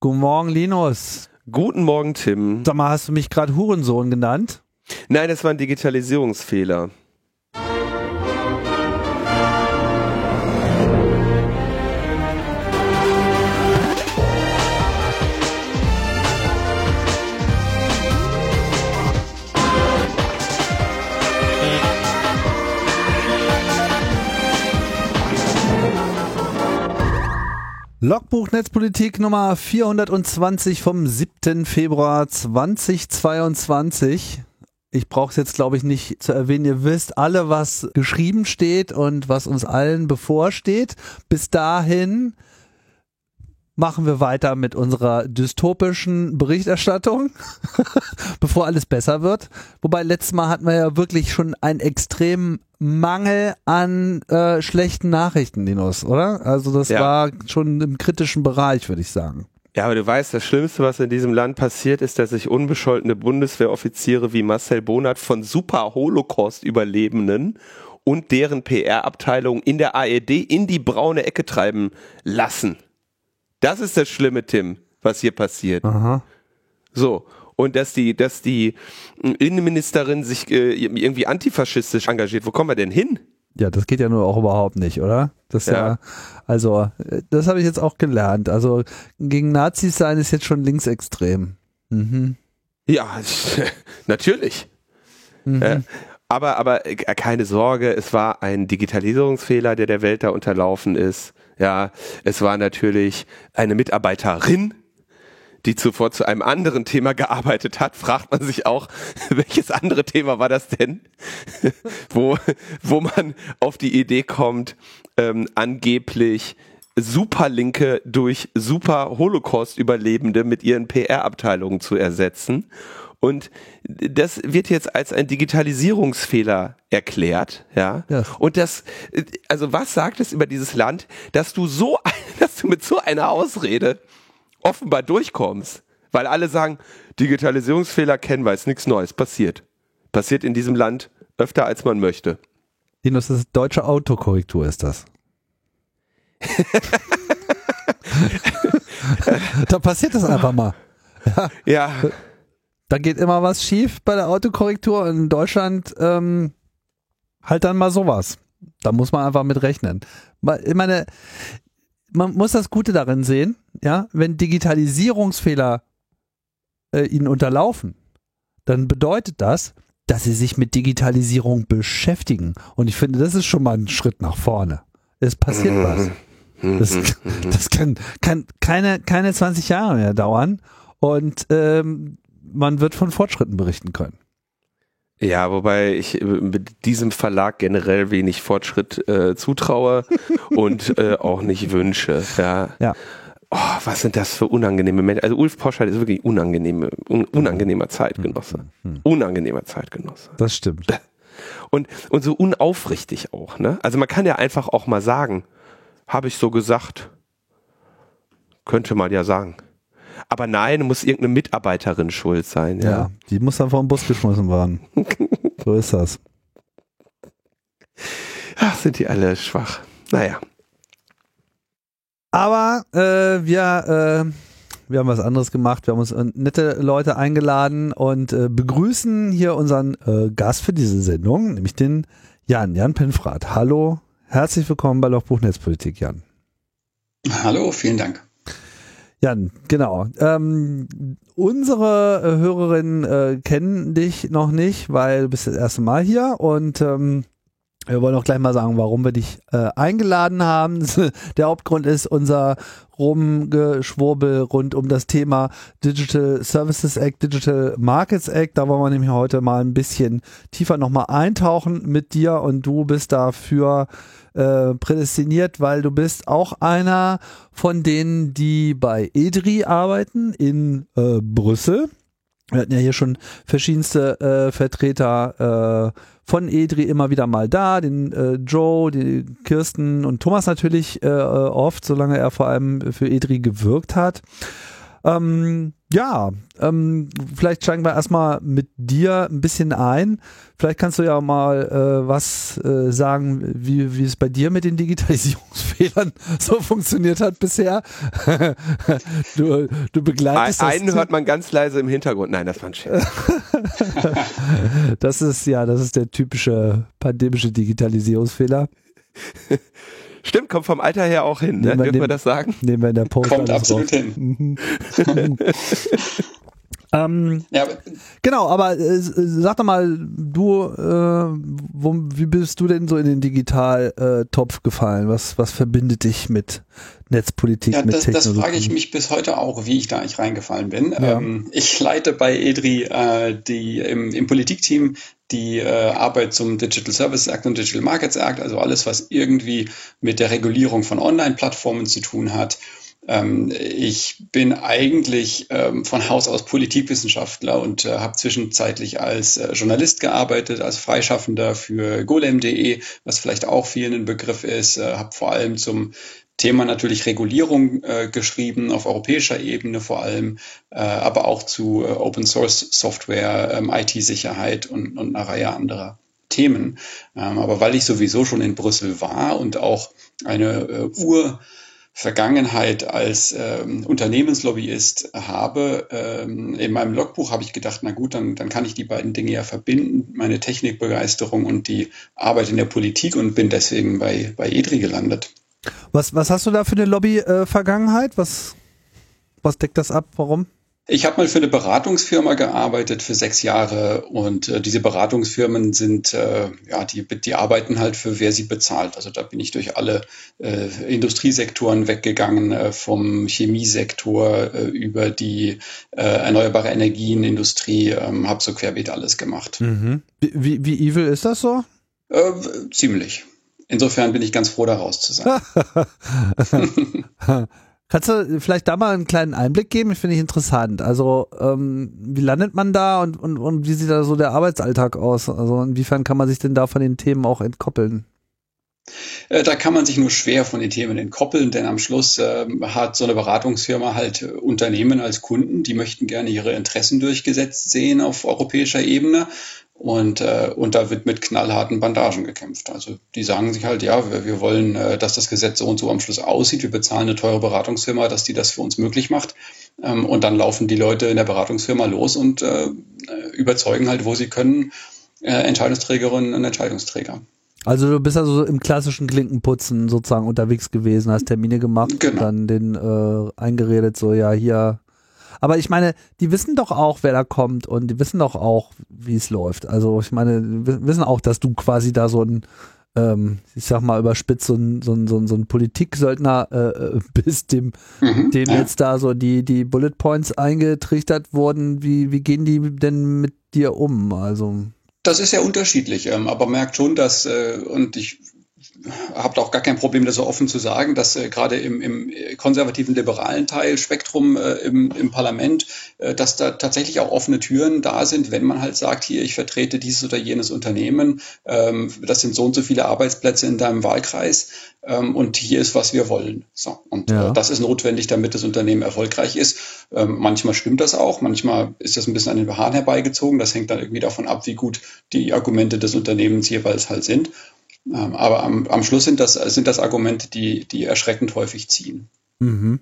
Guten Morgen, Linus. Guten Morgen, Tim. Sag mal, hast du mich gerade Hurensohn genannt? Nein, das war ein Digitalisierungsfehler. Logbuch Netzpolitik Nummer 420 vom 7. Februar 2022. Ich brauche es jetzt, glaube ich, nicht zu erwähnen. Ihr wisst alle, was geschrieben steht und was uns allen bevorsteht. Bis dahin machen wir weiter mit unserer dystopischen Berichterstattung, bevor alles besser wird. Wobei letztes Mal hatten wir ja wirklich schon einen extremen Mangel an äh, schlechten Nachrichten, Linus, oder? Also das Ja. war schon im kritischen Bereich, würde ich sagen. Ja, aber du weißt, das Schlimmste, was in diesem Land passiert, ist, dass sich unbescholtene Bundeswehroffiziere wie Marcel Bonat von Super-Holocaust-Überlebenden und deren PR-Abteilung in der ARD in die braune Ecke treiben lassen. Das ist das Schlimme, Tim, was hier passiert. Aha. So. Und dass die, dass die Innenministerin sich äh, irgendwie antifaschistisch engagiert. Wo kommen wir denn hin? Ja, das geht ja nur auch überhaupt nicht, oder? Das ja, Ja. also, äh, das habe ich jetzt auch gelernt. Also, gegen Nazis sein ist jetzt schon linksextrem. Mhm. Ja, natürlich. Mhm. Äh, aber, aber äh, keine Sorge, es war ein Digitalisierungsfehler, der der Welt da unterlaufen ist. Ja, es war natürlich eine Mitarbeiterin, die zuvor zu einem anderen Thema gearbeitet hat. Fragt man sich auch, welches andere Thema war das denn? wo, wo man auf die Idee kommt, ähm, angeblich Superlinke durch Super Holocaust-Überlebende mit ihren PR-Abteilungen zu ersetzen. Und das wird jetzt als ein Digitalisierungsfehler erklärt, ja. Ja. Und das, also was sagt es über dieses Land, dass du so, dass du mit so einer Ausrede offenbar durchkommst? Weil alle sagen, Digitalisierungsfehler kennen wir, ist nichts Neues, passiert. Passiert in diesem Land öfter als man möchte. Linus, das ist deutsche Autokorrektur, ist das. da passiert das einfach mal. Ja, Da geht immer was schief bei der Autokorrektur und in Deutschland ähm, halt dann mal sowas. Da muss man einfach mit rechnen. Ich meine, man muss das Gute darin sehen, ja, wenn Digitalisierungsfehler äh, ihnen unterlaufen, dann bedeutet das, dass sie sich mit Digitalisierung beschäftigen. Und ich finde, das ist schon mal ein Schritt nach vorne. Es passiert was. Das, das kann, kann keine, keine 20 Jahre mehr dauern. Und ähm, man wird von Fortschritten berichten können. Ja, wobei ich äh, mit diesem Verlag generell wenig Fortschritt äh, zutraue und äh, auch nicht wünsche. Ja. Ja. Oh, was sind das für unangenehme Menschen? Also Ulf Poschardt ist wirklich unangenehme, un, unangenehmer Zeitgenosse. Unangenehmer Zeitgenosse. Das stimmt. Und, und so unaufrichtig auch, ne? Also man kann ja einfach auch mal sagen, habe ich so gesagt. Könnte man ja sagen. Aber nein, muss irgendeine Mitarbeiterin schuld sein, Ja. ja. die muss dann vom Bus geschmissen werden. so ist das. Ach, sind die alle schwach. Naja. Aber äh, wir, äh, wir haben was anderes gemacht. Wir haben uns äh, nette Leute eingeladen und äh, begrüßen hier unseren äh, Gast für diese Sendung, nämlich den Jan, Jan Penfrath. Hallo, herzlich willkommen bei Lochbuch Netzpolitik, Jan. Hallo, vielen Dank. Jan, genau. Ähm, unsere äh, Hörerinnen äh, kennen dich noch nicht, weil du bist das erste Mal hier und ähm, wir wollen auch gleich mal sagen, warum wir dich äh, eingeladen haben. Der Hauptgrund ist unser Rumgeschwurbel rund um das Thema Digital Services Act, Digital Markets Act. Da wollen wir nämlich heute mal ein bisschen tiefer nochmal eintauchen mit dir und du bist dafür äh, prädestiniert, weil du bist auch einer von denen, die bei EDRI arbeiten in äh, Brüssel. Wir hatten ja hier schon verschiedenste äh, Vertreter äh, von EDRI immer wieder mal da, den äh, Joe, die Kirsten und Thomas natürlich äh, oft, solange er vor allem für EDRI gewirkt hat. Ähm, ja, ähm, vielleicht steigen wir erstmal mit dir ein bisschen ein. Vielleicht kannst du ja mal äh, was äh, sagen, wie, wie es bei dir mit den Digitalisierungsfehlern so funktioniert hat bisher. du, du begleitest Ein, Einen hört man ganz leise im Hintergrund. Nein, das war ein Scherz. das ist ja, das ist der typische pandemische Digitalisierungsfehler. Stimmt, kommt vom Alter her auch hin, ne? Dürfen wir das sagen? Nehmen wir in der Post. Kommt absolut drauf. hin. Ähm, ja. Genau, aber äh, sag doch mal, du, äh, wo, wie bist du denn so in den Digital-Topf gefallen? Was, was verbindet dich mit Netzpolitik, ja, mit das, Technologie? Das frage ich mich bis heute auch, wie ich da eigentlich reingefallen bin. Ja. Ähm, ich leite bei EDRI äh, die, im, im Politikteam die äh, Arbeit zum Digital Services Act und Digital Markets Act, also alles, was irgendwie mit der Regulierung von Online-Plattformen zu tun hat. Ähm, ich bin eigentlich ähm, von Haus aus Politikwissenschaftler und äh, habe zwischenzeitlich als äh, Journalist gearbeitet, als Freischaffender für golem.de, was vielleicht auch vielen ein Begriff ist, äh, habe vor allem zum Thema natürlich Regulierung äh, geschrieben, auf europäischer Ebene vor allem, äh, aber auch zu äh, Open Source Software, ähm, IT-Sicherheit und, und einer Reihe anderer Themen. Ähm, aber weil ich sowieso schon in Brüssel war und auch eine äh, Ur Vergangenheit als ähm, Unternehmenslobbyist habe. Ähm, in meinem Logbuch habe ich gedacht, na gut, dann, dann kann ich die beiden Dinge ja verbinden, meine Technikbegeisterung und die Arbeit in der Politik und bin deswegen bei, bei EDRI gelandet. Was, was hast du da für eine Lobby-Vergangenheit? was, was deckt das ab? Warum? Ich habe mal für eine Beratungsfirma gearbeitet für sechs Jahre und äh, diese Beratungsfirmen sind, äh, ja, die, die arbeiten halt für wer sie bezahlt. Also da bin ich durch alle äh, Industriesektoren weggegangen, äh, vom Chemiesektor äh, über die äh, erneuerbare Energienindustrie, ähm, habe so querbeet alles gemacht. Mhm. Wie, wie evil ist das so? Äh, ziemlich. Insofern bin ich ganz froh, da raus zu sein. Kannst du vielleicht da mal einen kleinen Einblick geben? Finde ich interessant. Also, ähm, wie landet man da und, und, und wie sieht da so der Arbeitsalltag aus? Also, inwiefern kann man sich denn da von den Themen auch entkoppeln? Äh, da kann man sich nur schwer von den Themen entkoppeln, denn am Schluss äh, hat so eine Beratungsfirma halt Unternehmen als Kunden, die möchten gerne ihre Interessen durchgesetzt sehen auf europäischer Ebene. Und, äh, und da wird mit knallharten Bandagen gekämpft. Also die sagen sich halt, ja, wir, wir wollen, äh, dass das Gesetz so und so am Schluss aussieht. Wir bezahlen eine teure Beratungsfirma, dass die das für uns möglich macht. Ähm, und dann laufen die Leute in der Beratungsfirma los und äh, überzeugen halt, wo sie können, äh, Entscheidungsträgerinnen und Entscheidungsträger. Also du bist also im klassischen Klinkenputzen sozusagen unterwegs gewesen, hast Termine gemacht genau. und dann den äh, eingeredet, so ja, hier aber ich meine, die wissen doch auch, wer da kommt und die wissen doch auch, wie es läuft. Also ich meine, wissen auch, dass du quasi da so ein, ähm, ich sag mal überspitzt, so ein, so ein, so ein, so ein Politiksöldner äh, bist, dem, mhm, dem ja. jetzt da so die, die Bullet Points eingetrichtert wurden. Wie, wie gehen die denn mit dir um? Also das ist ja unterschiedlich, ähm, aber merkt schon, dass, äh, und ich habt auch gar kein Problem, das so offen zu sagen, dass äh, gerade im, im konservativen liberalen Teil Spektrum äh, im, im Parlament, äh, dass da tatsächlich auch offene Türen da sind, wenn man halt sagt, hier, ich vertrete dieses oder jenes Unternehmen, ähm, das sind so und so viele Arbeitsplätze in deinem Wahlkreis ähm, und hier ist, was wir wollen. So, und ja. äh, das ist notwendig, damit das Unternehmen erfolgreich ist. Ähm, manchmal stimmt das auch, manchmal ist das ein bisschen an den Haaren herbeigezogen. Das hängt dann irgendwie davon ab, wie gut die Argumente des Unternehmens jeweils halt sind. Ähm, aber am, am Schluss sind das, sind das Argumente, die, die erschreckend häufig ziehen. Mhm.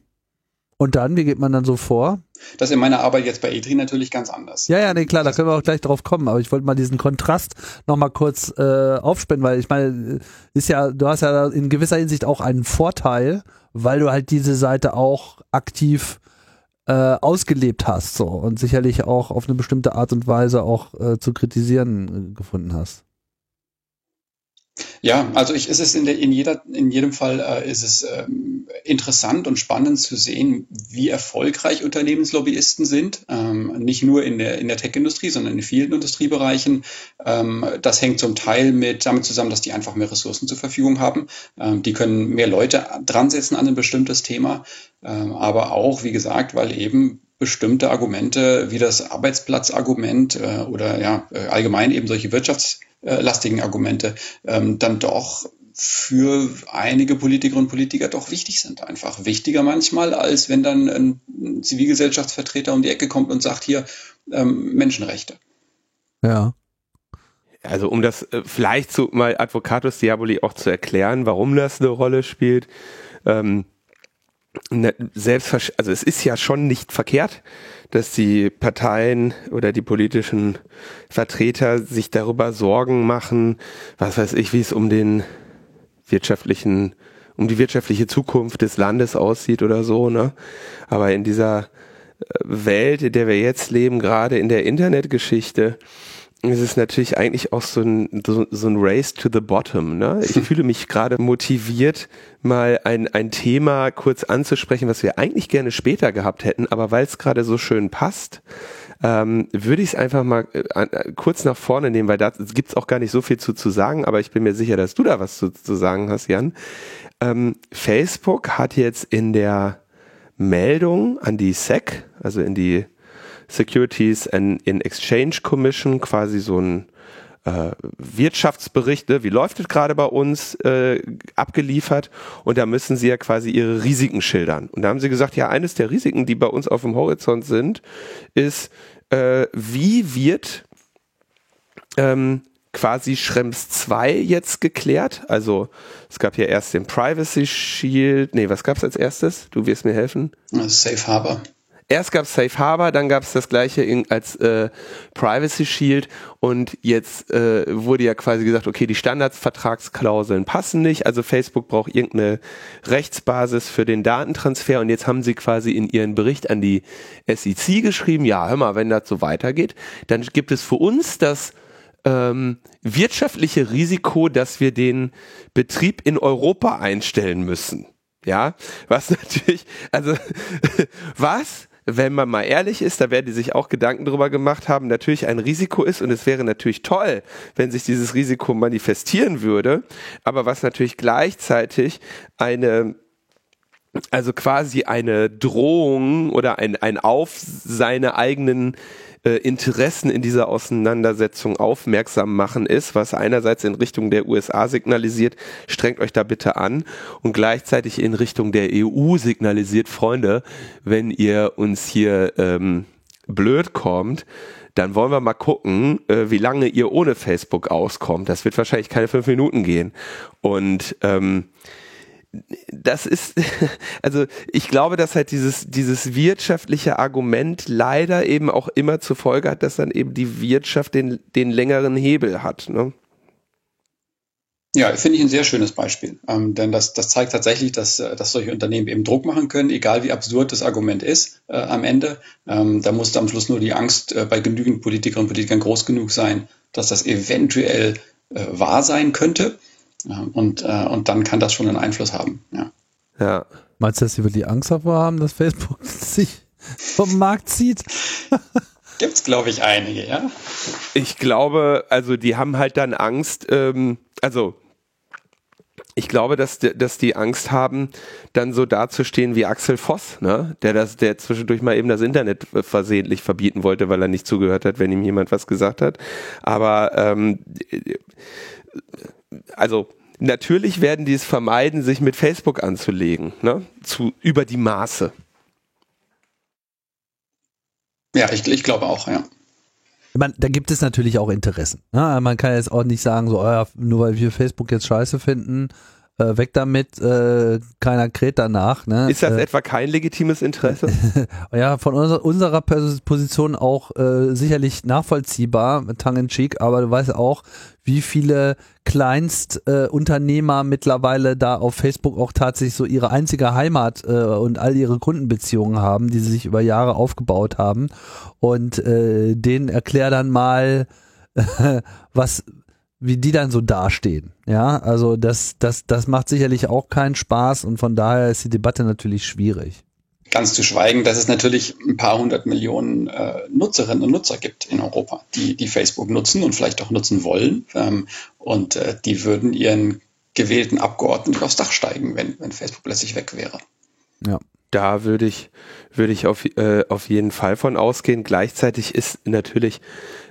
Und dann, wie geht man dann so vor? Das ist in meiner Arbeit jetzt bei EDRI natürlich ganz anders. Ja, ja, nee, klar, da können wir auch gleich drauf kommen, aber ich wollte mal diesen Kontrast nochmal kurz äh, aufspinnen, weil ich meine, ist ja, du hast ja in gewisser Hinsicht auch einen Vorteil, weil du halt diese Seite auch aktiv äh, ausgelebt hast so und sicherlich auch auf eine bestimmte Art und Weise auch äh, zu kritisieren äh, gefunden hast. Ja, also ich, ist es in, der, in, jeder, in jedem Fall äh, ist es ähm, interessant und spannend zu sehen, wie erfolgreich Unternehmenslobbyisten sind. Ähm, nicht nur in der, in der Tech-Industrie, sondern in vielen Industriebereichen. Ähm, das hängt zum Teil mit damit zusammen, dass die einfach mehr Ressourcen zur Verfügung haben. Ähm, die können mehr Leute dran setzen an ein bestimmtes Thema. Ähm, aber auch, wie gesagt, weil eben bestimmte Argumente wie das Arbeitsplatzargument äh, oder ja äh, allgemein eben solche Wirtschafts- äh, lastigen Argumente ähm, dann doch für einige Politikerinnen und Politiker doch wichtig sind. Einfach wichtiger manchmal, als wenn dann ein Zivilgesellschaftsvertreter um die Ecke kommt und sagt hier ähm, Menschenrechte. Ja. Also um das äh, vielleicht so mal Advocatus Diaboli auch zu erklären, warum das eine Rolle spielt. Ähm, ne, selbst, also es ist ja schon nicht verkehrt, dass die Parteien oder die politischen Vertreter sich darüber Sorgen machen, was weiß ich, wie es um den wirtschaftlichen, um die wirtschaftliche Zukunft des Landes aussieht oder so, ne? Aber in dieser äh, Welt, in der wir jetzt leben, gerade in der Internetgeschichte, ist es natürlich eigentlich auch so ein, so, so ein Race to the Bottom. Ne? Ich fühle mich gerade motiviert, mal ein, ein Thema kurz anzusprechen, was wir eigentlich gerne später gehabt hätten, aber weil es gerade so schön passt, ähm, würde ich es einfach mal äh, äh, kurz nach vorne nehmen, weil da gibt es auch gar nicht so viel zu, zu sagen, aber ich bin mir sicher, dass du da was zu, zu sagen hast, Jan. Ähm, Facebook hat jetzt in der Meldung an die SEC, also in die Securities and in Exchange Commission, quasi so ein äh, Wirtschaftsbericht, ne, wie läuft es gerade bei uns, äh, abgeliefert und da müssen sie ja quasi ihre Risiken schildern. Und da haben sie gesagt, ja, eines der Risiken, die bei uns auf dem Horizont sind, ist, äh, wie wird ähm, quasi Schrems 2 jetzt geklärt. Also es gab ja erst den Privacy Shield. Nee, was gab es als erstes? Du wirst mir helfen. Safe Harbor. Erst gab es Safe Harbor, dann gab es das gleiche in, als äh, Privacy Shield und jetzt äh, wurde ja quasi gesagt, okay, die Standardvertragsklauseln passen nicht, also Facebook braucht irgendeine Rechtsbasis für den Datentransfer und jetzt haben sie quasi in ihren Bericht an die SEC geschrieben, ja, hör mal, wenn das so weitergeht, dann gibt es für uns das ähm, wirtschaftliche Risiko, dass wir den Betrieb in Europa einstellen müssen. Ja, was natürlich, also was wenn man mal ehrlich ist, da werden die sich auch Gedanken drüber gemacht haben, natürlich ein Risiko ist und es wäre natürlich toll, wenn sich dieses Risiko manifestieren würde, aber was natürlich gleichzeitig eine also quasi eine Drohung oder ein, ein auf seine eigenen äh, Interessen in dieser Auseinandersetzung aufmerksam machen ist, was einerseits in Richtung der USA signalisiert, strengt euch da bitte an und gleichzeitig in Richtung der EU signalisiert, Freunde, wenn ihr uns hier ähm, blöd kommt, dann wollen wir mal gucken, äh, wie lange ihr ohne Facebook auskommt. Das wird wahrscheinlich keine fünf Minuten gehen. Und ähm, das ist, also ich glaube, dass halt dieses, dieses wirtschaftliche Argument leider eben auch immer zur Folge hat, dass dann eben die Wirtschaft den, den längeren Hebel hat. Ne? Ja, finde ich ein sehr schönes Beispiel. Ähm, denn das, das zeigt tatsächlich, dass, äh, dass solche Unternehmen eben Druck machen können, egal wie absurd das Argument ist äh, am Ende. Ähm, da muss am Schluss nur die Angst äh, bei genügend Politikerinnen und Politikern groß genug sein, dass das eventuell äh, wahr sein könnte. Und, äh, und dann kann das schon einen Einfluss haben. Ja. ja. Meinst du, dass sie wirklich Angst davor haben, dass Facebook sich vom Markt zieht? Gibt's, glaube ich, einige, ja. Ich glaube, also die haben halt dann Angst, ähm, also ich glaube, dass, dass die Angst haben, dann so dazustehen wie Axel Voss, ne? der das, der zwischendurch mal eben das Internet versehentlich verbieten wollte, weil er nicht zugehört hat, wenn ihm jemand was gesagt hat. Aber ähm, also natürlich werden die es vermeiden, sich mit Facebook anzulegen, ne? Zu, über die Maße. Ja, ich, ich glaube auch, ja. Man, da gibt es natürlich auch Interessen. Ne? Man kann jetzt auch nicht sagen, so, oh nur weil wir Facebook jetzt scheiße finden, äh, weg damit, äh, keiner kräht danach. Ne? Ist das äh, etwa kein legitimes Interesse? ja, von unser, unserer Position auch äh, sicherlich nachvollziehbar, tongue in cheek, aber du weißt auch, wie viele Kleinstunternehmer äh, mittlerweile da auf Facebook auch tatsächlich so ihre einzige Heimat äh, und all ihre Kundenbeziehungen haben, die sie sich über Jahre aufgebaut haben. Und äh, denen erklär dann mal, was wie die dann so dastehen. Ja, also das, das, das macht sicherlich auch keinen Spaß und von daher ist die Debatte natürlich schwierig. Ganz zu schweigen, dass es natürlich ein paar hundert Millionen äh, Nutzerinnen und Nutzer gibt in Europa, die, die Facebook nutzen und vielleicht auch nutzen wollen. Ähm, und äh, die würden ihren gewählten Abgeordneten aufs Dach steigen, wenn, wenn Facebook plötzlich weg wäre. Ja. Da würde ich, würde ich auf, äh, auf jeden Fall von ausgehen. Gleichzeitig ist natürlich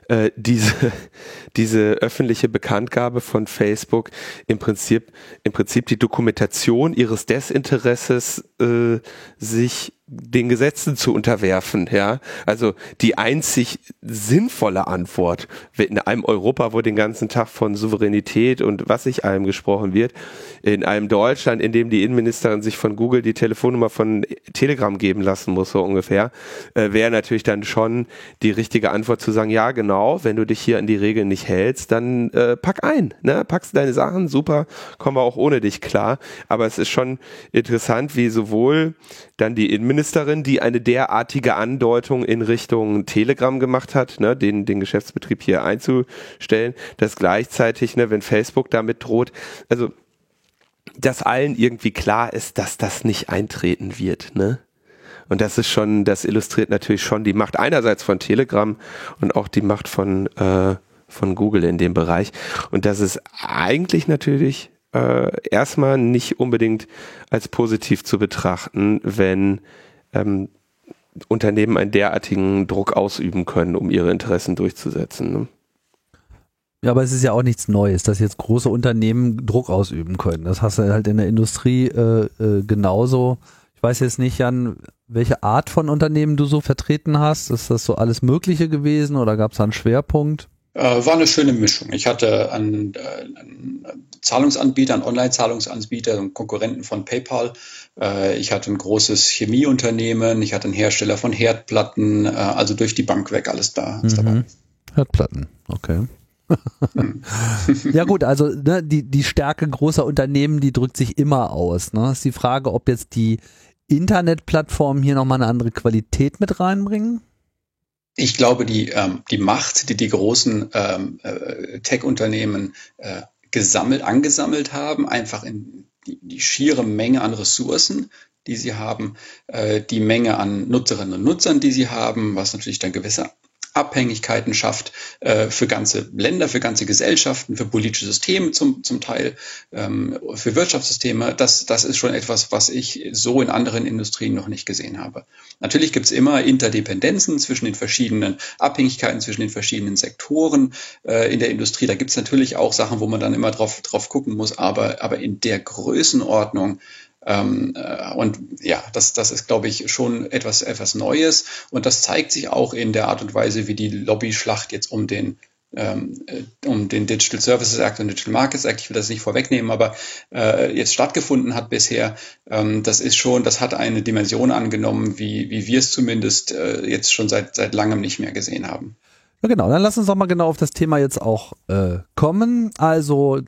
äh, diese, diese öffentliche Bekanntgabe von Facebook im Prinzip, im Prinzip die Dokumentation ihres Desinteresses, äh, sich den Gesetzen zu unterwerfen, ja. Also die einzig sinnvolle Antwort in einem Europa, wo den ganzen Tag von Souveränität und was sich allem gesprochen wird, in einem Deutschland, in dem die Innenministerin sich von Google die Telefonnummer von Telegram geben lassen muss, so ungefähr, äh, wäre natürlich dann schon die richtige Antwort zu sagen, ja genau, wenn du dich hier an die Regeln nicht hältst, dann äh, pack ein, ne? packst deine Sachen, super, kommen wir auch ohne dich klar. Aber es ist schon interessant, wie sowohl dann die Innenministerin, die eine derartige Andeutung in Richtung Telegram gemacht hat, ne, den, den Geschäftsbetrieb hier einzustellen, dass gleichzeitig, ne, wenn Facebook damit droht, also dass allen irgendwie klar ist, dass das nicht eintreten wird, ne? Und das ist schon, das illustriert natürlich schon die Macht einerseits von Telegram und auch die Macht von, äh, von Google in dem Bereich. Und das ist eigentlich natürlich äh, erstmal nicht unbedingt als positiv zu betrachten, wenn ähm, Unternehmen einen derartigen Druck ausüben können, um ihre Interessen durchzusetzen. Ne? Ja, aber es ist ja auch nichts Neues, dass jetzt große Unternehmen Druck ausüben können. Das hast du halt in der Industrie äh, äh, genauso. Ich weiß jetzt nicht, Jan, welche Art von Unternehmen du so vertreten hast. Ist das so alles Mögliche gewesen oder gab es da einen Schwerpunkt? Äh, war eine schöne Mischung. Ich hatte einen, äh, einen Zahlungsanbieter, einen Online-Zahlungsanbieter, einen Konkurrenten von PayPal. Äh, ich hatte ein großes Chemieunternehmen, ich hatte einen Hersteller von Herdplatten, also durch die Bank weg alles da. Mhm. Dabei. Herdplatten, okay. Hm. ja gut, also ne, die, die Stärke großer Unternehmen, die drückt sich immer aus. Ne? Ist die Frage, ob jetzt die Internetplattformen hier nochmal eine andere Qualität mit reinbringen? ich glaube, die, ähm, die Macht, die die großen ähm, äh, Tech-Unternehmen äh, gesammelt, angesammelt haben, einfach in die, die schiere Menge an Ressourcen, die sie haben, äh, die Menge an Nutzerinnen und Nutzern, die sie haben, was natürlich dann gewisse Abhängigkeiten schafft äh, für ganze Länder, für ganze Gesellschaften, für politische Systeme zum, zum Teil, ähm, für Wirtschaftssysteme. Das, das ist schon etwas, was ich so in anderen Industrien noch nicht gesehen habe. Natürlich gibt es immer Interdependenzen zwischen den verschiedenen Abhängigkeiten, zwischen den verschiedenen Sektoren äh, in der Industrie. Da gibt es natürlich auch Sachen, wo man dann immer drauf, drauf gucken muss, aber, aber in der Größenordnung und ja, das, das ist, glaube ich, schon etwas, etwas Neues. Und das zeigt sich auch in der Art und Weise, wie die Lobbyschlacht jetzt um den ähm, äh, um den Digital Services Act und Digital Markets Act, ich will das nicht vorwegnehmen, aber äh, jetzt stattgefunden hat bisher, ähm, das ist schon, das hat eine Dimension angenommen, wie, wie wir es zumindest äh, jetzt schon seit, seit langem nicht mehr gesehen haben. Ja, genau, dann lass uns doch mal genau auf das Thema jetzt auch äh, kommen. Also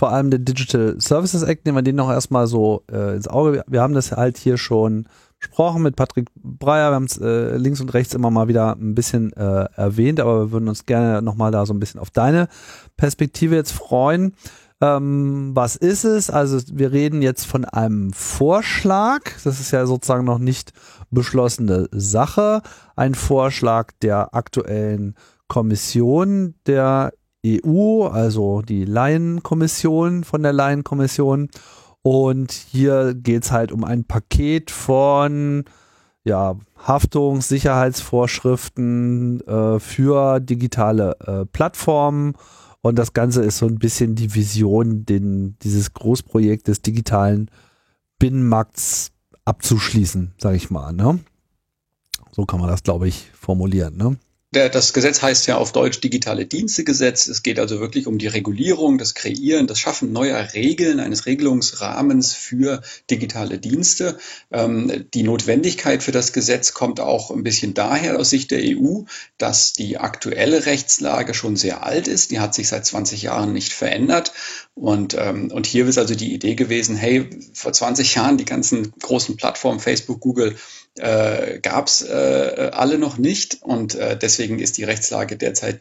vor allem der Digital Services Act, nehmen wir den noch erstmal so äh, ins Auge. Wir haben das halt hier schon besprochen mit Patrick Breyer. Wir haben es äh, links und rechts immer mal wieder ein bisschen äh, erwähnt, aber wir würden uns gerne nochmal da so ein bisschen auf deine Perspektive jetzt freuen. Ähm, was ist es? Also wir reden jetzt von einem Vorschlag. Das ist ja sozusagen noch nicht beschlossene Sache. Ein Vorschlag der aktuellen Kommission der EU, also die Laienkommission von der Laienkommission. Und hier geht's halt um ein Paket von ja, Haftungssicherheitsvorschriften äh, für digitale äh, Plattformen. Und das Ganze ist so ein bisschen die Vision, den, dieses Großprojekt des digitalen Binnenmarkts abzuschließen, sage ich mal. Ne? So kann man das, glaube ich, formulieren. Ne? Das Gesetz heißt ja auf Deutsch Digitale Dienstegesetz. Es geht also wirklich um die Regulierung, das Kreieren, das Schaffen neuer Regeln, eines Regelungsrahmens für digitale Dienste. Ähm, die Notwendigkeit für das Gesetz kommt auch ein bisschen daher aus Sicht der EU, dass die aktuelle Rechtslage schon sehr alt ist. Die hat sich seit 20 Jahren nicht verändert. Und, ähm, und hier ist also die Idee gewesen, hey, vor 20 Jahren die ganzen großen Plattformen, Facebook, Google, äh, gab es äh, alle noch nicht und äh, deswegen ist die Rechtslage derzeit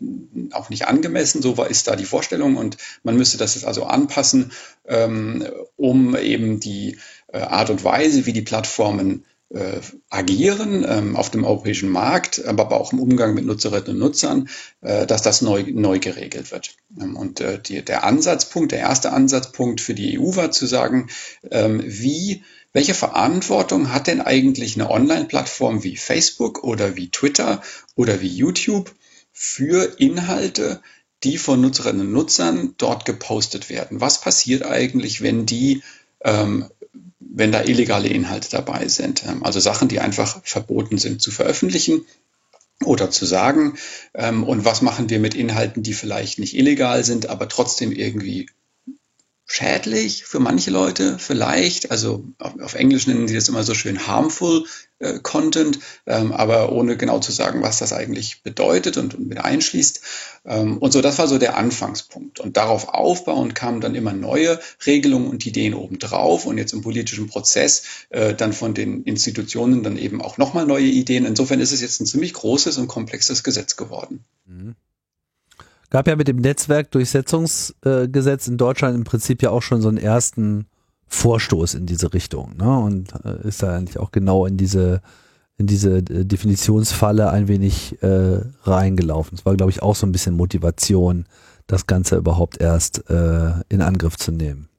auch nicht angemessen. So war, ist da die Vorstellung und man müsste das jetzt also anpassen, ähm, um eben die äh, Art und Weise, wie die Plattformen äh, agieren ähm, auf dem europäischen Markt, aber auch im Umgang mit Nutzerinnen und Nutzern, äh, dass das neu, neu geregelt wird. Ähm, und äh, die, der Ansatzpunkt, der erste Ansatzpunkt für die EU war zu sagen, ähm, wie welche Verantwortung hat denn eigentlich eine Online-Plattform wie Facebook oder wie Twitter oder wie YouTube für Inhalte, die von Nutzerinnen und Nutzern dort gepostet werden? Was passiert eigentlich, wenn die ähm, wenn da illegale Inhalte dabei sind. Ähm, also Sachen, die einfach verboten sind zu veröffentlichen oder zu sagen. Ähm, und was machen wir mit Inhalten, die vielleicht nicht illegal sind, aber trotzdem irgendwie schädlich für manche Leute vielleicht. Also auf, Englisch nennen sie das immer so schön harmful äh, Content, ähm, aber ohne genau zu sagen, was das eigentlich bedeutet und, und mit einschließt. Ähm, und so, das war so der Anfangspunkt. Und darauf aufbauend kamen dann immer neue Regelungen und Ideen obendrauf und jetzt im politischen Prozess äh, dann von den Institutionen dann eben auch nochmal neue Ideen. Insofern ist es jetzt ein ziemlich großes und komplexes Gesetz geworden. Mhm gab ja mit dem Netzwerkdurchsetzungsgesetz in Deutschland im Prinzip ja auch schon so einen ersten Vorstoß in diese Richtung, ne? Und äh, ist da eigentlich auch genau in diese in diese äh, Definitionsfalle ein wenig äh, reingelaufen. Es war, glaube ich, auch so ein bisschen Motivation, das Ganze überhaupt erst äh, in Angriff zu nehmen.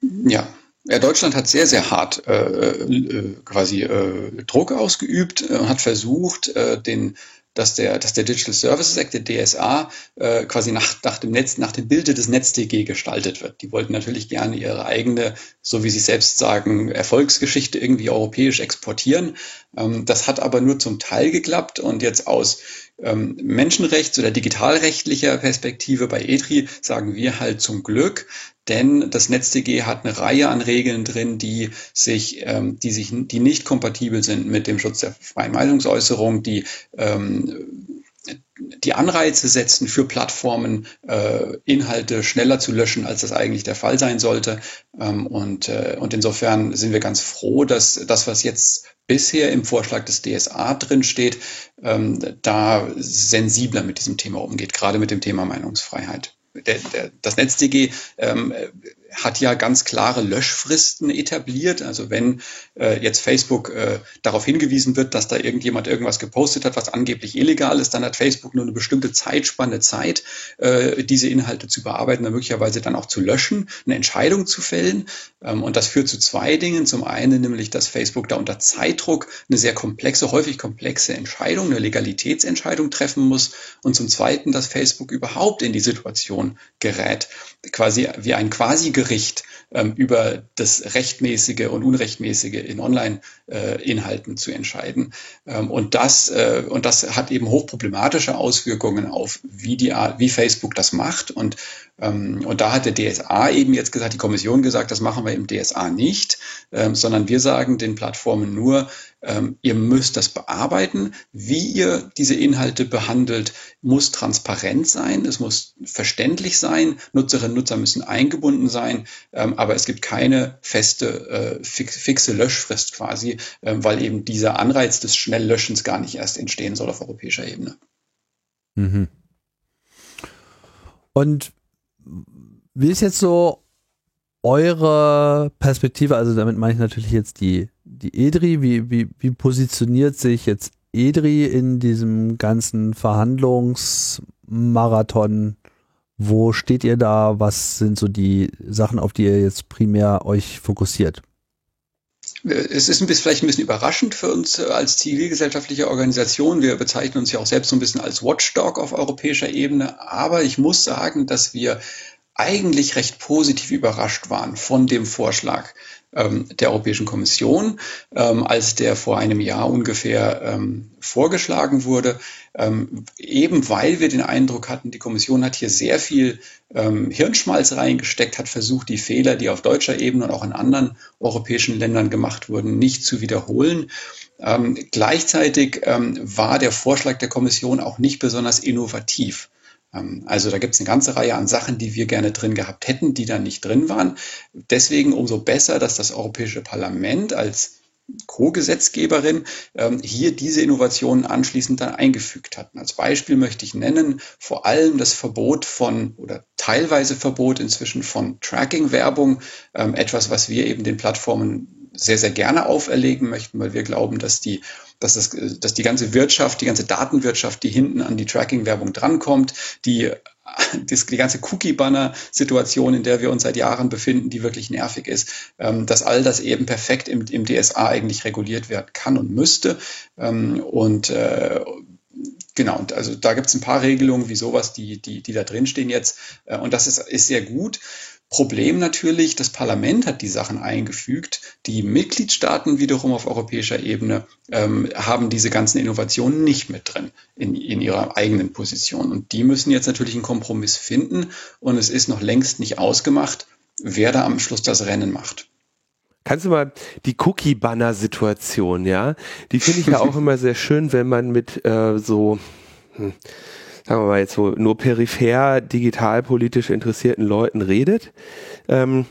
Ja, ja, Deutschland hat sehr, sehr hart äh, äh, quasi äh, Druck ausgeübt, äh, hat versucht, äh, den dass der, dass der Digital Services Act, der DSA, äh, quasi nach, nach dem Netz, nach dem Bilde des NetzDG gestaltet wird. Die wollten natürlich gerne ihre eigene, so wie sie selbst sagen, Erfolgsgeschichte irgendwie europäisch exportieren. Ähm, das hat aber nur zum Teil geklappt und jetzt aus ähm, Menschenrechts- oder digitalrechtlicher Perspektive bei ETRI sagen wir halt zum Glück, denn das NetzDG hat eine Reihe an Regeln drin, die sich, ähm, die sich, die nicht kompatibel sind mit dem Schutz der freien Meinungsäußerung, die ähm, die Anreize setzen für Plattformen, äh, Inhalte schneller zu löschen, als das eigentlich der Fall sein sollte. Ähm, und, äh, und insofern sind wir ganz froh, dass das, was jetzt bisher im Vorschlag des DSA drin steht, ähm, da sensibler mit diesem Thema umgeht, gerade mit dem Thema Meinungsfreiheit. Der, der, das NetzDG ähm, hat ja ganz klare Löschfristen etabliert. Also wenn äh, jetzt Facebook äh, darauf hingewiesen wird, dass da irgendjemand irgendwas gepostet hat, was angeblich illegal ist, dann hat Facebook nur eine bestimmte Zeitspanne Zeit, äh, diese Inhalte zu bearbeiten, dann möglicherweise dann auch zu löschen, eine Entscheidung zu fällen. Ähm, und das führt zu zwei Dingen. Zum einen nämlich, dass Facebook da unter Zeitdruck eine sehr komplexe, häufig komplexe Entscheidung, eine Legalitätsentscheidung treffen muss. Und zum zweiten, dass Facebook überhaupt in die Situation gerät, quasi wie ein quasi Gericht ähm, über das Rechtmäßige und Unrechtmäßige in Online-Inhalten äh, zu entscheiden. Ähm, und, das, äh, und das hat eben hochproblematische Auswirkungen auf, wie, die, wie Facebook das macht. Und, ähm, und da hat der DSA eben jetzt gesagt, die Kommission gesagt, das machen wir im DSA nicht, ähm, sondern wir sagen den Plattformen nur, ähm, ihr müsst das bearbeiten. Wie ihr diese Inhalte behandelt, muss transparent sein. Es muss verständlich sein. Nutzerinnen und Nutzer müssen eingebunden sein. Ähm, aber es gibt keine feste, äh, fix, fixe Löschfrist quasi, äh, weil eben dieser Anreiz des Schnelllöschens gar nicht erst entstehen soll auf europäischer Ebene. Mhm. Und wie ist jetzt so eure Perspektive, also damit meine ich natürlich jetzt die, die EDRI, wie, wie, wie positioniert sich jetzt EDRI in diesem ganzen Verhandlungsmarathon? Wo steht ihr da? Was sind so die Sachen, auf die ihr jetzt primär euch fokussiert? Es ist ein bisschen, vielleicht ein bisschen überraschend für uns als zivilgesellschaftliche Organisation. Wir bezeichnen uns ja auch selbst so ein bisschen als Watchdog auf europäischer Ebene. Aber ich muss sagen, dass wir eigentlich recht positiv überrascht waren von dem Vorschlag ähm, der Europäischen Kommission, ähm, als der vor einem Jahr ungefähr ähm, vorgeschlagen wurde, ähm, eben weil wir den Eindruck hatten, die Kommission hat hier sehr viel ähm, Hirnschmalz reingesteckt, hat versucht, die Fehler, die auf deutscher Ebene und auch in anderen europäischen Ländern gemacht wurden, nicht zu wiederholen. Ähm, gleichzeitig war der Vorschlag der Kommission auch nicht besonders innovativ. Ähm, also da gibt es eine ganze Reihe an Sachen, die wir gerne drin gehabt hätten, die dann nicht drin waren. Deswegen umso besser, dass das Europäische Parlament als Co-Gesetzgeberin ähm, hier diese Innovationen anschließend dann eingefügt hat. Als Beispiel möchte ich nennen vor allem das Verbot von oder teilweise Verbot inzwischen von Tracking-Werbung, ähm, etwas, was wir eben den Plattformen sehr, sehr gerne auferlegen möchten, weil wir glauben, dass die, dass, das, dass die ganze Wirtschaft, die ganze Datenwirtschaft, die hinten an die Tracking-Werbung drankommt, die die ganze Cookie-Banner-Situation, in der wir uns seit Jahren befinden, die wirklich nervig ist, ähm, dass all das eben perfekt im, im DSA eigentlich reguliert werden kann und müsste. Ähm, und äh, Genau, und also da gibt es ein paar Regelungen, wie sowas, die, die, die da drin stehen jetzt. Äh, und das ist, ist sehr gut. Problem natürlich, das Parlament hat die Sachen eingefügt. Die Mitgliedstaaten wiederum auf europäischer Ebene ähm, haben diese ganzen Innovationen nicht mit drin in, in ihrer eigenen Position. Und die müssen jetzt natürlich einen Kompromiss finden. Und es ist noch längst nicht ausgemacht, wer da am Schluss das Rennen macht. Kannst du mal die Cookie-Banner-Situation, ja? Die finde ich ja auch immer sehr schön, wenn man mit äh, so, hm, sagen wir mal jetzt so, nur peripher digitalpolitisch interessierten Leuten redet. Ähm,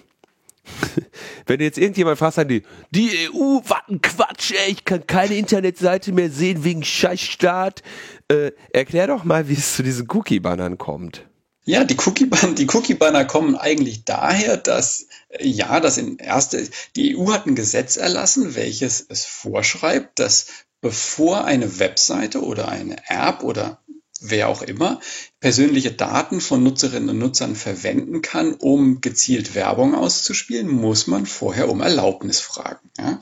wenn jetzt irgendjemand sagen die, die EU, was ein Quatsch, ey, ich kann keine Internetseite mehr sehen wegen Scheißstaat. Äh, erklär doch mal, wie es zu diesen Cookie-Bannern kommt. Ja, die Cookie-Banner, die Cookie-Banner kommen eigentlich daher, dass, äh, ja, das in erste, die EU hat ein Gesetz erlassen, welches es vorschreibt, dass bevor eine Webseite oder eine App oder wer auch immer persönliche Daten von Nutzerinnen und Nutzern verwenden kann, um gezielt Werbung auszuspielen, muss man vorher um Erlaubnis fragen. Ja?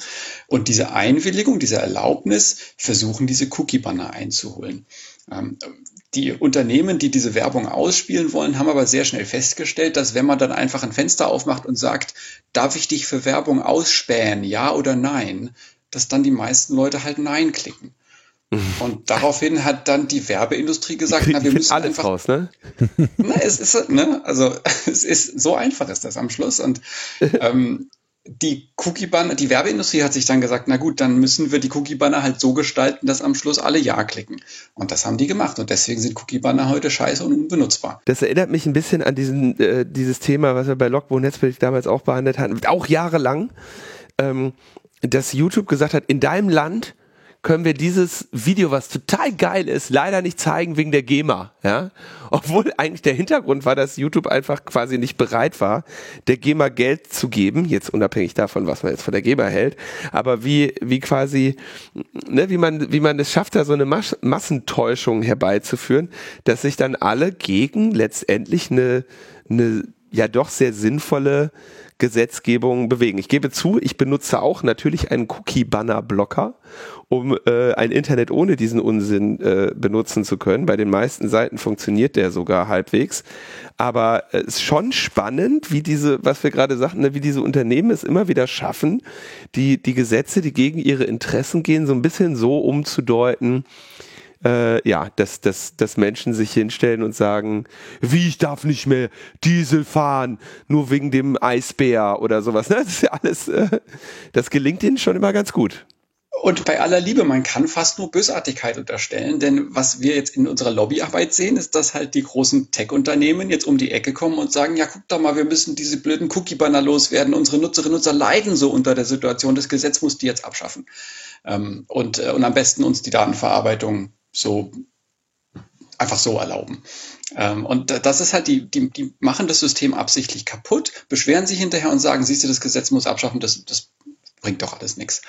Und diese Einwilligung, diese Erlaubnis versuchen diese Cookie-Banner einzuholen. Ähm, die Unternehmen, die diese Werbung ausspielen wollen, haben aber sehr schnell festgestellt, dass wenn man dann einfach ein Fenster aufmacht und sagt, darf ich dich für Werbung ausspähen, ja oder nein, dass dann die meisten Leute halt Nein klicken. Und daraufhin hat dann die Werbeindustrie gesagt, na, wir müssen alles einfach, raus, ne? Na, es ist, ne, also es ist so einfach ist das am Schluss und ähm, die Cookie-Banner, die Werbeindustrie hat sich dann gesagt, na gut, dann müssen wir die Cookie-Banner halt so gestalten, dass am Schluss alle Ja klicken. Und das haben die gemacht. Und deswegen sind Cookie-Banner heute scheiße und unbenutzbar. Das erinnert mich ein bisschen an diesen, äh, dieses Thema, was wir bei Logbo Netzbild damals auch behandelt hatten, auch jahrelang, ähm, dass YouTube gesagt hat, in deinem Land können wir dieses Video, was total geil ist, leider nicht zeigen wegen der GEMA, ja. Obwohl eigentlich der Hintergrund war, dass YouTube einfach quasi nicht bereit war, der GEMA Geld zu geben, jetzt unabhängig davon, was man jetzt von der GEMA hält, aber wie, wie quasi, ne, wie man, wie man es schafft, da so eine Mas Massentäuschung herbeizuführen, dass sich dann alle gegen letztendlich eine, eine ja doch sehr sinnvolle Gesetzgebung bewegen. Ich gebe zu, ich benutze auch natürlich einen Cookie-Banner-Blocker, um äh, ein Internet ohne diesen Unsinn äh, benutzen zu können. Bei den meisten Seiten funktioniert der sogar halbwegs. Aber es äh, ist schon spannend, wie diese, was wir gerade sagten, ne, wie diese Unternehmen es immer wieder schaffen, die, die Gesetze, die gegen ihre Interessen gehen, so ein bisschen so umzudeuten, äh, ja, dass, dass, dass Menschen sich hinstellen und sagen, wie ich darf nicht mehr Diesel fahren, nur wegen dem Eisbär oder sowas. Ne? Das ist ja alles, äh, das gelingt ihnen schon immer ganz gut. Und bei aller Liebe, man kann fast nur Bösartigkeit unterstellen, denn was wir jetzt in unserer Lobbyarbeit sehen, ist, dass halt die großen Tech-Unternehmen jetzt um die Ecke kommen und sagen, ja, guck doch mal, wir müssen diese blöden Cookie-Banner loswerden, unsere Nutzerinnen und Nutzer leiden so unter der Situation, das Gesetz muss die jetzt abschaffen. Ähm, und, äh, und am besten uns die Datenverarbeitung so einfach so erlauben. Ähm, und das ist halt, die, die, die machen das System absichtlich kaputt, beschweren sich hinterher und sagen, siehst du, das Gesetz muss abschaffen, das, das bringt doch alles nichts.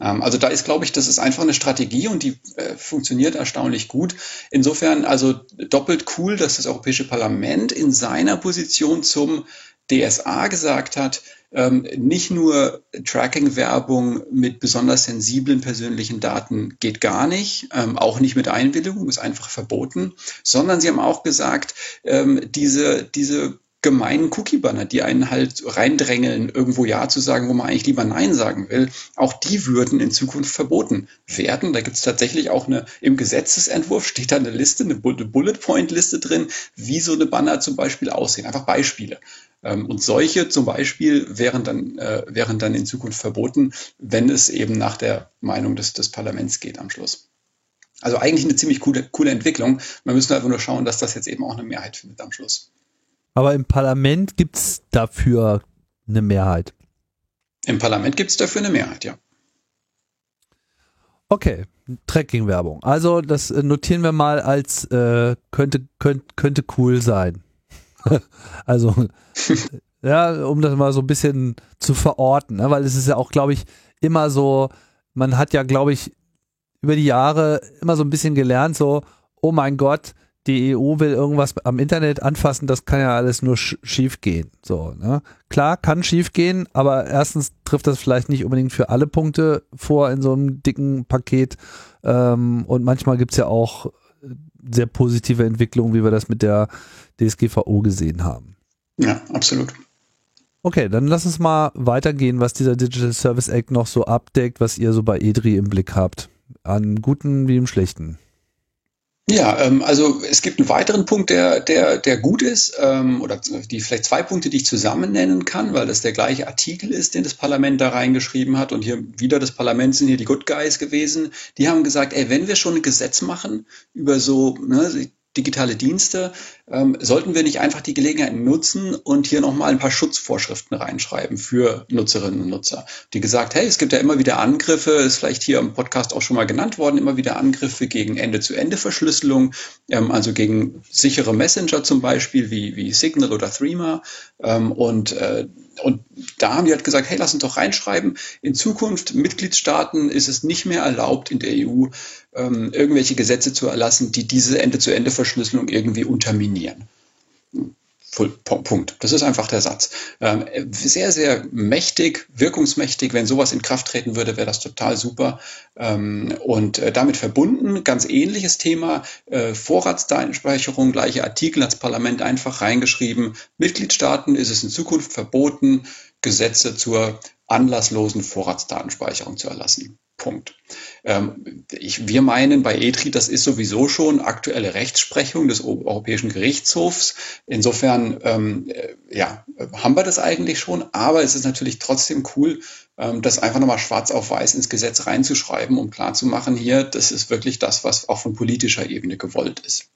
Ähm, also da ist, glaube ich, das ist einfach eine Strategie und die äh, funktioniert erstaunlich gut. Insofern also doppelt cool, dass das Europäische Parlament in seiner Position zum DSA gesagt hat, ähm, nicht nur Tracking-Werbung mit besonders sensiblen persönlichen Daten geht gar nicht, ähm, auch nicht mit Einwilligung, ist einfach verboten, sondern sie haben auch gesagt, ähm, diese, diese gemeinen Cookie-Banner, die einen halt reindrängeln, irgendwo Ja zu sagen, wo man eigentlich lieber Nein sagen will, auch die würden in Zukunft verboten werden. Da gibt es tatsächlich auch eine, im Gesetzesentwurf steht da eine Liste, eine Bullet-Point-Liste drin, wie so eine Banner zum Beispiel aussehen. Einfach Beispiele. Ähm, und solche zum Beispiel wären dann, äh, wären dann in Zukunft verboten, wenn es eben nach der Meinung des, des Parlaments geht am Schluss. Also eigentlich eine ziemlich coole, coole Entwicklung. Man müsste einfach nur schauen, dass das jetzt eben auch eine Mehrheit findet am Schluss. Aber im Parlament gibt es dafür eine Mehrheit. Im Parlament gibt es dafür eine Mehrheit, ja. Okay, Tracking-Werbung. Also das äh, notieren wir mal als äh, könnte, könnte, könnte cool sein. also Ja, um das mal so ein bisschen zu verorten, ne? weil es ist ja auch, glaube ich, immer so, man hat ja, glaube ich, über die Jahre immer so ein bisschen gelernt, so, oh mein Gott, die EU will irgendwas am Internet anfassen, das kann ja alles nur sch schief gehen. So, ne? Klar, kann schief gehen, aber erstens trifft das vielleicht nicht unbedingt für alle Punkte vor in so einem dicken Paket. Ähm, und manchmal gibt's ja auch sehr positive Entwicklungen, wie wir das mit der DSGVO gesehen haben. Ja, absolut. Okay, dann lass uns mal weitergehen, was dieser Digital Service Act noch so abdeckt, was ihr so bei EDRI im Blick habt. An guten wie im schlechten. Ja, ähm, also es gibt einen weiteren Punkt, der, der, der gut ist, ähm, oder die vielleicht zwei Punkte, die ich zusammen nennen kann, weil das der gleiche Artikel ist, den das Parlament da reingeschrieben hat. Und hier wieder das Parlament sind hier die Good Guys gewesen. Die haben gesagt, ey, wenn wir schon ein Gesetz machen über so, ne, digitale Dienste, ähm, sollten wir nicht einfach die Gelegenheit nutzen und hier nochmal ein paar Schutzvorschriften reinschreiben für Nutzerinnen und Nutzer, die gesagt, hey, es gibt ja immer wieder Angriffe, ist vielleicht hier im Podcast auch schon mal genannt worden, immer wieder Angriffe gegen Ende-zu-Ende-Verschlüsselung, ähm, also gegen sichere Messenger zum Beispiel wie, wie Signal oder Threema. Ähm, und äh, und da haben die halt gesagt, hey, lass uns doch reinschreiben, in Zukunft Mitgliedstaaten ist es nicht mehr erlaubt, in der EU ähm, irgendwelche Gesetze zu erlassen, die diese Ende-zu-Ende-Verschlüsselung irgendwie unterminieren. Punkt. Das ist einfach der Satz. Ähm, sehr, sehr mächtig, wirkungsmächtig. Wenn sowas in Kraft treten würde, wäre das total super. Ähm, und äh, damit verbunden, ganz ähnliches Thema, äh, Vorratsdatenspeicherung, gleiche Artikel das Parlament einfach reingeschrieben. Mitgliedstaaten ist es in Zukunft verboten, Gesetze zur anlasslosen Vorratsdatenspeicherung zu erlassen. Punkt. Ähm, ich, wir meinen bei ETRI, das ist sowieso schon aktuelle Rechtsprechung des Europäischen Gerichtshofs. Insofern ähm, äh, ja, haben wir das eigentlich schon, aber es ist natürlich trotzdem cool, ähm, das einfach nochmal schwarz auf weiß ins Gesetz reinzuschreiben, um klarzumachen, hier, das ist wirklich das, was auch von politischer Ebene gewollt ist.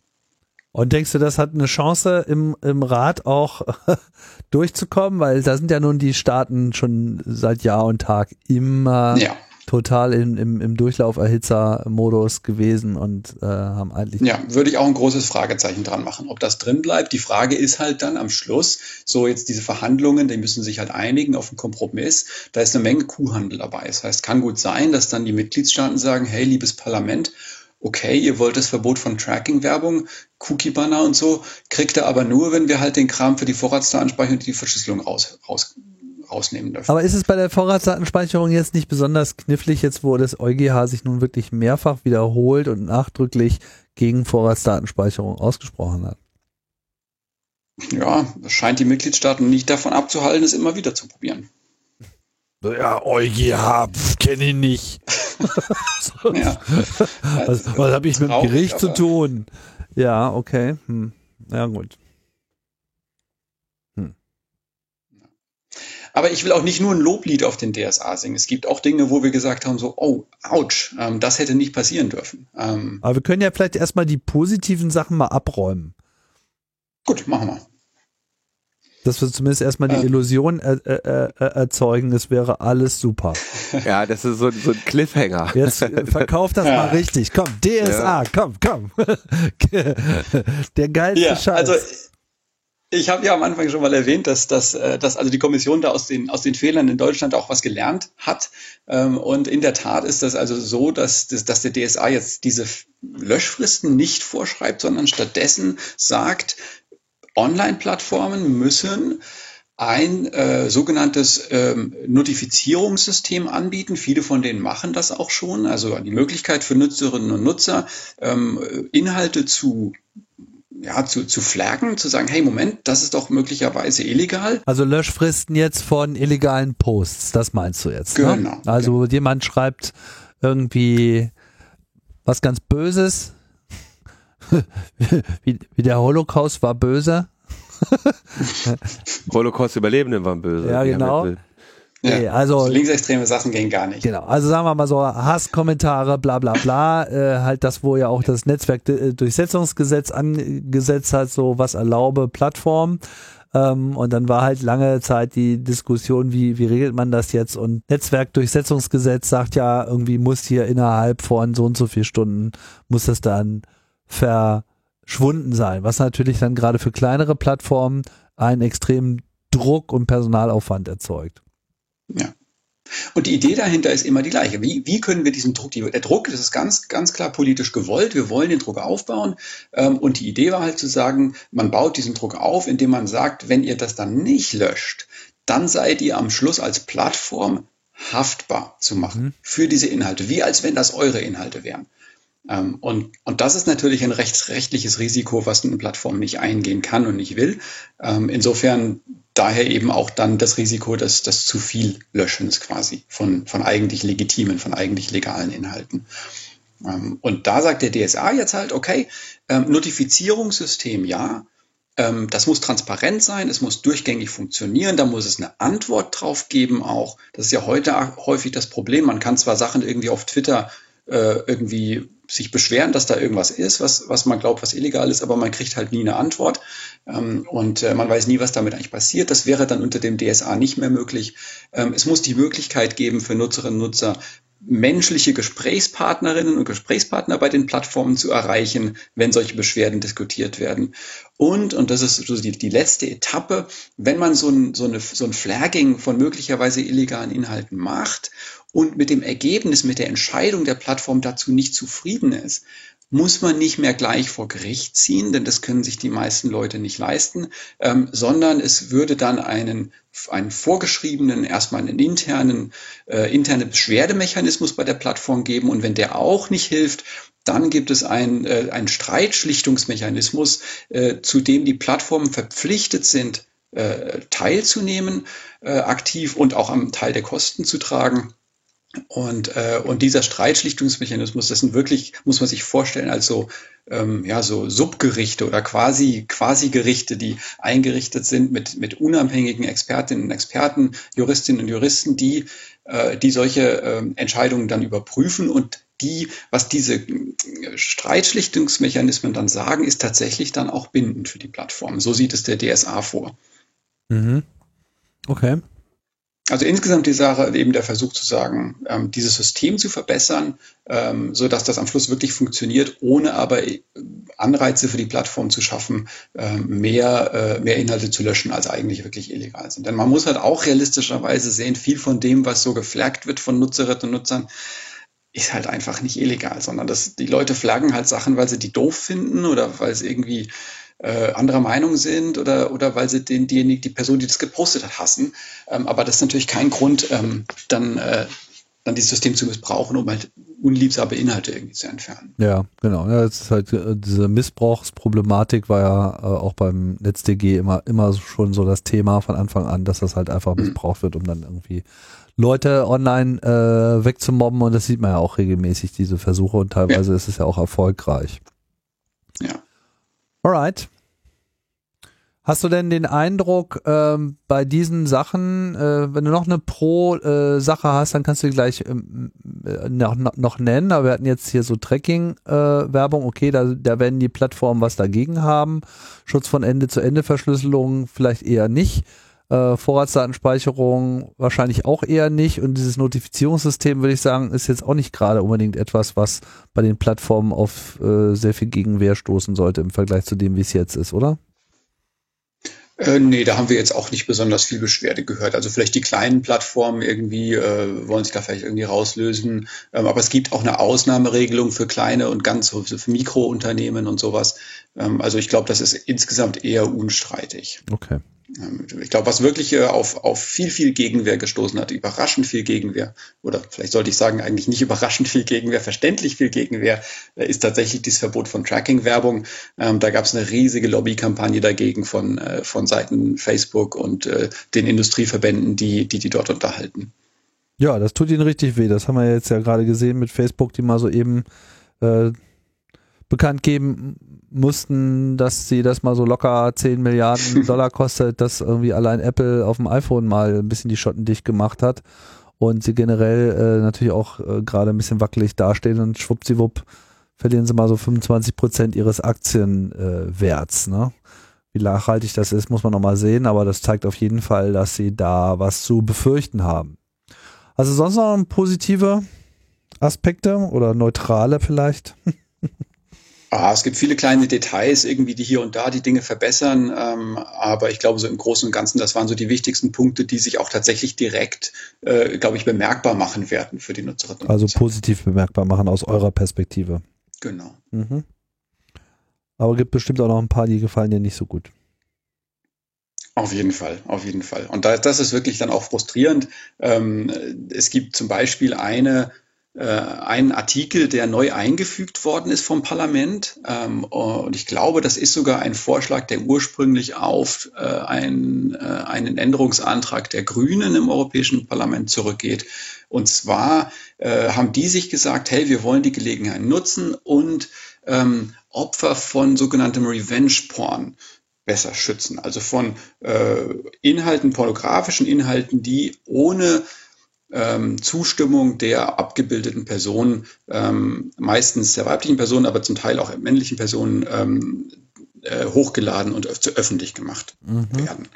Und denkst du, das hat eine Chance im, im Rat auch durchzukommen? Weil da sind ja nun die Staaten schon seit Jahr und Tag immer ja total im, im, im Durchlauferhitzer-Modus gewesen und äh, haben eigentlich. Ja, würde ich auch ein großes Fragezeichen dran machen, ob das drin bleibt. Die Frage ist halt dann am Schluss, so jetzt diese Verhandlungen, die müssen sich halt einigen auf einen Kompromiss. Da ist eine Menge Kuhhandel dabei. Das heißt, kann gut sein, dass dann die Mitgliedstaaten sagen, hey, liebes Parlament, okay, ihr wollt das Verbot von Tracking-Werbung, Cookie-Banner und so, kriegt ihr aber nur, wenn wir halt den Kram für die Vorratsdatenspeicherung und die Verschlüsselung raus, raus rausnehmen dürfen. Aber ist es bei der Vorratsdatenspeicherung jetzt nicht besonders knifflig, jetzt wo das EuGH sich nun wirklich mehrfach wiederholt und nachdrücklich gegen Vorratsdatenspeicherung ausgesprochen hat? Ja, das scheint die Mitgliedstaaten nicht davon abzuhalten, es immer wieder zu probieren. Ja, EuGH, kenne ich nicht. ja. Was, was habe ich mit dem Gericht zu tun? Ja, okay. Hm. Ja, gut. Aber ich will auch nicht nur ein Loblied auf den DSA singen. Es gibt auch Dinge, wo wir gesagt haben, so, oh, ouch, ähm, das hätte nicht passieren dürfen. Ähm, Aber wir können ja vielleicht erstmal die positiven Sachen mal abräumen. Gut, machen wir. Dass wir zumindest erstmal die äh. Illusion er, er, er, erzeugen, es wäre alles super. Ja, das ist so, so ein Cliffhanger. Jetzt verkauf das ja. mal richtig. Komm, DSA, ja. komm, komm. Der geilste ja, Scheiß. Also ich habe ja am Anfang schon mal erwähnt, dass, dass, äh, dass also die Kommission da aus den, aus den Fehlern in Deutschland auch was gelernt hat. Ähm, und in der Tat ist das also so, dass, dass der DSA jetzt diese Löschfristen nicht vorschreibt, sondern stattdessen sagt, Online-Plattformen müssen ein äh, sogenanntes ähm, Notifizierungssystem anbieten. Viele von denen machen das auch schon. Also die Möglichkeit für Nutzerinnen und Nutzer, ähm, Inhalte zu ja, zu, zu flaggen, zu sagen, hey, Moment, das ist doch möglicherweise illegal. Also Löschfristen jetzt von illegalen Posts, das meinst du jetzt? Ne? Genau. Ne? Also genau. jemand schreibt irgendwie was ganz Böses, wie, wie der Holocaust war böse. Holocaust-Überlebende waren böse. Ja, genau. Nee, ja, also linksextreme Sachen gehen gar nicht. Genau, also sagen wir mal so Hasskommentare, bla bla bla, äh, halt das, wo ja auch das Netzwerkdurchsetzungsgesetz angesetzt hat, so was erlaube Plattform. Ähm, und dann war halt lange Zeit die Diskussion, wie, wie regelt man das jetzt? Und Netzwerkdurchsetzungsgesetz sagt ja, irgendwie muss hier innerhalb von so und so vier Stunden muss das dann verschwunden sein, was natürlich dann gerade für kleinere Plattformen einen extrem Druck und Personalaufwand erzeugt. Ja. Und die Idee dahinter ist immer die gleiche. Wie, wie können wir diesen Druck, die, der Druck, das ist ganz, ganz klar politisch gewollt. Wir wollen den Druck aufbauen. Ähm, und die Idee war halt zu sagen, man baut diesen Druck auf, indem man sagt, wenn ihr das dann nicht löscht, dann seid ihr am Schluss als Plattform haftbar zu machen mhm. für diese Inhalte, wie als wenn das eure Inhalte wären. Ähm, und, und das ist natürlich ein rechtsrechtliches Risiko, was eine Plattform nicht eingehen kann und nicht will. Ähm, insofern daher eben auch dann das Risiko des, des zu viel Löschens quasi von, von eigentlich legitimen, von eigentlich legalen Inhalten. Ähm, und da sagt der DSA jetzt halt, okay, ähm, Notifizierungssystem ja, ähm, das muss transparent sein, es muss durchgängig funktionieren, da muss es eine Antwort drauf geben auch. Das ist ja heute häufig das Problem. Man kann zwar Sachen irgendwie auf Twitter äh, irgendwie sich beschweren, dass da irgendwas ist, was, was man glaubt, was illegal ist, aber man kriegt halt nie eine Antwort ähm, und äh, man weiß nie, was damit eigentlich passiert. Das wäre dann unter dem DSA nicht mehr möglich. Ähm, es muss die Möglichkeit geben für Nutzerinnen und Nutzer, menschliche Gesprächspartnerinnen und Gesprächspartner bei den Plattformen zu erreichen, wenn solche Beschwerden diskutiert werden. Und, und das ist so die, die letzte Etappe, wenn man so ein, so, eine, so ein Flagging von möglicherweise illegalen Inhalten macht und mit dem Ergebnis, mit der Entscheidung der Plattform dazu nicht zufrieden ist, muss man nicht mehr gleich vor Gericht ziehen, denn das können sich die meisten Leute nicht leisten, ähm, sondern es würde dann einen, einen vorgeschriebenen, erstmal einen internen, äh, interne Beschwerdemechanismus bei der Plattform geben und wenn der auch nicht hilft, dann gibt es einen, äh, einen Streitschlichtungsmechanismus, äh, zu dem die Plattformen verpflichtet sind, äh, teilzunehmen, äh, aktiv und auch am Teil der Kosten zu tragen. Und, äh, und dieser Streitschlichtungsmechanismus, das sind wirklich, muss man sich vorstellen, als so, ähm, ja, so Subgerichte oder quasi, quasi Gerichte, die eingerichtet sind mit, mit unabhängigen Expertinnen und Experten, Juristinnen und Juristen, die, äh, die solche äh, Entscheidungen dann überprüfen und die, was diese äh, Streitschlichtungsmechanismen dann sagen, ist tatsächlich dann auch bindend für die Plattform. So sieht es der DSA vor. Mhm. Okay. Also insgesamt die Sache, eben der Versuch zu sagen, ähm, dieses System zu verbessern, ähm, so das am Schluss wirklich funktioniert, ohne aber äh, Anreize für die Plattform zu schaffen, äh, mehr, äh, mehr Inhalte zu löschen, als eigentlich wirklich illegal sind. Denn man muss halt auch realistischerweise sehen, viel von dem, was so geflaggt wird von Nutzerinnen und Nutzern, ist halt einfach nicht illegal, sondern das, die Leute flaggen halt Sachen, weil sie die doof finden oder weil sie irgendwie äh, anderer Meinung sind oder, oder weil sie den, diejenige, die Person, die das gepostet hat, hassen. Ähm, aber das ist natürlich kein Grund, ähm, dann, äh, dann dieses System zu missbrauchen, um halt unliebsame Inhalte irgendwie zu entfernen. Ja, genau. Ja, das ist halt, äh, diese Missbrauchsproblematik war ja äh, auch beim NetzDG immer, immer schon so das Thema von Anfang an, dass das halt einfach mhm. missbraucht wird, um dann irgendwie Leute online äh, wegzumobben und das sieht man ja auch regelmäßig, diese Versuche und teilweise ja. ist es ja auch erfolgreich. Alright. Hast du denn den Eindruck, ähm, bei diesen Sachen, äh, wenn du noch eine Pro-Sache äh, hast, dann kannst du die gleich ähm, äh, noch, noch nennen, aber wir hatten jetzt hier so Tracking-Werbung, äh, okay, da, da werden die Plattformen was dagegen haben. Schutz von Ende-zu-Ende-Verschlüsselung vielleicht eher nicht. Äh, Vorratsdatenspeicherung wahrscheinlich auch eher nicht. Und dieses Notifizierungssystem, würde ich sagen, ist jetzt auch nicht gerade unbedingt etwas, was bei den Plattformen auf äh, sehr viel Gegenwehr stoßen sollte im Vergleich zu dem, wie es jetzt ist, oder? Äh, nee, da haben wir jetzt auch nicht besonders viel Beschwerde gehört. Also vielleicht die kleinen Plattformen irgendwie äh, wollen sich da vielleicht irgendwie rauslösen. Ähm, aber es gibt auch eine Ausnahmeregelung für kleine und ganz für Mikrounternehmen und sowas. Ähm, also ich glaube, das ist insgesamt eher unstreitig. Okay. Ich glaube, was wirklich äh, auf, auf viel, viel Gegenwehr gestoßen hat, überraschend viel Gegenwehr, oder vielleicht sollte ich sagen, eigentlich nicht überraschend viel Gegenwehr, verständlich viel Gegenwehr, äh, ist tatsächlich dieses Verbot von Tracking-Werbung. Ähm, da gab es eine riesige Lobbykampagne dagegen von, äh, von Seiten Facebook und äh, den Industrieverbänden, die, die die dort unterhalten. Ja, das tut ihnen richtig weh. Das haben wir jetzt ja gerade gesehen mit Facebook, die mal so eben äh, bekannt geben mussten, dass sie das mal so locker 10 Milliarden Dollar kostet, dass irgendwie allein Apple auf dem iPhone mal ein bisschen die Schotten dicht gemacht hat und sie generell äh, natürlich auch äh, gerade ein bisschen wackelig dastehen und schwuppsiwupp verlieren sie mal so 25 Prozent ihres Aktienwerts. Äh, ne? Wie nachhaltig das ist, muss man nochmal sehen, aber das zeigt auf jeden Fall, dass sie da was zu befürchten haben. Also sonst noch positive Aspekte oder neutrale vielleicht? Ah, es gibt viele kleine Details irgendwie, die hier und da die Dinge verbessern. Ähm, aber ich glaube, so im Großen und Ganzen, das waren so die wichtigsten Punkte, die sich auch tatsächlich direkt, äh, glaube ich, bemerkbar machen werden für die Nutzerinnen. Also positiv bemerkbar machen aus eurer Perspektive. Genau. Mhm. Aber gibt bestimmt auch noch ein paar, die gefallen dir nicht so gut. Auf jeden Fall, auf jeden Fall. Und da, das ist wirklich dann auch frustrierend. Ähm, es gibt zum Beispiel eine äh, einen Artikel, der neu eingefügt worden ist vom Parlament. Ähm, und ich glaube, das ist sogar ein Vorschlag, der ursprünglich auf äh, ein, äh, einen Änderungsantrag der Grünen im Europäischen Parlament zurückgeht. Und zwar äh, haben die sich gesagt, hey, wir wollen die Gelegenheit nutzen und ähm, Opfer von sogenanntem Revenge Porn besser schützen. Also von äh, Inhalten, pornografischen Inhalten, die ohne ähm, Zustimmung der abgebildeten Personen, ähm, meistens der weiblichen Personen, aber zum Teil auch männlichen Personen, ähm, äh, hochgeladen und öffentlich gemacht mhm. werden.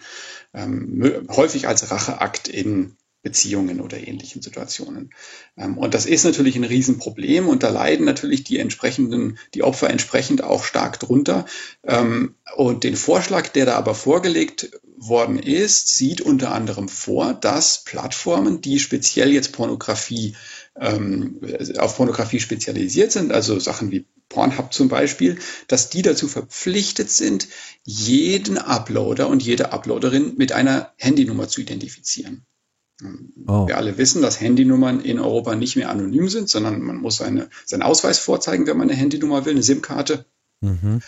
Ähm, häufig als Racheakt in Beziehungen oder ähnlichen Situationen. Ähm, und das ist natürlich ein Riesenproblem und da leiden natürlich die entsprechenden, die Opfer entsprechend auch stark drunter. Ähm, und den Vorschlag, der da aber vorgelegt worden ist, sieht unter anderem vor, dass Plattformen, die speziell jetzt Pornografie ähm, auf Pornografie spezialisiert sind, also Sachen wie Pornhub zum Beispiel, dass die dazu verpflichtet sind, jeden Uploader und jede Uploaderin mit einer Handynummer zu identifizieren. Oh. Wir alle wissen, dass Handynummern in Europa nicht mehr anonym sind, sondern man muss seine, seinen Ausweis vorzeigen, wenn man eine Handynummer will, eine SIM-Karte. Mhm.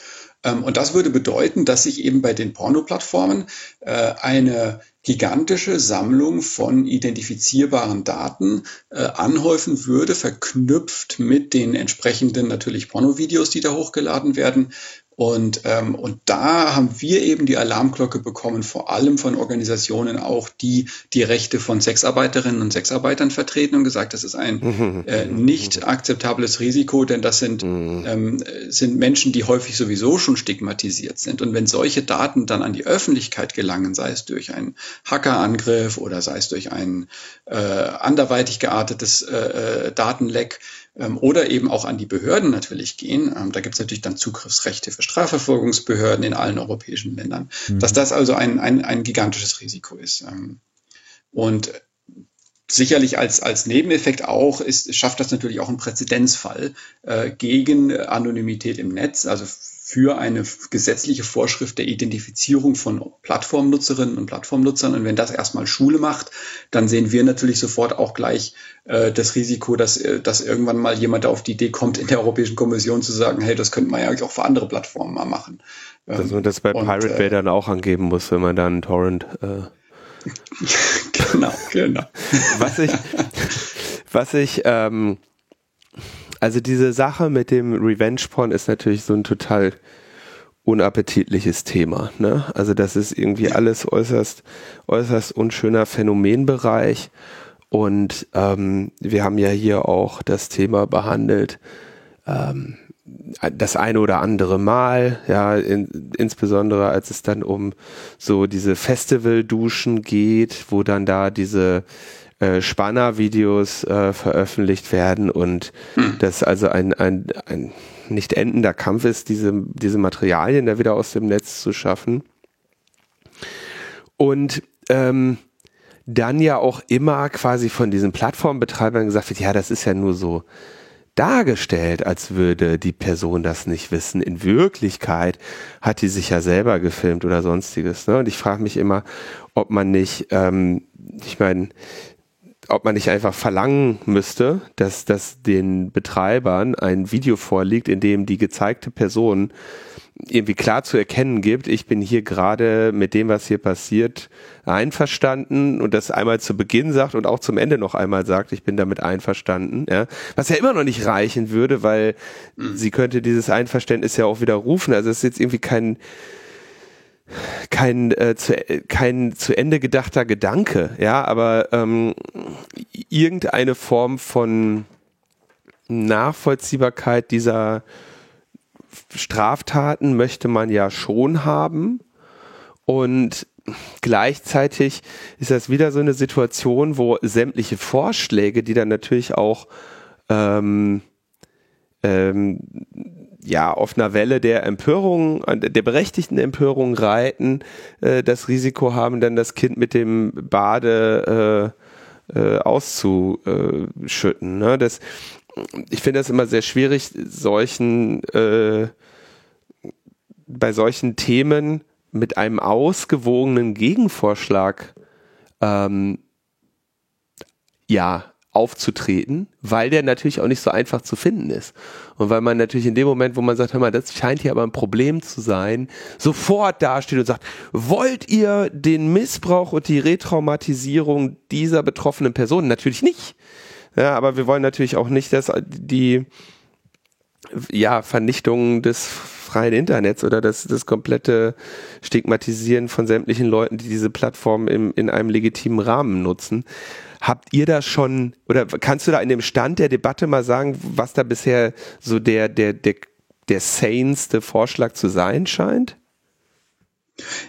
Ähm, und das würde bedeuten, dass sich eben bei den Porno-Plattformen äh, eine gigantische Sammlung von identifizierbaren Daten äh, anhäufen würde, verknüpft mit den entsprechenden natürlich Pornovideos, die da hochgeladen werden, und, ähm, und da haben wir eben die Alarmglocke bekommen, vor allem von Organisationen auch, die die Rechte von Sexarbeiterinnen und Sexarbeitern vertreten und gesagt, das ist ein äh, nicht akzeptables Risiko, denn das sind, ähm, sind Menschen, die häufig sowieso schon stigmatisiert sind. Und wenn solche Daten dann an die Öffentlichkeit gelangen, sei es durch einen Hackerangriff oder sei es durch ein äh, anderweitig geartetes äh, äh Datenleck, oder eben auch an die Behörden natürlich gehen. Ähm, da gibt es natürlich dann Zugriffsrechte für Strafverfolgungsbehörden in allen europäischen Ländern, mhm. dass das also ein, ein, ein gigantisches Risiko ist. Ähm, und sicherlich als, als Nebeneffekt auch ist, schafft das natürlich auch einen Präzedenzfall äh, gegen Anonymität im Netz, also für eine gesetzliche Vorschrift der Identifizierung von Plattformnutzerinnen und Plattformnutzern. Und wenn das erstmal Schule macht, dann sehen wir natürlich sofort auch gleich äh, das Risiko, dass, äh, dass irgendwann mal jemand auf die Idee kommt, in der Europäischen Kommission zu sagen, hey, das könnte man ja auch für andere Plattformen mal machen. Ähm, dass man das bei Pirate Bay äh, dann auch angeben muss, wenn man dann Torrent äh genau, genau. Was ich, was ich ähm, also diese Sache mit dem Revenge-Porn ist natürlich so ein total unappetitliches Thema. Ne? Also das ist irgendwie alles äußerst, äußerst unschöner Phänomenbereich. Und ähm, wir haben ja hier auch das Thema behandelt, ähm, das eine oder andere Mal, ja, in, insbesondere als es dann um so diese Festival-Duschen geht, wo dann da diese äh, Spanner-Videos äh, veröffentlicht werden und hm. das also ein, ein, ein nicht endender Kampf ist, diese, diese Materialien da wieder aus dem Netz zu schaffen. Und ähm, dann ja auch immer quasi von diesen Plattformbetreibern gesagt wird, ja, das ist ja nur so dargestellt, als würde die Person das nicht wissen. In Wirklichkeit hat die sich ja selber gefilmt oder sonstiges. Ne? Und ich frage mich immer, ob man nicht, ähm, ich meine, ob man nicht einfach verlangen müsste, dass, dass den Betreibern ein Video vorliegt, in dem die gezeigte Person irgendwie klar zu erkennen gibt, ich bin hier gerade mit dem, was hier passiert, einverstanden und das einmal zu Beginn sagt und auch zum Ende noch einmal sagt, ich bin damit einverstanden, ja. Was ja immer noch nicht reichen würde, weil mhm. sie könnte dieses Einverständnis ja auch wieder rufen. Also es ist jetzt irgendwie kein, kein, äh, zu, kein zu Ende gedachter Gedanke, ja, aber ähm, irgendeine Form von Nachvollziehbarkeit dieser Straftaten möchte man ja schon haben. Und gleichzeitig ist das wieder so eine Situation, wo sämtliche Vorschläge, die dann natürlich auch ähm, ähm, ja auf einer Welle der Empörung, der berechtigten Empörung reiten, äh, das Risiko haben, dann das Kind mit dem Bade äh, äh, auszuschütten. Ne? Das, ich finde das immer sehr schwierig, solchen äh, bei solchen Themen mit einem ausgewogenen Gegenvorschlag ähm, ja aufzutreten, weil der natürlich auch nicht so einfach zu finden ist. Und weil man natürlich in dem Moment, wo man sagt, hör mal, das scheint hier aber ein Problem zu sein, sofort dasteht und sagt, wollt ihr den Missbrauch und die Retraumatisierung dieser betroffenen Personen? Natürlich nicht. Ja, aber wir wollen natürlich auch nicht, dass die ja, Vernichtung des freien Internets oder das, das komplette Stigmatisieren von sämtlichen Leuten, die diese Plattform im, in einem legitimen Rahmen nutzen. Habt ihr da schon, oder kannst du da in dem Stand der Debatte mal sagen, was da bisher so der, der, der, der saneste Vorschlag zu sein scheint?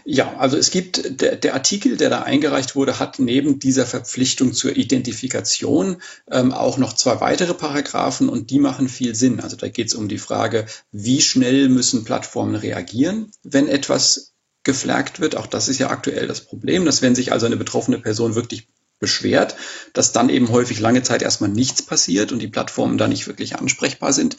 Ja, also es gibt, der, der Artikel, der da eingereicht wurde, hat neben dieser Verpflichtung zur Identifikation ähm, auch noch zwei weitere Paragraphen und die machen viel Sinn. Also da geht es um die Frage, wie schnell müssen Plattformen reagieren, wenn etwas geflaggt wird. Auch das ist ja aktuell das Problem, dass wenn sich also eine betroffene Person wirklich beschwert, dass dann eben häufig lange Zeit erstmal nichts passiert und die Plattformen da nicht wirklich ansprechbar sind.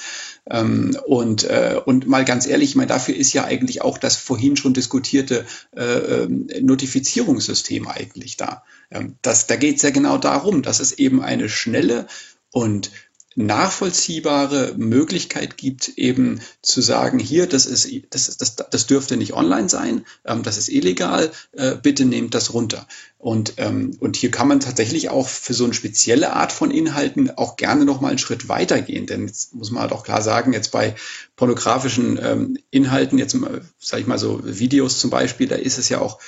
Ähm, und, äh, und mal ganz ehrlich, ich meine, dafür ist ja eigentlich auch das vorhin schon diskutierte äh, ähm, Notifizierungssystem eigentlich da. Ähm, das, da geht es ja genau darum, dass es eben eine schnelle und nachvollziehbare Möglichkeit gibt, eben zu sagen, hier, das ist, das ist, das, das dürfte nicht online sein, ähm, das ist illegal, äh, bitte nehmt das runter. Und, ähm, und hier kann man tatsächlich auch für so eine spezielle Art von Inhalten auch gerne noch mal einen Schritt weitergehen. Denn jetzt muss man halt auch klar sagen, jetzt bei pornografischen ähm, Inhalten, jetzt sage ich mal so Videos zum Beispiel, da ist es ja auch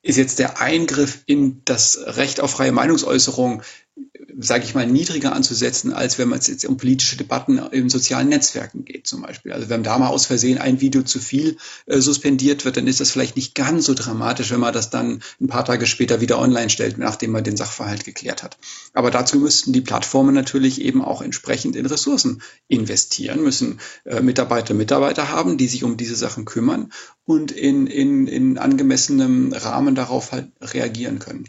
ist jetzt der Eingriff in das Recht auf freie Meinungsäußerung sage ich mal, niedriger anzusetzen, als wenn man jetzt um politische Debatten in sozialen Netzwerken geht zum Beispiel. Also wenn da mal aus Versehen ein Video zu viel äh, suspendiert wird, dann ist das vielleicht nicht ganz so dramatisch, wenn man das dann ein paar Tage später wieder online stellt, nachdem man den Sachverhalt geklärt hat. Aber dazu müssten die Plattformen natürlich eben auch entsprechend in Ressourcen investieren, müssen äh, Mitarbeiter, Mitarbeiter haben, die sich um diese Sachen kümmern und in, in, in angemessenem Rahmen darauf halt reagieren können.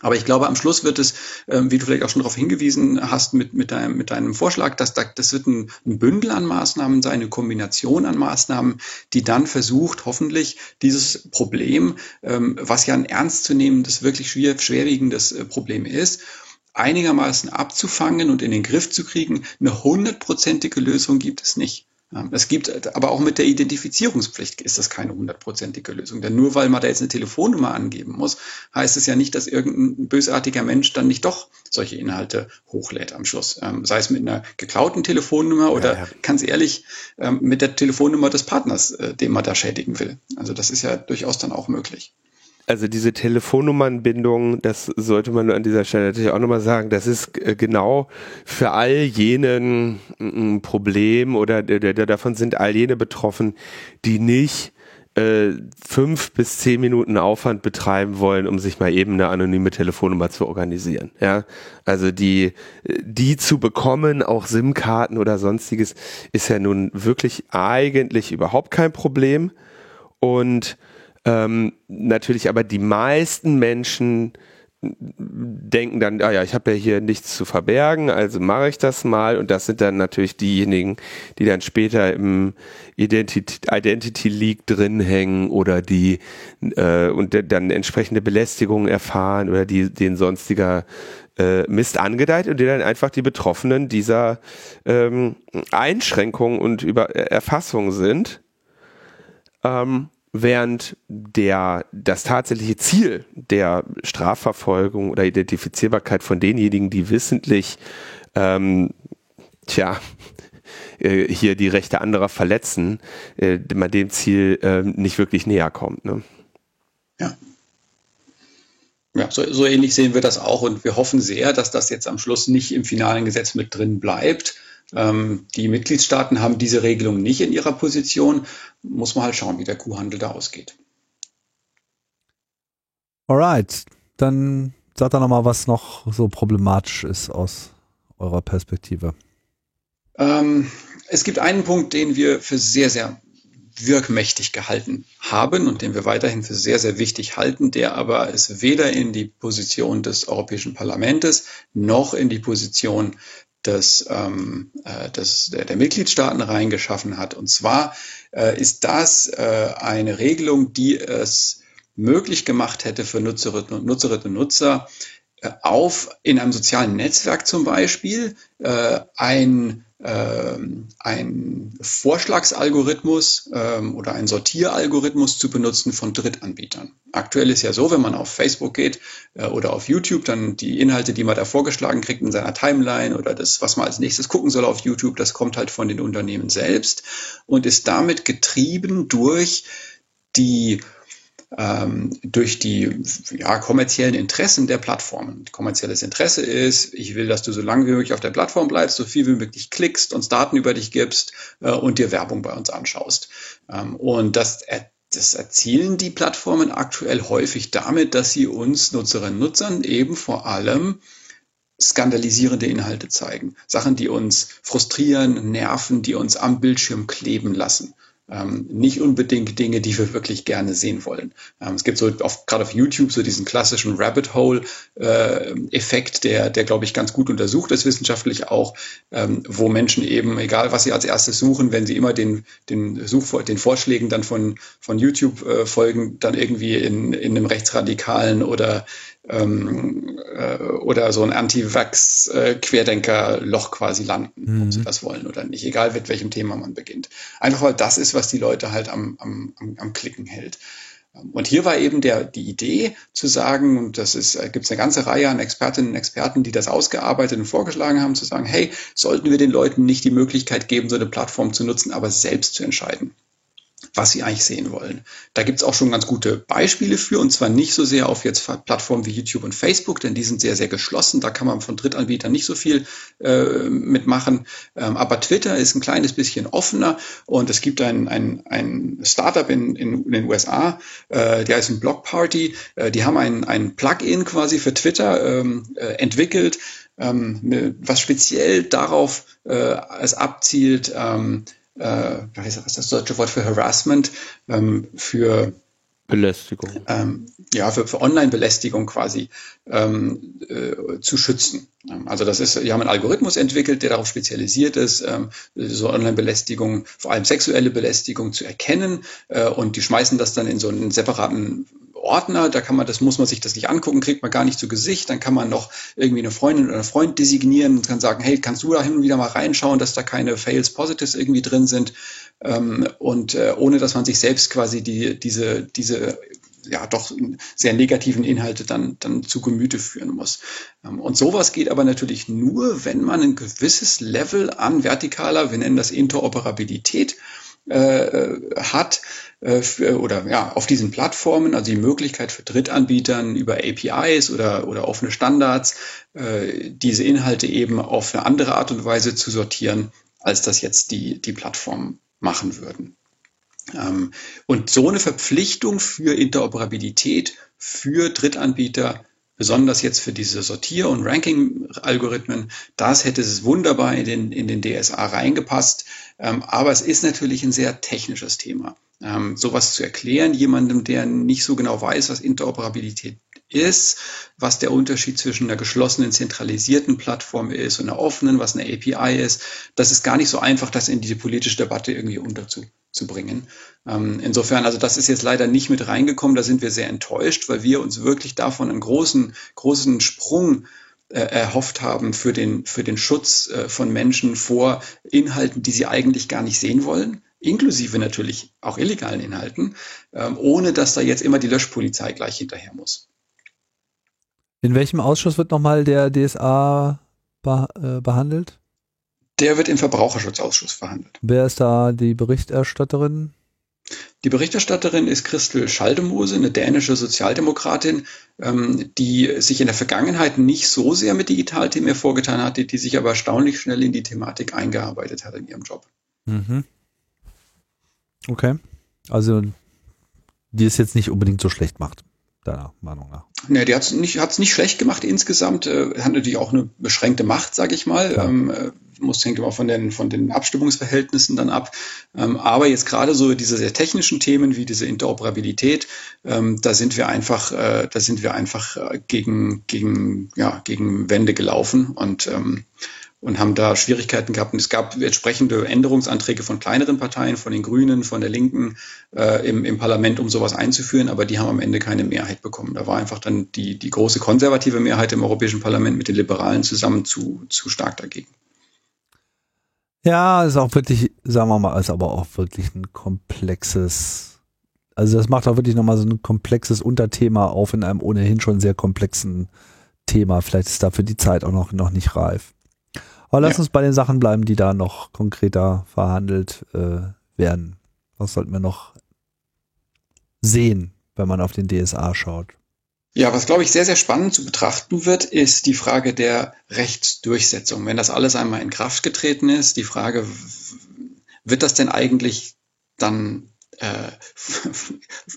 Aber ich glaube, am Schluss wird es, ähm, wie du vielleicht auch schon darauf hingewiesen hast, mit, mit, deinem, mit deinem Vorschlag, dass da, das wird ein, ein Bündel an Maßnahmen sein, eine Kombination an Maßnahmen, die dann versucht, hoffentlich dieses Problem, ähm, was ja ein ernstzunehmendes, wirklich schwer, schwerwiegendes äh, Problem ist, einigermaßen abzufangen und in den Griff zu kriegen. Eine hundertprozentige Lösung gibt es nicht. Es gibt, aber auch mit der Identifizierungspflicht ist das keine hundertprozentige Lösung. Denn nur weil man da jetzt eine Telefonnummer angeben muss, heißt es ja nicht, dass irgendein bösartiger Mensch dann nicht doch solche Inhalte hochlädt am Schluss. Ähm, sei es mit einer geklauten Telefonnummer oder ja, ja. ganz ehrlich ähm, mit der Telefonnummer des Partners, äh, den man da schädigen will. Also das ist ja durchaus dann auch möglich also diese Telefonnummernbindung, das sollte man an dieser Stelle natürlich auch nochmal sagen, das ist äh, genau für all jenen ein Problem oder davon sind all jene betroffen, die nicht äh, fünf bis zehn Minuten Aufwand betreiben wollen, um sich mal eben eine anonyme Telefonnummer zu organisieren. Ja, also die, die zu bekommen, auch SIM-Karten oder sonstiges, ist ja nun wirklich eigentlich überhaupt kein Problem und ähm, natürlich aber die meisten Menschen denken dann, ah ja, ich habe ja hier nichts zu verbergen, also mache ich das mal. Und das sind dann natürlich diejenigen, die dann später im Identity, Identity Leak drin hängen oder die äh, und dann entsprechende Belästigungen erfahren oder die denen sonstiger äh, Mist angedeiht und die dann einfach die Betroffenen dieser ähm, Einschränkungen und über Erfassung sind. Ähm, während der, das tatsächliche Ziel der Strafverfolgung oder Identifizierbarkeit von denjenigen, die wissentlich, ähm, tja, äh, hier die Rechte anderer verletzen, äh, man dem Ziel äh, nicht wirklich näher kommt. Ne? Ja. Ja, so, so ähnlich sehen wir das auch und wir hoffen sehr, dass das jetzt am Schluss nicht im finalen Gesetz mit drin bleibt, die Mitgliedstaaten haben diese Regelung nicht in ihrer Position. Muss man halt schauen, wie der Kuhhandel da ausgeht. Alright, dann sagt da nochmal, was noch so problematisch ist aus eurer Perspektive. Ähm, Es gibt einen Punkt, den wir für sehr, sehr wirkmächtig gehalten haben und den wir weiterhin für sehr, sehr wichtig halten, der aber es weder in die Position des Europäischen Parlaments noch in die Position des, ähm, äh, des, der, der Mitgliedstaaten reingeschaffen hat. Und zwar äh, ist das äh, eine Regelung, die es möglich gemacht hätte für Nutzerinnen und Nutzerinnen und Nutzer, äh, auf in einem sozialen Netzwerk zum Beispiel äh, ein ähm, ein Vorschlagsalgorithmus ähm, oder ein Sortieralgorithmus zu benutzen von Drittanbietern. Aktuell ist ja so, wenn man auf Facebook geht äh, oder auf YouTube, dann die Inhalte, die man da vorgeschlagen kriegt in seiner Timeline oder das, was man als nächstes gucken soll auf YouTube, das kommt halt von den Unternehmen selbst und ist damit getrieben durch die ähm, durch die ja, kommerziellen Interessen der Plattformen. Kommerzielles Interesse ist, ich will, dass du so lange wie möglich auf der Plattform bleibst, so viel wie möglich klickst, uns Daten über dich gibst äh, und dir Werbung bei uns anschaust. Ähm, und das, das erzielen die Plattformen aktuell häufig damit, dass sie uns Nutzerinnen und Nutzern eben vor allem skandalisierende Inhalte zeigen. Sachen, die uns frustrieren, nerven, die uns am Bildschirm kleben lassen ähm, nicht unbedingt Dinge, die wir wirklich gerne sehen wollen. Ähm, es gibt so auf, gerade auf YouTube so diesen klassischen Rabbit Hole äh, Effekt, der, der glaube ich ganz gut untersucht ist wissenschaftlich auch, ähm, wo Menschen eben, egal was sie als erstes suchen, wenn sie immer den, den Such, den Vorschlägen dann von, von YouTube äh, folgen, dann irgendwie in, in einem rechtsradikalen oder ähm, äh, oder so ein Anti-Vax-Querdenker-Loch äh, quasi landen, mhm. ob sie das wollen oder nicht, egal mit welchem Thema man beginnt. Einfach weil das ist, was die Leute halt am, am, am, Klicken hält. Und hier war eben der, die Idee zu sagen, und das ist, äh, gibt es eine ganze Reihe an Expertinnen und Experten, die das ausgearbeitet und vorgeschlagen haben, zu sagen, hey, sollten wir den Leuten nicht die Möglichkeit geben, so eine Plattform zu nutzen, aber selbst zu entscheiden was sie eigentlich sehen wollen. Da gibt's auch schon ganz gute Beispiele für, und zwar nicht so sehr auf jetzt Plattformen wie YouTube und Facebook, denn die sind sehr, sehr geschlossen. Da kann man von Drittanbietern nicht so viel äh, mitmachen. Ähm, aber Twitter ist ein kleines bisschen offener und es gibt ein, ein, ein Startup in, in, in den USA, äh, der ist ein Block Party. Äh, die haben ein, ein Plugin quasi für Twitter ähm, äh, entwickelt, ähm, was speziell darauf äh, es abzielt, ähm, äh, was ist das deutsche Wort für Harassment, ähm, für Belästigung. Ähm, ja, für, für Online-Belästigung quasi ähm, äh, zu schützen. Also das ist, die haben einen Algorithmus entwickelt, der darauf spezialisiert ist, ähm, so Online-Belästigung, vor allem sexuelle Belästigung zu erkennen äh, und die schmeißen das dann in so einen separaten Ordner, da kann man, das muss man sich das nicht angucken, kriegt man gar nicht zu Gesicht, dann kann man noch irgendwie eine Freundin oder einen Freund designieren und kann sagen, hey, kannst du da hin und wieder mal reinschauen, dass da keine Fails Positives irgendwie drin sind ähm, und äh, ohne, dass man sich selbst quasi die, diese, diese ja doch sehr negativen Inhalte dann, dann zu Gemüte führen muss. Ähm, und sowas geht aber natürlich nur, wenn man ein gewisses Level an vertikaler, wir nennen das Interoperabilität, äh, hat äh, oder ja auf diesen Plattformen, also die Möglichkeit für Drittanbietern über APIs oder, oder offene Standards, äh, diese Inhalte eben auf eine andere Art und Weise zu sortieren, als das jetzt die, die Plattformen machen würden. Ähm, und so eine Verpflichtung für Interoperabilität für Drittanbieter besonders jetzt für diese Sortier- und Ranking-Algorithmen, das hätte es wunderbar in den, in den DSA reingepasst. Ähm, aber es ist natürlich ein sehr technisches Thema. Ähm, sowas zu erklären, jemandem, der nicht so genau weiß, was Interoperabilität ist, was der Unterschied zwischen einer geschlossenen, zentralisierten Plattform ist und einer offenen, was eine API ist, das ist gar nicht so einfach, das in diese politische Debatte irgendwie unterzubringen. Ähm, insofern, also das ist jetzt leider nicht mit reingekommen, da sind wir sehr enttäuscht, weil wir uns wirklich davon einen großen, großen Sprung äh, erhofft haben für den, für den Schutz äh, von Menschen vor Inhalten, die sie eigentlich gar nicht sehen wollen, inklusive natürlich auch illegalen Inhalten, ähm, ohne dass da jetzt immer die Löschpolizei gleich hinterher muss. In welchem Ausschuss wird nochmal der DSA äh, behandelt? Der wird im Verbraucherschutzausschuss verhandelt. Wer ist da die Berichterstatterin? Die Berichterstatterin ist Christel Schaldemose, eine dänische Sozialdemokratin, ähm, die sich in der Vergangenheit nicht so sehr mit Digitalthemen hervorgetan hatte, die sich aber erstaunlich schnell in die Thematik eingearbeitet hat in ihrem Job. Mhm. Okay. Also, die es jetzt nicht unbedingt so schlecht macht, deiner Meinung nach. Ne, die hat es nicht, hat's nicht schlecht gemacht insgesamt, äh, hat natürlich auch eine beschränkte Macht, sag ich mal. Ähm, äh, muss hängt immer von den, von den Abstimmungsverhältnissen dann ab. Ähm, aber jetzt gerade so diese sehr technischen Themen wie diese Interoperabilität, ähm, da sind wir einfach, äh, da sind wir einfach äh, gegen, gegen, ja, gegen Wände gelaufen und ähm, und haben da Schwierigkeiten gehabt. Und es gab entsprechende Änderungsanträge von kleineren Parteien, von den Grünen, von der Linken äh, im, im Parlament, um sowas einzuführen, aber die haben am Ende keine Mehrheit bekommen. Da war einfach dann die, die große konservative Mehrheit im Europäischen Parlament mit den Liberalen zusammen zu, zu stark dagegen. Ja, ist auch wirklich, sagen wir mal, ist aber auch wirklich ein komplexes, also das macht auch wirklich nochmal so ein komplexes Unterthema auf in einem ohnehin schon sehr komplexen Thema. Vielleicht ist dafür die Zeit auch noch, noch nicht reif. Aber lass ja. uns bei den Sachen bleiben, die da noch konkreter verhandelt äh, werden. Was sollten wir noch sehen, wenn man auf den DSA schaut? Ja, was glaube ich sehr, sehr spannend zu betrachten wird, ist die Frage der Rechtsdurchsetzung. Wenn das alles einmal in Kraft getreten ist, die Frage, wird das denn eigentlich dann äh,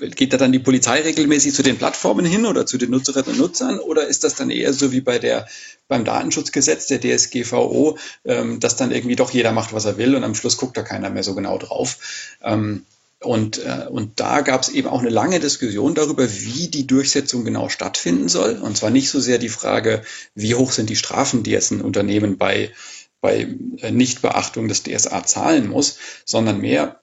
geht da dann die Polizei regelmäßig zu den Plattformen hin oder zu den Nutzerinnen und Nutzern oder ist das dann eher so wie bei der beim Datenschutzgesetz der DSGVO, ähm, dass dann irgendwie doch jeder macht, was er will und am Schluss guckt da keiner mehr so genau drauf. Ähm, und, äh, und da gab es eben auch eine lange Diskussion darüber, wie die Durchsetzung genau stattfinden soll. Und zwar nicht so sehr die Frage, wie hoch sind die Strafen, die jetzt ein Unternehmen bei, bei äh, Nichtbeachtung des DSA zahlen muss, sondern mehr,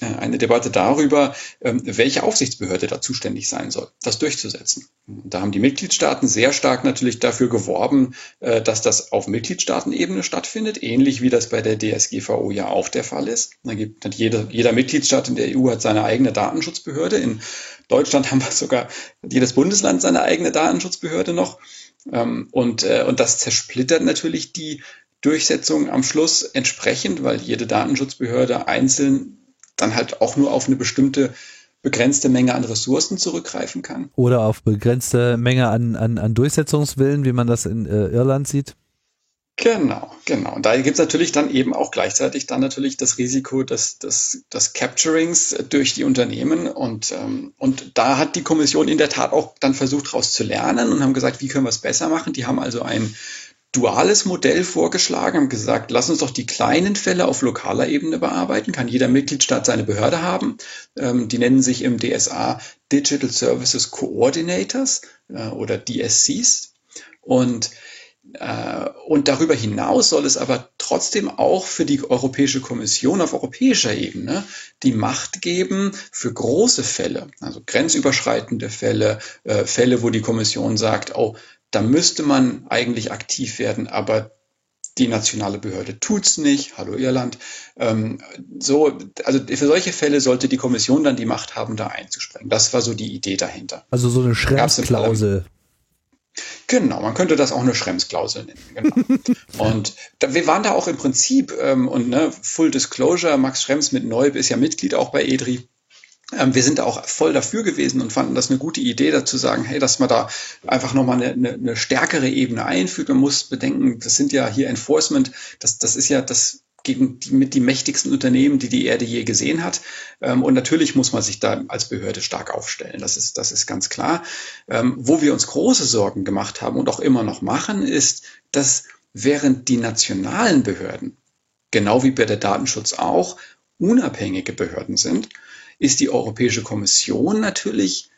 eine Debatte darüber, ähm, welche Aufsichtsbehörde da zuständig sein soll, das durchzusetzen. Da haben die Mitgliedstaaten sehr stark natürlich dafür geworben, äh, dass das auf Mitgliedstaatenebene stattfindet, ähnlich wie das bei der DSGVO ja auch der Fall ist. Da gibt jeder, jeder Mitgliedstaat in der EU hat seine eigene Datenschutzbehörde. In Deutschland haben wir sogar jedes Bundesland seine eigene Datenschutzbehörde noch. Ähm, und, äh, und das zersplittert natürlich die Durchsetzung am Schluss entsprechend, weil jede Datenschutzbehörde einzeln dann halt auch nur auf eine bestimmte begrenzte Menge an Ressourcen zurückgreifen kann. Oder auf begrenzte Menge an, an, an Durchsetzungswillen, wie man das in äh, Irland sieht. Genau, genau. Und da gibt es natürlich dann eben auch gleichzeitig dann natürlich das Risiko des, des, des Capturings durch die Unternehmen. Und, ähm, und da hat die Kommission in der Tat auch dann versucht, daraus zu lernen und haben gesagt, wie können wir es besser machen. Die haben also ein duales Modell vorgeschlagen, haben gesagt, lass uns doch die kleinen Fälle auf lokaler Ebene bearbeiten, kann jeder Mitgliedstaat seine Behörde haben. Ähm, die nennen sich im DSA Digital Services Coordinators äh, oder DSCs. Und äh, und darüber hinaus soll es aber trotzdem auch für die Europäische Kommission auf europäischer Ebene die Macht geben für große Fälle, also grenzüberschreitende Fälle, äh, Fälle, wo die Kommission sagt, oh, da müsste man eigentlich aktiv werden, aber die nationale Behörde tut's nicht. Hallo Irland. Ähm, so, also für solche Fälle sollte die Kommission dann die Macht haben, da einzuspringen. Das war so die Idee dahinter. Also so eine Schrems-Klausel. Genau, man könnte das auch eine Schrems-Klausel nennen. Genau. und da, wir waren da auch im Prinzip, ähm, und ne, Full Disclosure, Max Schrems mit Neub ist ja Mitglied auch bei EDRI. Ähm, wir sind auch voll dafür gewesen und fanden das eine gute Idee, dazu sagen, hey, dass man da einfach nochmal eine, eine, eine stärkere Ebene einfügt. Man muss bedenken, das sind ja hier Enforcement, das, das ist ja das gegen die, mit die mächtigsten Unternehmen, die die Erde je gesehen hat. Ähm, und natürlich muss man sich da als Behörde stark aufstellen. Das ist, das ist ganz klar. Ähm, wo wir uns große Sorgen gemacht haben und auch immer noch machen, ist, dass während die nationalen Behörden, genau wie bei der Datenschutz auch, unabhängige Behörden sind, ist die Europäische Kommission natürlich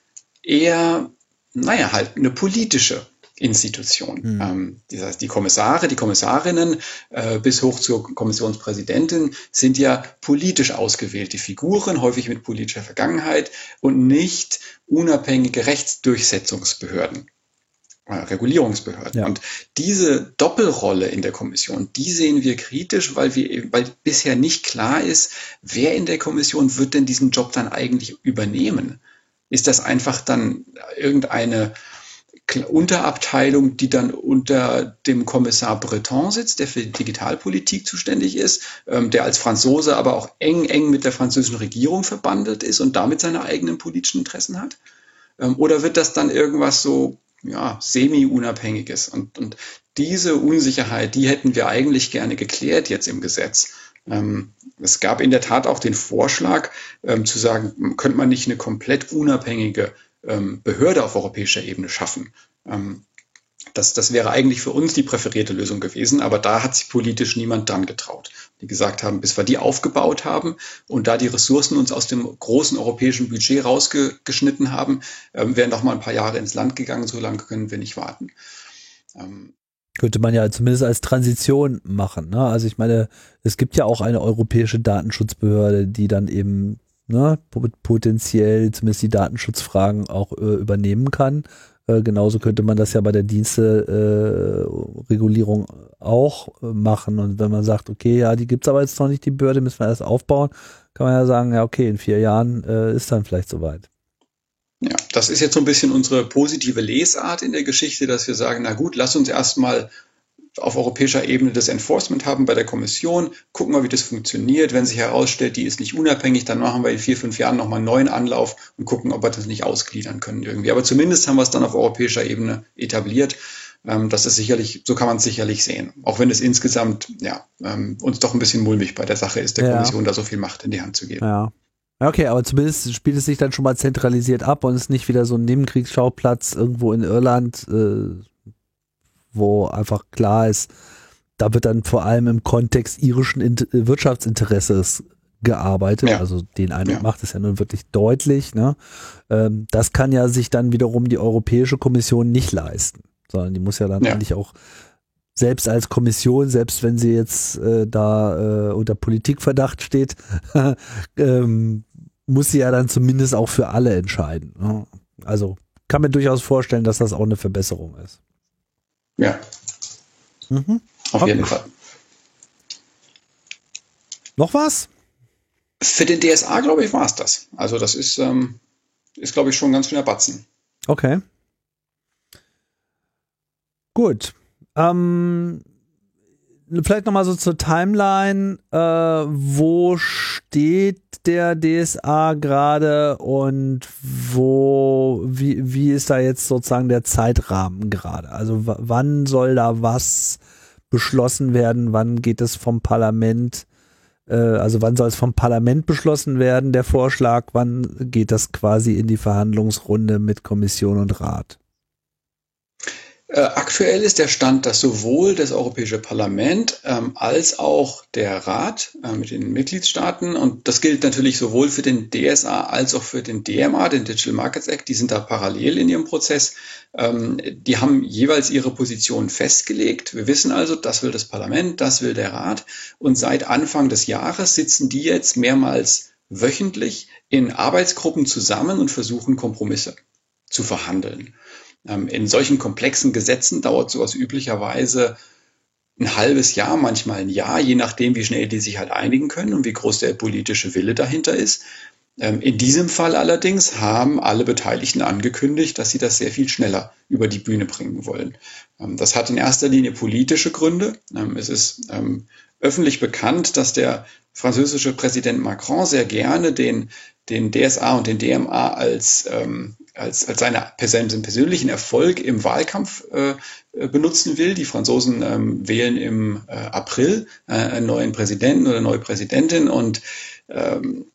eher, naja, halt eine politische Institution. Mhm. Ähm, das heißt, die Kommissare, die Kommissarinnen äh, bis hoch zur Kommissionspräsidentin sind ja politisch ausgewählte Figuren, häufig mit politischer Vergangenheit und nicht unabhängige Rechtsdurchsetzungsbehörden. Äh, Regulierungsbehörden. Ja. Und diese Doppelrolle in der Kommission, die sehen wir kritisch, weil wir, weil bisher nicht klar ist, wer in der Kommission wird denn diesen Job dann eigentlich übernehmen? Ist das einfach dann irgendeine Unterabteilung, die dann unter dem Kommissar Breton sitzt, der für Digitalpolitik zuständig ist, ähm, der als Franzose aber auch eng, eng mit der französischen Regierung verbandelt ist und damit seine eigenen politischen Interessen hat? Ähm, oder wird das dann irgendwas so ja, semi-unabhängiges. Und, und diese Unsicherheit, die hätten wir eigentlich gerne geklärt jetzt im Gesetz. Ähm, es gab in der Tat auch den Vorschlag ähm, zu sagen, könnte man nicht eine komplett unabhängige ähm, Behörde auf europäischer Ebene schaffen. Ähm, Das, das wäre eigentlich für uns die präferierte Lösung gewesen, aber da hat sich politisch niemand dran getraut. Die gesagt haben, bis wir die aufgebaut haben und da die Ressourcen uns aus dem großen europäischen Budget rausgeschnitten haben, ähm, wären noch mal ein paar Jahre ins Land gegangen. So lange können wir nicht warten. Ähm, könnte man ja zumindest als Transition machen. Ne? Also ich meine, es gibt ja auch eine europäische Datenschutzbehörde, die dann eben ne, potenziell zumindest die Datenschutzfragen auch äh, übernehmen kann. Äh, genauso könnte man das ja bei der Diensteregulierung äh, auch äh, machen. Und wenn man sagt, okay, ja, die gibt's aber jetzt noch nicht, die Behörde müssen wir erst aufbauen, kann man ja sagen, ja, okay, in vier Jahren äh, ist dann vielleicht soweit. Ja, das ist jetzt so ein bisschen unsere positive Lesart in der Geschichte, dass wir sagen, na gut, lass uns erstmal auf europäischer Ebene das Enforcement haben bei der Kommission, gucken wir, wie das funktioniert. Wenn sich herausstellt, die ist nicht unabhängig, dann machen wir in vier, fünf Jahren nochmal einen neuen Anlauf und gucken, ob wir das nicht ausgliedern können irgendwie. Aber zumindest haben wir es dann auf europäischer Ebene etabliert. Ähm, das ist sicherlich, so kann man es sicherlich sehen. Auch wenn es insgesamt, ja, ähm, uns doch ein bisschen mulmig bei der Sache ist, der ja. Kommission da so viel Macht in die Hand zu geben. Ja. Okay, aber zumindest spielt es sich dann schon mal zentralisiert ab und ist nicht wieder so ein Nebenkriegsschauplatz irgendwo in Irland, äh, wo einfach klar ist, da wird dann vor allem im Kontext irischen Int Wirtschaftsinteresses gearbeitet. Ja. Also den Eindruck ja. macht es ja nun wirklich deutlich. Ne? Ähm, das kann ja sich dann wiederum die Europäische Kommission nicht leisten, sondern die muss ja dann ja. eigentlich auch selbst als Kommission, selbst wenn sie jetzt äh, da äh, unter Politikverdacht steht, ähm, muss sie ja dann zumindest auch für alle entscheiden. Ne? Also kann mir durchaus vorstellen, dass das auch eine Verbesserung ist. Ja. Mhm. Auf okay. jeden Fall. Noch was? Für den DSA, glaube ich, war es das. Also das ist, ähm, ist glaube ich, schon ganz schöner Batzen. Okay. Gut. Ähm, vielleicht nochmal so zur Timeline. Äh, wo steht der DSA gerade und wo, wie, wie ist da jetzt sozusagen der Zeitrahmen gerade? Also wann soll da was beschlossen werden? Wann geht es vom Parlament? Äh, also wann soll es vom Parlament beschlossen werden, der Vorschlag? Wann geht das quasi in die Verhandlungsrunde mit Kommission und Rat? Äh, aktuell ist der Stand, dass sowohl das Europäische Parlament ähm, als auch der Rat äh, mit den Mitgliedstaaten, und das gilt natürlich sowohl für den DSA als auch für den DMA, den Digital Markets Act, die sind da parallel in ihrem Prozess, ähm, die haben jeweils ihre Position festgelegt. Wir wissen also, das will das Parlament, das will der Rat. Und seit Anfang des Jahres sitzen die jetzt mehrmals wöchentlich in Arbeitsgruppen zusammen und versuchen Kompromisse zu verhandeln. Ähm, in solchen komplexen Gesetzen dauert sowas üblicherweise ein halbes Jahr, manchmal ein Jahr, je nachdem, wie schnell die sich halt einigen können und wie groß der politische Wille dahinter ist. Ähm, in diesem Fall allerdings haben alle Beteiligten angekündigt, dass sie das sehr viel schneller über die Bühne bringen wollen. Ähm, das hat in erster Linie politische Gründe. Es ist öffentlich bekannt, dass der französische Präsident Macron sehr gerne den, den DSA und den DMA als als, als seine, seinen persönlichen Erfolg im Wahlkampf äh, benutzen will. Die Franzosen ähm, wählen im äh, April äh, einen neuen Präsidenten oder neue Präsidentin und, ähm,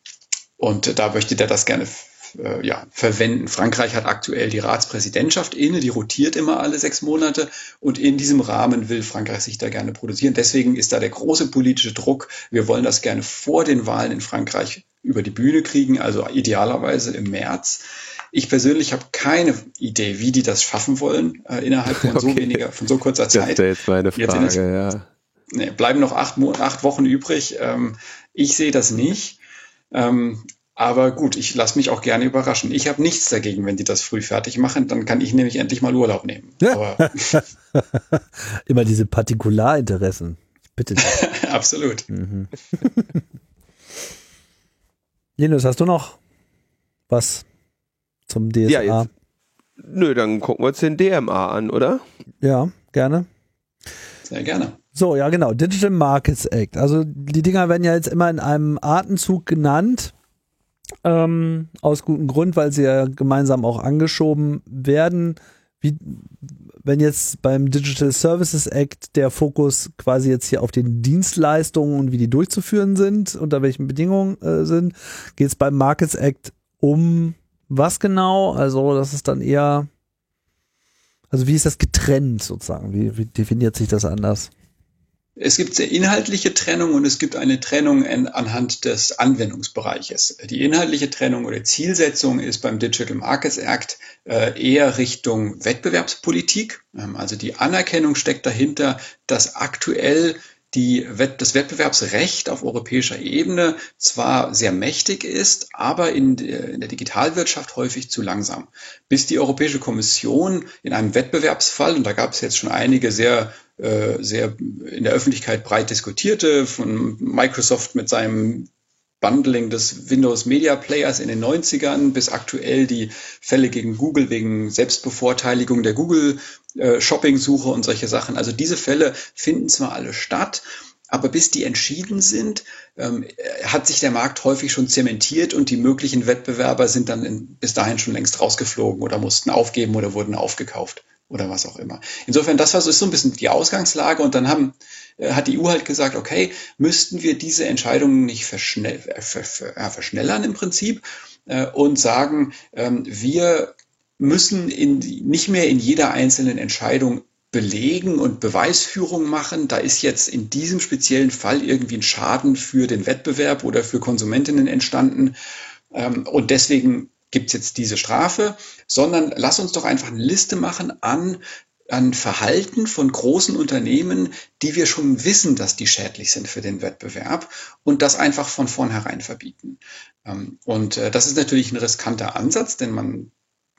und da möchte der das gerne äh, ja, verwenden. Frankreich hat aktuell die Ratspräsidentschaft inne, die rotiert immer alle sechs Monate und in diesem Rahmen will Frankreich sich da gerne produzieren. Deswegen ist da der große politische Druck. Wir wollen das gerne vor den Wahlen in Frankreich über die Bühne kriegen, also idealerweise im März. Ich persönlich habe keine Idee, wie die das schaffen wollen äh, innerhalb von okay. so weniger, von so kurzer Zeit. Das ist jetzt meine Frage, jetzt, ja. Nee, bleiben noch acht, acht Wochen übrig. Ähm, ich sehe das nicht. Ähm, aber gut, ich lasse mich auch gerne überraschen. Ich habe nichts dagegen, wenn die das früh fertig machen, dann kann ich nämlich endlich mal Urlaub nehmen. Immer diese Partikularinteressen. Bitte. Absolut. Mhm. Linus, hast du noch was zum DSA? Ja, jetzt, nö, dann gucken wir uns den DMA an, oder? Ja, gerne. Sehr gerne. So, ja, genau. Digital Markets Act. Also die Dinger werden ja jetzt immer in einem Atemzug genannt. Ähm, aus gutem Grund, weil sie ja gemeinsam auch angeschoben werden. Wie, wenn jetzt beim Digital Services Act der Fokus quasi jetzt hier auf den Dienstleistungen und wie die durchzuführen sind, unter welchen Bedingungen äh, sind, geht es beim Markets Act um was genau? Also, das ist dann eher Also wie ist das getrennt sozusagen? Wie, wie definiert sich das anders? Es gibt eine inhaltliche Trennung und es gibt eine Trennung in, anhand des Anwendungsbereiches. Die inhaltliche Trennung oder Zielsetzung ist beim Digital Markets Act äh, eher Richtung Wettbewerbspolitik. Ähm, also die Anerkennung steckt dahinter, dass aktuell die, das Wettbewerbsrecht auf europäischer Ebene zwar sehr mächtig ist, aber in der, in der Digitalwirtschaft häufig zu langsam. Bis die Europäische Kommission in einem Wettbewerbsfall, und da gab es jetzt schon einige sehr äh, sehr in der Öffentlichkeit breit diskutierte, von Microsoft mit seinem Bundling des Windows Media Players in den 90ern bis aktuell die Fälle gegen Google wegen Selbstbevorteiligung der Google äh, Shopping-Suche und solche Sachen. Also diese Fälle finden zwar alle statt, aber bis die entschieden sind, ähm, hat sich der Markt häufig schon zementiert und die möglichen Wettbewerber sind dann in, bis dahin schon längst rausgeflogen oder mussten aufgeben oder wurden aufgekauft oder was auch immer. Insofern, das war so, ist so ein bisschen die Ausgangslage und dann haben, hat die EU halt gesagt, okay, müssten wir diese Entscheidungen nicht verschnell, äh, verschnellern im Prinzip äh, und sagen, ähm, wir müssen in, nicht mehr in jeder einzelnen Entscheidung belegen und Beweisführung machen. Da ist jetzt in diesem speziellen Fall irgendwie ein Schaden für den Wettbewerb oder für Konsumentinnen entstanden. Ähm, und deswegen gibt es jetzt diese Strafe, sondern lass uns doch einfach eine Liste machen an an Verhalten von großen Unternehmen, die wir schon wissen, dass die schädlich sind für den Wettbewerb und das einfach von vornherein verbieten. Ähm, und äh, das ist natürlich ein riskanter Ansatz, denn man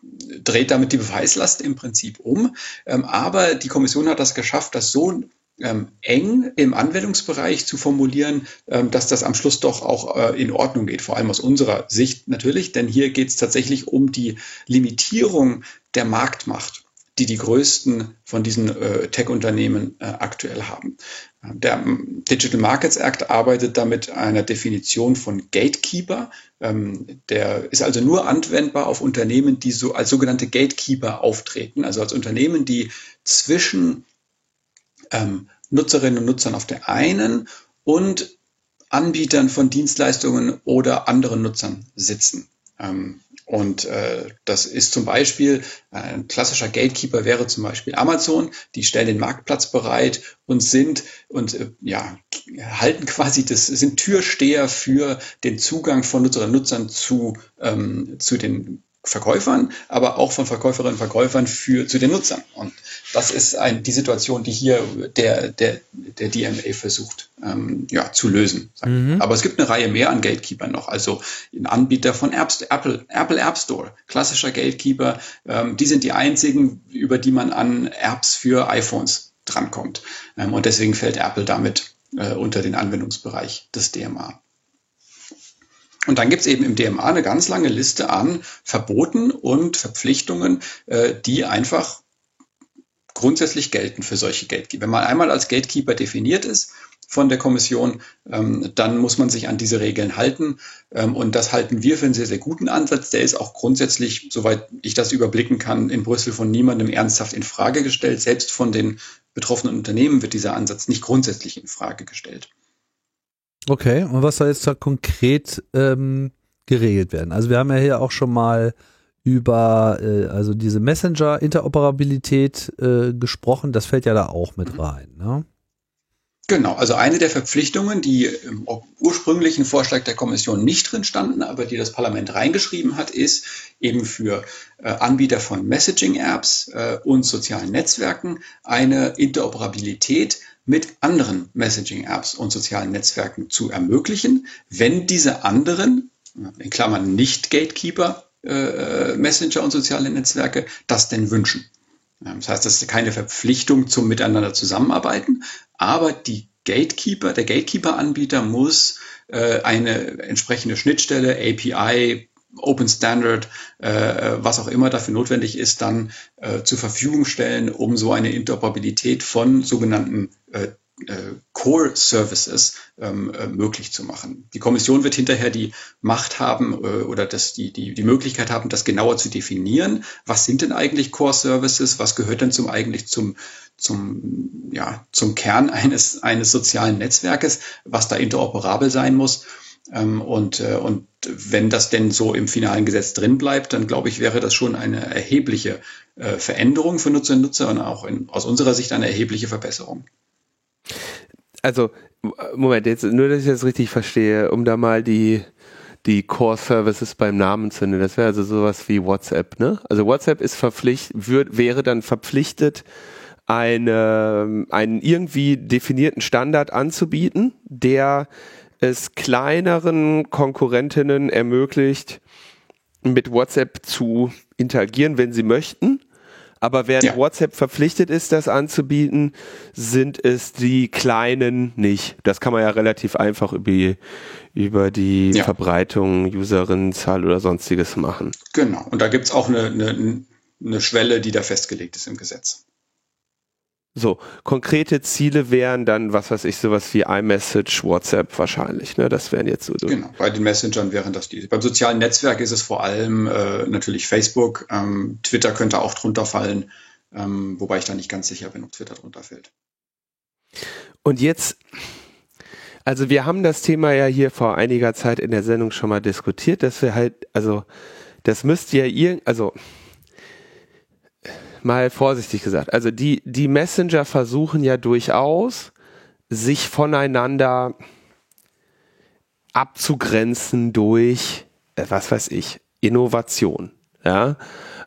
dreht damit die Beweislast im Prinzip um. Ähm, aber die Kommission hat das geschafft, das so ähm, eng im Anwendungsbereich zu formulieren, dass das am Schluss doch auch äh, in Ordnung geht, vor allem aus unserer Sicht natürlich, denn hier geht es tatsächlich um die Limitierung der Marktmacht, die die größten von diesen äh, Tech-Unternehmen äh, aktuell haben. Der ähm, Digital Markets Act arbeitet damit einer Definition von Gatekeeper. Ähm, der ist also nur anwendbar auf Unternehmen, die so als sogenannte Gatekeeper auftreten, also als Unternehmen, die zwischen ähm, Nutzerinnen und Nutzern auf der einen und Anbietern von Dienstleistungen oder anderen Nutzern sitzen. Ähm, und äh, das ist zum Beispiel, äh, ein klassischer Gatekeeper wäre zum Beispiel Amazon, die stellen den Marktplatz bereit und sind und äh, ja, halten quasi das, sind Türsteher für den Zugang von Nutzerinnen und Nutzern zu, ähm, zu den Verkäufern, aber auch von Verkäuferinnen und Verkäufern für, zu den Nutzern. Und das ist ein, die Situation, die hier der, der, der DMA versucht ähm, ja, zu lösen. Mhm. Aber es gibt eine Reihe mehr an Gatekeepern noch. Also ein Anbieter von Apple, Apple App Store, klassischer Gatekeeper. Ähm, die sind die einzigen, über die man an Apps für iPhones drankommt. Ähm, und deswegen fällt Apple damit äh, unter den Anwendungsbereich des DMA. Und dann gibt es eben im DMA eine ganz lange Liste an Verboten und Verpflichtungen, äh, die einfach grundsätzlich gelten für solche Gatekeeper. Wenn man einmal als Gatekeeper definiert ist von der Kommission, ähm, dann muss man sich an diese Regeln halten. Ähm, und das halten wir für einen sehr, sehr guten Ansatz. Der ist auch grundsätzlich, soweit ich das überblicken kann, in Brüssel von niemandem ernsthaft in Frage gestellt. Selbst von den betroffenen Unternehmen wird dieser Ansatz nicht grundsätzlich in Frage gestellt. Okay, und was soll jetzt da konkret ähm, geregelt werden? Also wir haben ja hier auch schon mal über äh, also diese Messenger-Interoperabilität äh, gesprochen. Das fällt ja da auch mit mhm. rein. Ne? Genau, also eine der Verpflichtungen, die im ursprünglichen Vorschlag der Kommission nicht drin standen, aber die das Parlament reingeschrieben hat, ist eben für äh, Anbieter von Messaging-Apps äh, und sozialen Netzwerken eine Interoperabilität mit anderen Messaging-Apps und sozialen Netzwerken zu ermöglichen, wenn diese anderen, in Klammern nicht Gatekeeper, äh, Messenger und soziale Netzwerke, das denn wünschen. Das heißt, das ist keine Verpflichtung zum Miteinander zusammenarbeiten, aber die Gatekeeper, der Gatekeeper-Anbieter muss äh, eine entsprechende Schnittstelle, API, Open Standard, äh, was auch immer dafür notwendig ist, dann äh, zur Verfügung stellen, um so eine Interoperabilität von sogenannten äh, äh, Core Services ähm, äh, möglich zu machen. Die Kommission wird hinterher die Macht haben äh, oder das, die, die, die Möglichkeit haben, das genauer zu definieren. Was sind denn eigentlich Core Services? Was gehört denn zum eigentlich zum, zum, ja, zum Kern eines, eines sozialen Netzwerkes, was da interoperabel sein muss? Ähm, und, äh, und wenn das denn so im finalen Gesetz drin bleibt, dann glaube ich, wäre das schon eine erhebliche äh, Veränderung für Nutzerinnen und Nutzer und auch in, aus unserer Sicht eine erhebliche Verbesserung. Also, Moment, jetzt nur, dass ich das richtig verstehe, um da mal die, die Core Services beim Namen zu nennen. Das wäre also sowas wie WhatsApp, ne? Also WhatsApp ist verpflichtet, wird, wäre dann verpflichtet, eine, einen irgendwie definierten Standard anzubieten, der es kleineren Konkurrentinnen ermöglicht, mit WhatsApp zu interagieren, wenn sie möchten. Aber während ja. WhatsApp verpflichtet ist, das anzubieten, sind es die Kleinen nicht. Das kann man ja relativ einfach über die, über die ja. Verbreitung, Userinnenzahl oder sonstiges machen. Genau. Und da gibt's auch eine, eine, eine Schwelle, die da festgelegt ist im Gesetz. So, konkrete Ziele wären dann, was weiß ich, sowas wie iMessage, WhatsApp wahrscheinlich. Ne? Das wären jetzt so. Genau, bei den Messengern wären das die. Beim sozialen Netzwerk ist es vor allem äh, natürlich Facebook. Ähm, Twitter könnte auch drunter fallen, ähm, wobei ich da nicht ganz sicher bin, ob Twitter drunter fällt. Und jetzt, also wir haben das Thema ja hier vor einiger Zeit in der Sendung schon mal diskutiert, dass wir halt, also das müsste ja irgend, also mal vorsichtig gesagt. Also die, die Messenger versuchen ja durchaus, sich voneinander abzugrenzen durch, äh, was weiß ich, Innovation. Ja,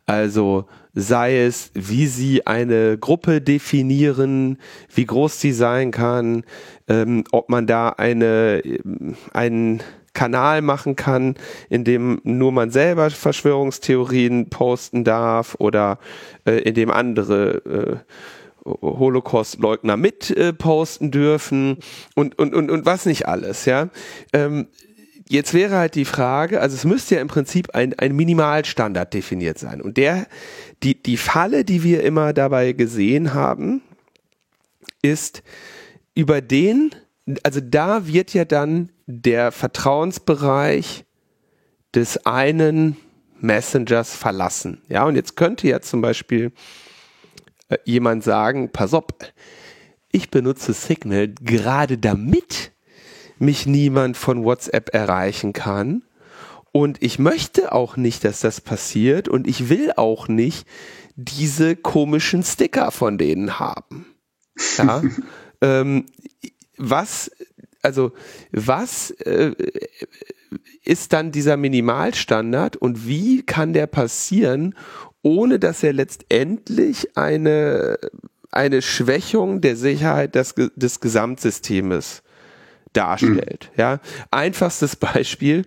also sei es, wie sie eine Gruppe definieren, wie groß sie sein kann, ähm, ob man da eine, einen Kanal machen kann, in dem nur man selber Verschwörungstheorien posten darf oder äh, in dem andere äh, Holocaust-Leugner mit äh, posten dürfen und, und, und, und was nicht alles, ja. Ähm, jetzt wäre halt die Frage, also es müsste ja im Prinzip ein, ein Minimalstandard definiert sein. Und der, die, die Falle, die wir immer dabei gesehen haben, ist über den, also da wird ja dann der Vertrauensbereich des einen Messengers verlassen. Ja, und jetzt könnte ja zum Beispiel äh, jemand sagen, pass auf, ich benutze Signal gerade damit mich niemand von WhatsApp erreichen kann. Und ich möchte auch nicht, dass das passiert. Und ich will auch nicht diese komischen Sticker von denen haben. Ja, ähm, was also was äh, ist dann dieser Minimalstandard und wie kann der passieren, ohne dass er letztendlich eine, eine Schwächung der Sicherheit des, des Gesamtsystems darstellt? Mhm. Ja, einfachstes Beispiel.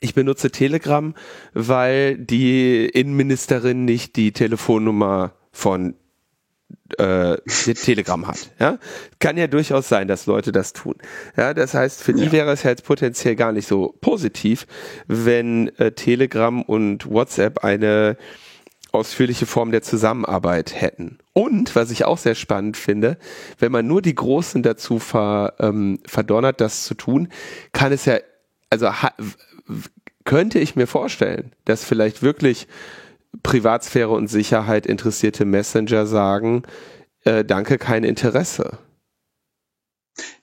Ich benutze Telegram, weil die Innenministerin nicht die Telefonnummer von äh, Telegram hat. Ja? Kann ja durchaus sein, dass Leute das tun. Ja, das heißt, für die wäre es ja jetzt potenziell gar nicht so positiv, wenn äh, Telegram und WhatsApp eine ausführliche Form der Zusammenarbeit hätten. Und, was ich auch sehr spannend finde, wenn man nur die Großen dazu ver, ähm, verdonnert, das zu tun, kann es ja, also könnte ich mir vorstellen, dass vielleicht wirklich Privatsphäre und Sicherheit interessierte Messenger sagen, äh, danke, kein Interesse.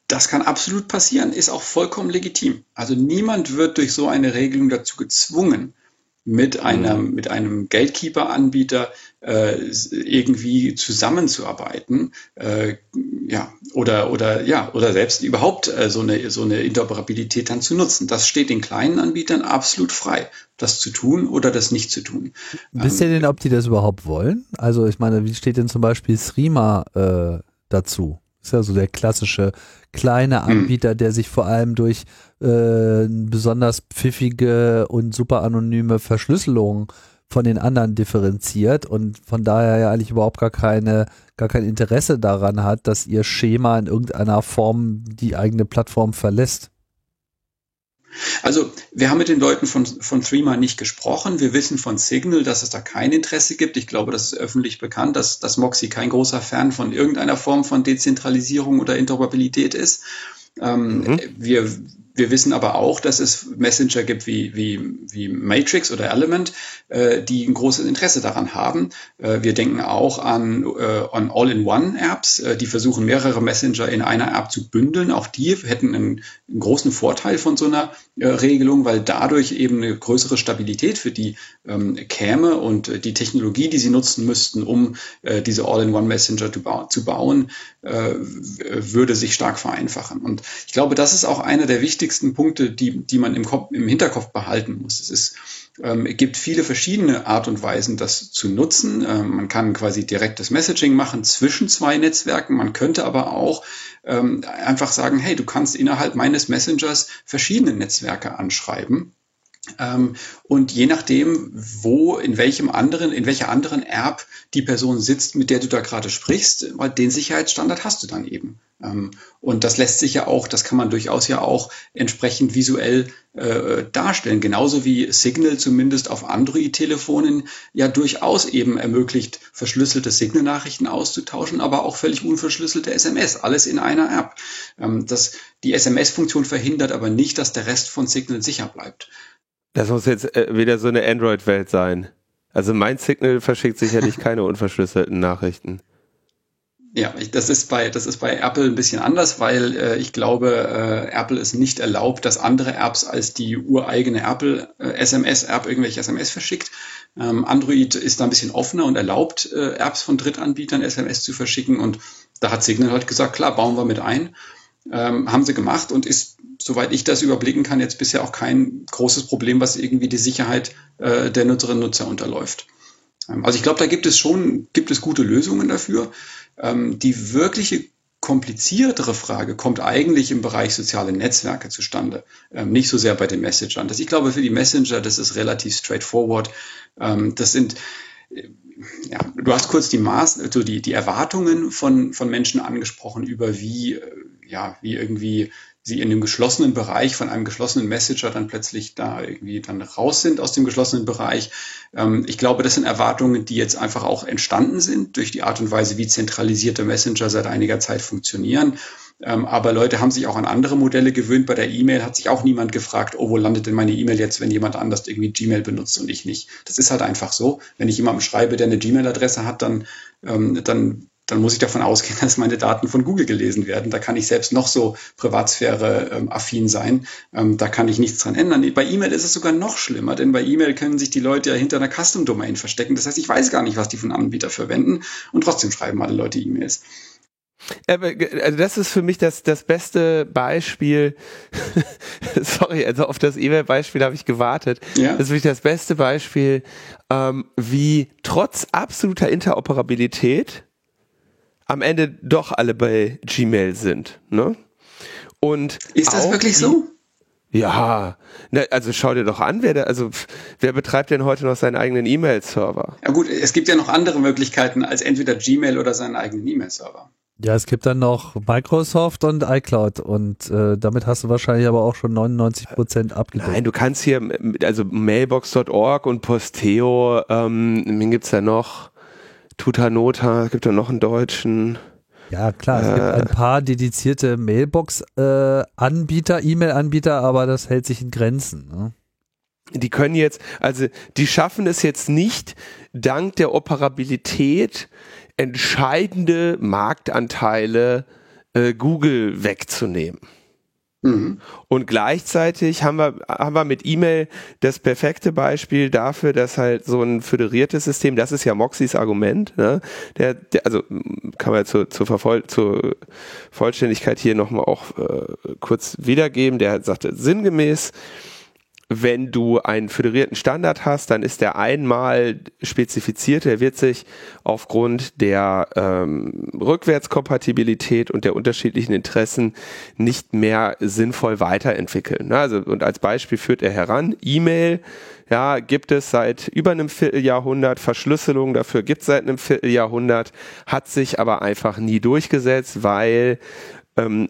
Das kann absolut passieren, ist auch vollkommen legitim. Also niemand wird durch so eine Regelung dazu gezwungen, mit einem, mhm. mit einem Gatekeeper-Anbieter äh, irgendwie zusammenzuarbeiten, äh, ja, oder, oder, ja, oder selbst überhaupt äh, so, eine, so eine Interoperabilität dann zu nutzen. Das steht den kleinen Anbietern absolut frei, das zu tun oder das nicht zu tun. Wisst ihr denn, ob die das überhaupt wollen? Also ich meine, wie steht denn zum Beispiel Srima äh, dazu? Ist ja so der klassische kleine hm. Anbieter, der sich vor allem durch äh, besonders pfiffige und super anonyme Verschlüsselung von den anderen differenziert und von daher ja eigentlich überhaupt gar keine, gar kein Interesse daran hat, dass ihr Schema in irgendeiner Form die eigene Plattform verlässt. Also wir haben mit den Leuten von, von Threema nicht gesprochen. Wir wissen von Signal, dass es da kein Interesse gibt. Ich glaube, das ist öffentlich bekannt, dass, dass Moxie kein großer Fan von irgendeiner Form von Dezentralisierung oder Interoperabilität ist. Ähm, mhm. wir, wir wissen aber auch, dass es Messenger gibt wie, wie, wie Matrix oder Element, äh, die ein großes Interesse daran haben. Äh, wir denken auch an, äh, an All-in-One-Apps, äh, die versuchen, mehrere Messenger in einer App zu bündeln. Auch die hätten einen, einen großen Vorteil von so einer äh, Regelung, weil dadurch eben eine größere Stabilität für die ähm, käme und äh, die Technologie, die sie nutzen müssten, um äh, diese All-in-One-Messenger zu, ba zu bauen, würde sich stark vereinfachen. Und ich glaube, das ist auch einer der wichtigsten Punkte, die, die man im, Kopf, im Hinterkopf behalten muss. Es ist ähm, gibt viele verschiedene Art und Weisen, das zu nutzen. Ähm, man kann quasi direktes Messaging machen zwischen zwei Netzwerken. Man könnte aber auch ähm, einfach sagen, hey, du kannst innerhalb meines Messengers verschiedene Netzwerke anschreiben. Ähm, und je nachdem, wo, in welchem anderen, in welcher anderen App die Person sitzt, mit der du da gerade sprichst, den Sicherheitsstandard hast du dann eben. Ähm, und das lässt sich ja auch, das kann man durchaus ja auch entsprechend visuell äh, darstellen. Genauso wie Signal zumindest auf Android-Telefonen ja durchaus eben ermöglicht, verschlüsselte Signal-Nachrichten auszutauschen, aber auch völlig unverschlüsselte SMS, alles in einer App. Ähm, das, die SMS-Funktion verhindert aber nicht, dass der Rest von Signal sicher bleibt. Das muss jetzt äh, wieder so eine Android-Welt sein. Also mein Signal verschickt sicherlich keine unverschlüsselten Nachrichten. Ja, ich, das ist bei das ist bei Apple ein bisschen anders, weil äh, ich glaube, äh, Apple es nicht erlaubt, dass andere Apps als die ureigene Apple äh, SMS-App irgendwelche SMS verschickt. Ähm, Android ist da ein bisschen offener und erlaubt äh, Apps von Drittanbietern SMS zu verschicken und da hat Signal halt gesagt, klar, bauen wir mit ein. Ähm, haben sie gemacht und ist soweit ich das überblicken kann, jetzt bisher auch kein großes Problem, was irgendwie die Sicherheit äh, der Nutzerinnen und Nutzer unterläuft. Ähm, also ich glaube, da gibt es schon, gibt es gute Lösungen dafür. Ähm, die wirkliche kompliziertere Frage kommt eigentlich im Bereich soziale Netzwerke zustande, ähm, nicht so sehr bei den Messengern. Das, ich glaube, für die Messenger, das ist relativ straightforward. Ähm, das sind äh, ja, du hast kurz die Maß, also die, die Erwartungen von, von Menschen angesprochen über wie, äh, ja, wie irgendwie sie in dem geschlossenen Bereich von einem geschlossenen Messenger dann plötzlich da irgendwie dann raus sind aus dem geschlossenen Bereich. Ähm, ich glaube, das sind Erwartungen, die jetzt einfach auch entstanden sind durch die Art und Weise, wie zentralisierte Messenger seit einiger Zeit funktionieren. Ähm, aber Leute haben sich auch an andere Modelle gewöhnt. Bei der E-Mail hat sich auch niemand gefragt, oh, wo landet denn meine E-Mail jetzt, wenn jemand anders irgendwie Gmail benutzt und ich nicht. Das ist halt einfach so. Wenn ich jemandem schreibe, der eine Gmail-Adresse hat, dann, ähm, dann dann muss ich davon ausgehen, dass meine Daten von Google gelesen werden. Da kann ich selbst noch so Privatsphäre-affin ähm, sein. Ähm, da kann ich nichts dran ändern. Bei E-Mail ist es sogar noch schlimmer, denn bei E-Mail können sich die Leute ja hinter einer Custom-Domain verstecken. Das heißt, ich weiß gar nicht, was die von Anbieter verwenden und trotzdem schreiben alle Leute E-Mails. Also das ist für mich das, das beste Beispiel. Sorry, also auf das E-Mail-Beispiel habe ich gewartet. Ja. Das ist für mich das beste Beispiel, ähm, wie trotz absoluter Interoperabilität am Ende doch alle bei Gmail sind. Ne? Und ist das wirklich so? Ja, ne, also schau dir doch an, wer da, also wer betreibt denn heute noch seinen eigenen E-Mail-Server? Ja gut, es gibt ja noch andere Möglichkeiten als entweder Gmail oder seinen eigenen E-Mail-Server. Ja, es gibt dann noch Microsoft und iCloud und äh, damit hast du wahrscheinlich aber auch schon 99 Prozent abgedeckt. Nein, du kannst hier, also mailbox.org und Posteo, ähm, wen gibt's da noch? Tutanota, es gibt ja noch einen deutschen. Ja, klar, es äh, gibt ein paar dedizierte Mailbox-Anbieter, äh, E-Mail-Anbieter, aber das hält sich in Grenzen. Ne? Die können jetzt, also die schaffen es jetzt nicht, dank der Operabilität entscheidende Marktanteile äh, Google wegzunehmen. Mhm. Und gleichzeitig haben wir, haben wir mit E-Mail das perfekte Beispiel dafür, dass halt so ein föderiertes System, das ist ja Moxys Argument, ne? der, der also kann man zur, zur, Vervoll, zur Vollständigkeit hier nochmal auch äh, kurz wiedergeben, der sagte sinngemäß, wenn du einen föderierten Standard hast, dann ist der einmal spezifiziert, der wird sich aufgrund der ähm, Rückwärtskompatibilität und der unterschiedlichen Interessen nicht mehr sinnvoll weiterentwickeln. Ne? Also, und als Beispiel führt er heran, E-Mail, ja, gibt es seit über einem Vierteljahrhundert, Verschlüsselung dafür gibt es seit einem Vierteljahrhundert, hat sich aber einfach nie durchgesetzt, weil ähm,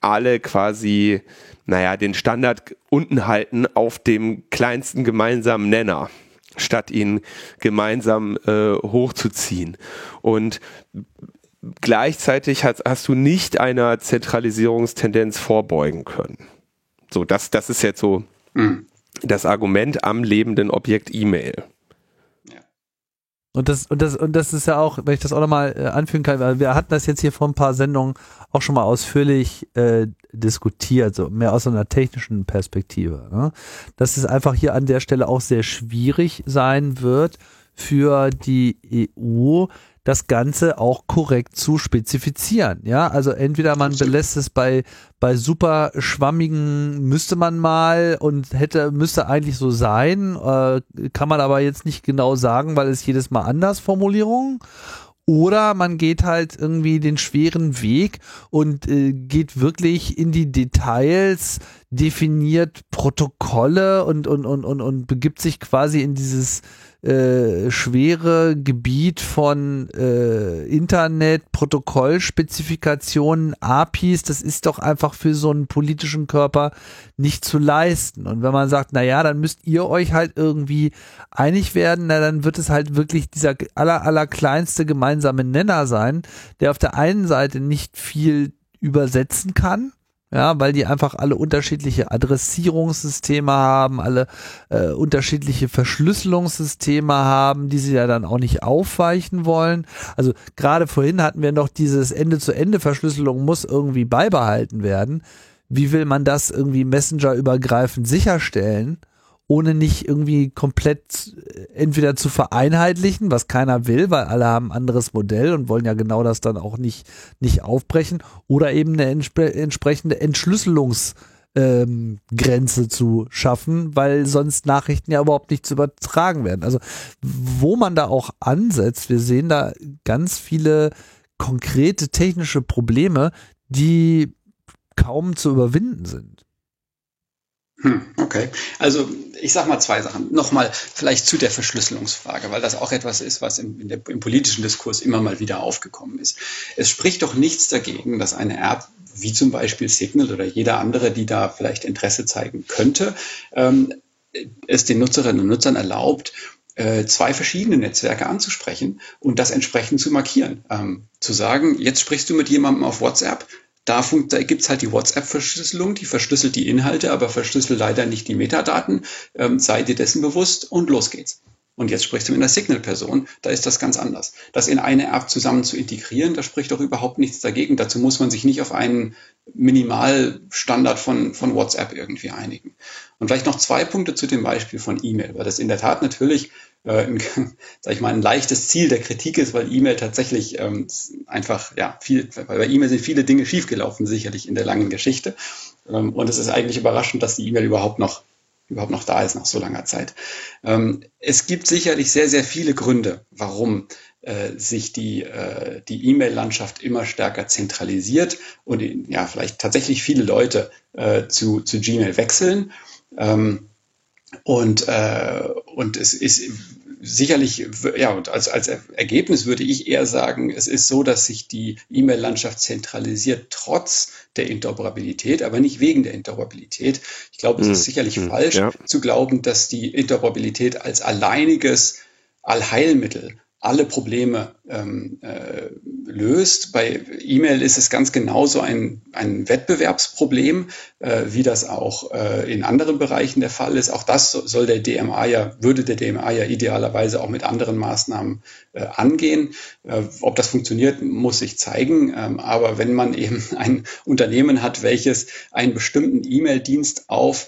alle quasi naja, den Standard unten halten auf dem kleinsten gemeinsamen Nenner statt ihn gemeinsam äh, hochzuziehen. Und gleichzeitig hast, hast du nicht einer Zentralisierungstendenz vorbeugen können. So, das, das ist jetzt so mhm. das Argument am lebenden Objekt E-Mail. Und das, und das, und das ist ja auch, wenn ich das auch nochmal äh, anfügen kann, weil wir hatten das jetzt hier vor ein paar Sendungen auch schon mal ausführlich äh, diskutiert, so mehr aus einer technischen Perspektive. Ne? Dass es einfach hier an der Stelle auch sehr schwierig sein wird für die EU, das Ganze auch korrekt zu spezifizieren. Ja, also entweder man belässt es bei, bei super schwammigen müsste man mal und hätte, müsste eigentlich so sein, äh, kann man aber jetzt nicht genau sagen, weil es jedes Mal anders Formulierungen. Oder man geht halt irgendwie den schweren Weg und äh, geht wirklich in die Details, definiert Protokolle und, und, und, und, und begibt sich quasi in dieses äh, schwere Gebiet von äh, Internet, Protokollspezifikationen, APIs, das ist doch einfach für so einen politischen Körper nicht zu leisten. Und wenn man sagt, na ja, dann müsst ihr euch halt irgendwie einig werden, na dann wird es halt wirklich dieser aller, aller kleinste gemeinsame Nenner sein, der auf der einen Seite nicht viel übersetzen kann, ja, weil die einfach alle unterschiedliche Adressierungssysteme haben, alle äh, unterschiedliche Verschlüsselungssysteme haben, die sie ja dann auch nicht aufweichen wollen. Also gerade vorhin hatten wir noch dieses Ende-zu-Ende-Verschlüsselung muss irgendwie beibehalten werden. Wie will man das irgendwie Messenger-übergreifend sicherstellen? Ohne nicht irgendwie komplett äh, entweder zu vereinheitlichen, was keiner will, weil alle haben ein anderes Modell und wollen ja genau das dann auch nicht, nicht aufbrechen, oder eben eine entspre entsprechende Entschlüsselungsgrenze ähm, zu schaffen, weil sonst Nachrichten ja überhaupt nicht zu übertragen werden. Also wo man da auch ansetzt, wir sehen da ganz viele konkrete technische Probleme, die kaum zu überwinden sind. Hm, okay, also ich sage mal zwei Sachen. Nochmal vielleicht zu der Verschlüsselungsfrage, weil das auch etwas ist, was im, der, im, politischen Diskurs immer mal wieder aufgekommen ist. Es spricht doch nichts dagegen, dass eine App wie zum Beispiel Signal oder jeder andere, die da vielleicht Interesse zeigen könnte, ähm, es den Nutzerinnen und Nutzern erlaubt, äh, zwei verschiedene Netzwerke anzusprechen und das entsprechend zu markieren. Ähm, zu sagen, jetzt sprichst du mit jemandem auf WhatsApp, da, da gibt es halt die WhatsApp-Verschlüsselung, die verschlüsselt die Inhalte, aber verschlüsselt leider nicht die Metadaten. Ähm, sei dir dessen bewusst und los geht's. Und jetzt sprichst du mit einer Signal-Person, da ist das ganz anders. Das in eine App zusammen zu integrieren, da spricht doch überhaupt nichts dagegen. Dazu muss man sich nicht auf einen Minimalstandard von, von WhatsApp irgendwie einigen. Und vielleicht noch zwei Punkte zu dem Beispiel von E-Mail, weil das in der Tat natürlich äh, ein, sag ich mal, ein leichtes Ziel der Kritik ist, weil E-Mail tatsächlich ähm, einfach, ja, viel, weil bei E-Mail sind viele Dinge schiefgelaufen, sicherlich in der langen Geschichte. Ähm, und es ist eigentlich überraschend, dass die E-Mail überhaupt noch überhaupt noch da ist nach so langer Zeit. Ähm, es gibt sicherlich sehr, sehr viele Gründe, warum äh, sich die äh, die E-Mail-Landschaft immer stärker zentralisiert und ja vielleicht tatsächlich viele Leute äh, zu zu Gmail wechseln. Ähm, und, äh, und es ist sicherlich, ja, und als, als Ergebnis würde ich eher sagen, es ist so, dass sich die E-Mail-Landschaft zentralisiert trotz der Interoperabilität, aber nicht wegen der Interoperabilität. Ich glaube, es ist hm, sicherlich hm, falsch ja. zu glauben, dass die Interoperabilität als alleiniges Allheilmittel alle Probleme ähm, äh, löst. Bei E-Mail ist es ganz genauso ein, ein Wettbewerbsproblem, äh, wie das auch äh, in anderen Bereichen der Fall ist. Auch das soll der DMA ja, würde der DMA ja idealerweise auch mit anderen Maßnahmen äh, angehen. Äh, ob das funktioniert, muss sich zeigen. Ähm, aber wenn man eben ein Unternehmen hat, welches einen bestimmten E-Mail-Dienst auf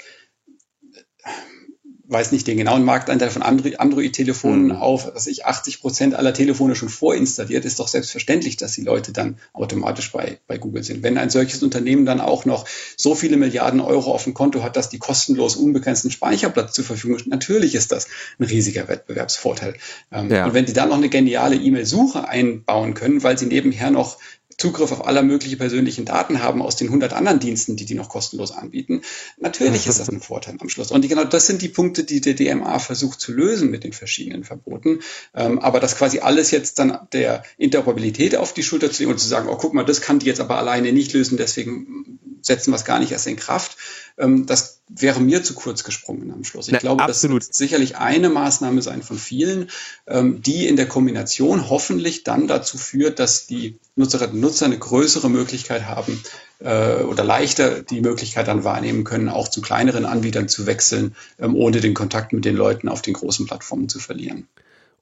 weiß nicht den genauen Marktanteil von Android-Telefonen mhm. auf, dass ich 80 Prozent aller Telefone schon vorinstalliert, ist doch selbstverständlich, dass die Leute dann automatisch bei, bei Google sind. Wenn ein solches Unternehmen dann auch noch so viele Milliarden Euro auf dem Konto hat, dass die kostenlos unbegrenzten Speicherplatz zur Verfügung steht, natürlich ist das ein riesiger Wettbewerbsvorteil. Ähm, ja. Und wenn die dann noch eine geniale E-Mail-Suche einbauen können, weil sie nebenher noch Zugriff auf aller möglichen persönlichen Daten haben aus den 100 anderen Diensten, die die noch kostenlos anbieten. Natürlich ist das ein Vorteil am Schluss. Und genau das sind die Punkte, die der DMA versucht zu lösen mit den verschiedenen Verboten. Ähm, aber das quasi alles jetzt dann der Interoperabilität auf die Schulter zu legen und zu sagen, oh guck mal, das kann die jetzt aber alleine nicht lösen, deswegen setzen wir es gar nicht erst in Kraft. Ähm, das wäre mir zu kurz gesprungen am Schluss. Ich Na, glaube, absolut. das wird sicherlich eine Maßnahme sein von vielen, ähm, die in der Kombination hoffentlich dann dazu führt, dass die Nutzerinnen und Nutzer eine größere Möglichkeit haben äh, oder leichter die Möglichkeit dann wahrnehmen können, auch zu kleineren Anbietern zu wechseln, ähm, ohne den Kontakt mit den Leuten auf den großen Plattformen zu verlieren.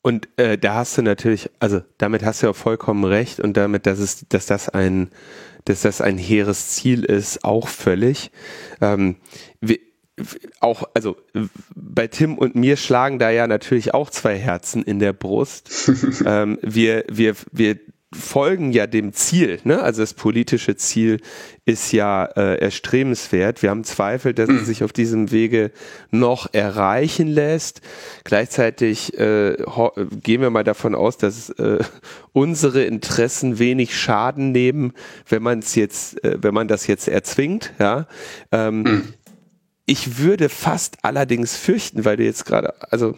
Und äh, da hast du natürlich, also damit hast du ja vollkommen recht und damit, dass es, dass das ein, dass das ein hehres Ziel ist, auch völlig. Ähm, wir, auch, also bei Tim und mir schlagen da ja natürlich auch zwei Herzen in der Brust. ähm, wir, wir, wir folgen ja dem Ziel. Ne? Also das politische Ziel ist ja äh, erstrebenswert. Wir haben Zweifel, dass es sich auf diesem Wege noch erreichen lässt. Gleichzeitig äh, gehen wir mal davon aus, dass äh, unsere Interessen wenig Schaden nehmen, wenn man es jetzt, äh, wenn man das jetzt erzwingt. Ja. Ähm, mhm. Ich würde fast allerdings fürchten, weil du jetzt gerade, also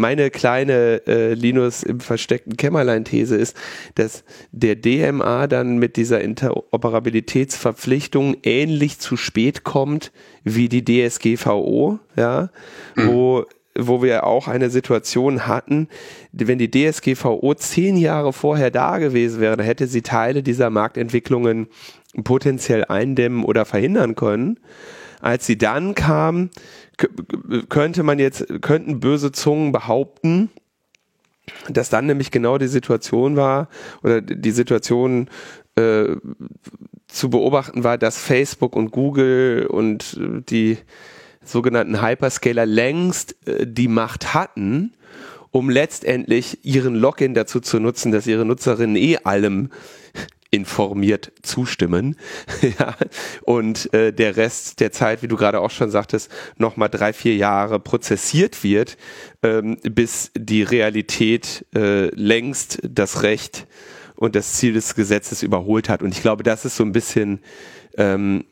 meine kleine äh, Linus im versteckten Kämmerlein-These ist, dass der DMA dann mit dieser Interoperabilitätsverpflichtung ähnlich zu spät kommt wie die DSGVO, ja, mhm. wo wo wir auch eine Situation hatten, wenn die DSGVO zehn Jahre vorher da gewesen wäre, dann hätte sie Teile dieser Marktentwicklungen potenziell eindämmen oder verhindern können. Als sie dann kam, könnte man jetzt, könnten böse Zungen behaupten, dass dann nämlich genau die Situation war oder die Situation äh, zu beobachten war, dass Facebook und Google und die sogenannten Hyperscaler längst äh, die Macht hatten, um letztendlich ihren Login dazu zu nutzen, dass ihre Nutzerinnen eh allem informiert zustimmen. ja. Und äh, der Rest der Zeit, wie du gerade auch schon sagtest, nochmal drei, vier Jahre prozessiert wird, ähm, bis die Realität äh, längst das Recht und das Ziel des Gesetzes überholt hat. Und ich glaube, das ist so ein bisschen ähm,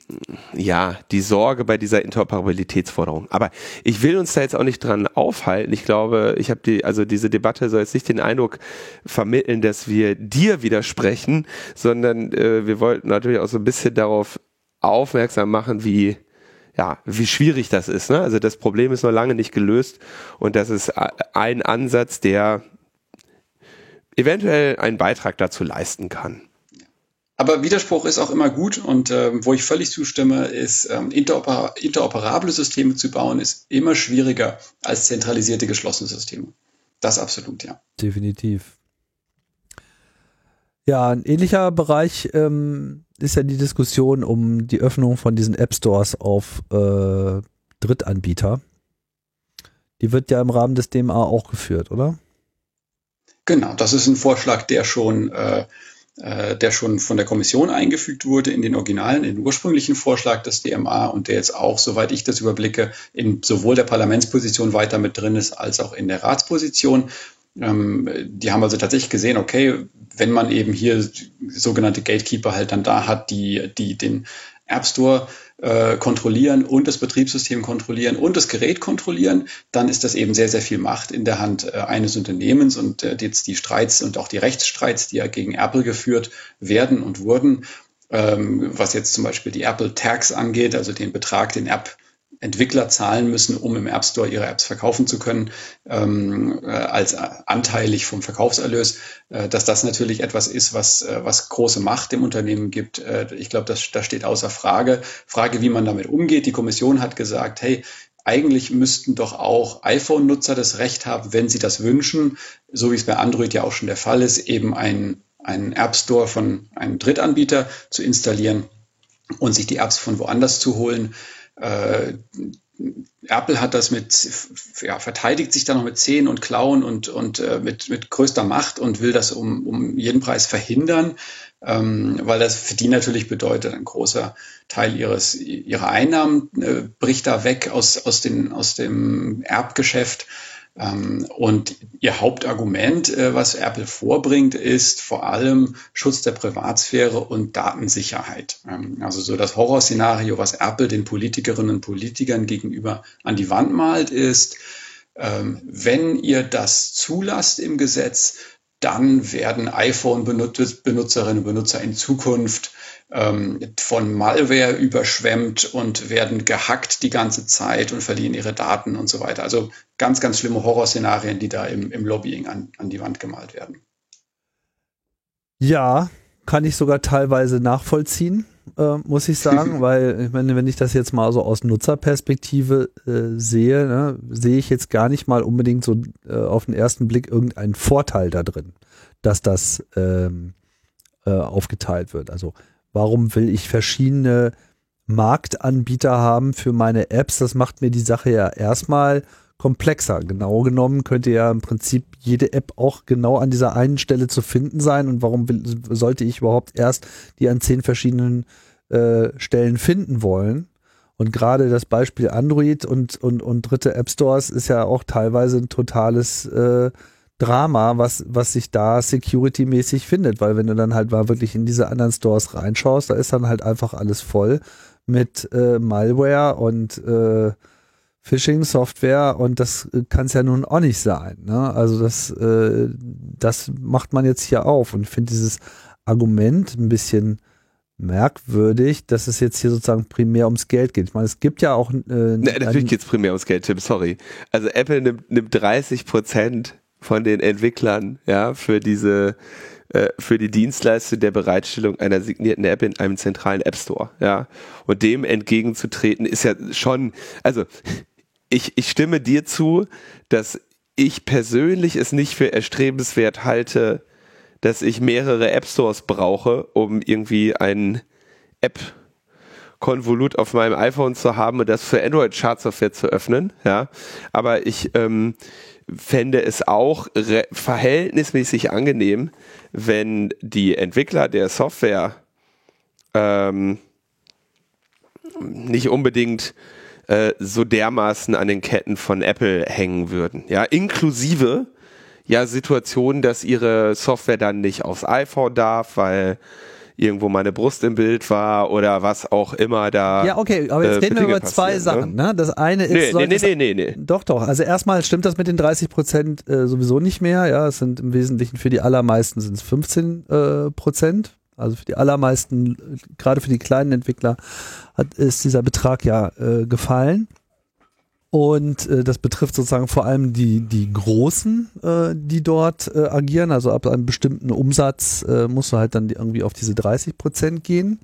ja, die Sorge bei dieser Interoperabilitätsforderung. Aber ich will uns da jetzt auch nicht dran aufhalten. Ich glaube, ich habe die, also diese Debatte soll jetzt nicht den Eindruck vermitteln, dass wir dir widersprechen, sondern äh, wir wollten natürlich auch so ein bisschen darauf aufmerksam machen, wie ja, wie schwierig das ist. Ne? Also das Problem ist noch lange nicht gelöst und das ist ein Ansatz, der eventuell einen Beitrag dazu leisten kann. Aber Widerspruch ist auch immer gut und ähm, wo ich völlig zustimme, ist ähm, interoper interoperable Systeme zu bauen, ist immer schwieriger als zentralisierte geschlossene Systeme. Das absolut, ja. Definitiv. Ja, ein ähnlicher Bereich ähm, ist ja die Diskussion um die Öffnung von diesen App Stores auf äh, Drittanbieter. Die wird ja im Rahmen des DMA auch geführt, oder? Genau, das ist ein Vorschlag, der schon äh, äh, der schon von der Kommission eingefügt wurde in den Originalen, in den ursprünglichen Vorschlag des DMA und der jetzt auch, soweit ich das überblicke, in sowohl der Parlamentsposition weiter mit drin ist, als auch in der Ratsposition. Ähm, die haben also tatsächlich gesehen, okay, wenn man eben hier sogenannte Gatekeeper halt dann da hat, die, die den App Store äh, kontrollieren und das Betriebssystem kontrollieren und das Gerät kontrollieren, dann ist das eben sehr, sehr viel Macht in der Hand äh, eines Unternehmens und äh, jetzt die Streits und auch die Rechtsstreits, die ja gegen Apple geführt werden und wurden, ähm, was jetzt zum Beispiel die Apple Tax angeht, also den Betrag, den App Entwickler zahlen müssen, um im App Store ihre Apps verkaufen zu können, ähm, äh, als anteilig vom Verkaufserlös, äh, dass das natürlich etwas ist, was, äh, was große Macht dem Unternehmen gibt. Äh, ich glaube, das, das steht außer Frage. Frage, wie man damit umgeht. Die Kommission hat gesagt, hey, eigentlich müssten doch auch iPhone-Nutzer das Recht haben, wenn sie das wünschen, so wie es bei Android ja auch schon der Fall ist, eben einen, einen App Store von einem Drittanbieter zu installieren und sich die Apps von woanders zu holen. Äh, Apple hat das mit, ja, verteidigt sich da noch mit Zehen und Klauen und, und äh, mit, mit größter Macht und will das um, um jeden Preis verhindern, ähm, weil das für die natürlich bedeutet, ein großer Teil ihres, ihrer Einnahmen äh, bricht da weg aus, aus, den, aus dem Erbgeschäft. Ähm, und ihr Hauptargument, äh, was Apple vorbringt, ist vor allem Schutz der Privatsphäre und Datensicherheit. Ähm, also so das Horrorszenario, was Apple den Politikerinnen und Politikern gegenüber an die Wand malt, ist, ähm, wenn ihr das zulasst im Gesetz, dann werden iPhone-Benutzerinnen und Benutzer in Zukunft ähm, von Malware überschwemmt und werden gehackt die ganze Zeit und verlieren ihre Daten und so weiter. Also ganz, ganz schlimme Horrorszenarien, die da im, im Lobbying an, an die Wand gemalt werden. Ja, kann ich sogar teilweise nachvollziehen, äh, muss ich sagen, weil ich meine, wenn ich das jetzt mal so aus Nutzerperspektive äh, sehe, ne, sehe ich jetzt gar nicht mal unbedingt so äh, auf den ersten Blick irgendeinen Vorteil da drin, dass das ähm, äh, aufgeteilt wird. Also warum will ich verschiedene Marktanbieter haben für meine Apps? Das macht mir die Sache ja erstmal komplexer. Genau genommen könnte ja im Prinzip jede App auch genau an dieser einen Stelle zu finden sein. Und warum will, sollte ich überhaupt erst die an zehn verschiedenen äh, Stellen finden wollen? Und gerade das Beispiel Android und, und, und dritte App Stores ist ja auch teilweise ein totales äh, Drama, was, was sich da security-mäßig findet, weil wenn du dann halt mal wirklich in diese anderen Stores reinschaust, da ist dann halt einfach alles voll mit äh, Malware und äh, Phishing-Software und das kann es ja nun auch nicht sein. Ne? Also das, äh, das macht man jetzt hier auf und ich finde dieses Argument ein bisschen merkwürdig, dass es jetzt hier sozusagen primär ums Geld geht. Ich meine, es gibt ja auch. Äh, ne, natürlich geht es primär ums Geld, Tim, sorry. Also Apple nimmt, nimmt 30 Prozent von den Entwicklern, ja, für diese äh, für die Dienstleistung der Bereitstellung einer signierten App in einem zentralen App Store, ja. Und dem entgegenzutreten ist ja schon, also ich, ich stimme dir zu, dass ich persönlich es nicht für erstrebenswert halte, dass ich mehrere App Stores brauche, um irgendwie ein App Konvolut auf meinem iPhone zu haben und das für Android Chartsoftware zu öffnen, ja. Aber ich ähm, fände es auch verhältnismäßig angenehm, wenn die Entwickler der Software ähm, nicht unbedingt äh, so dermaßen an den Ketten von Apple hängen würden. Ja, inklusive ja Situationen, dass ihre Software dann nicht aufs iPhone darf, weil irgendwo meine Brust im Bild war oder was auch immer da. Ja, okay, aber jetzt äh, reden wir über zwei ne? Sachen. Ne? Das eine ist. Nee, nee, nee, nee, nee, Doch, doch. Also erstmal stimmt das mit den 30 Prozent äh, sowieso nicht mehr. Ja, es sind im Wesentlichen für die allermeisten sind es 15 äh, Prozent. Also für die allermeisten, gerade für die kleinen Entwickler, hat, ist dieser Betrag ja äh, gefallen. Und äh, das betrifft sozusagen vor allem die, die Großen, äh, die dort äh, agieren. Also ab einem bestimmten Umsatz äh, musst du halt dann irgendwie auf diese 30 Prozent gehen.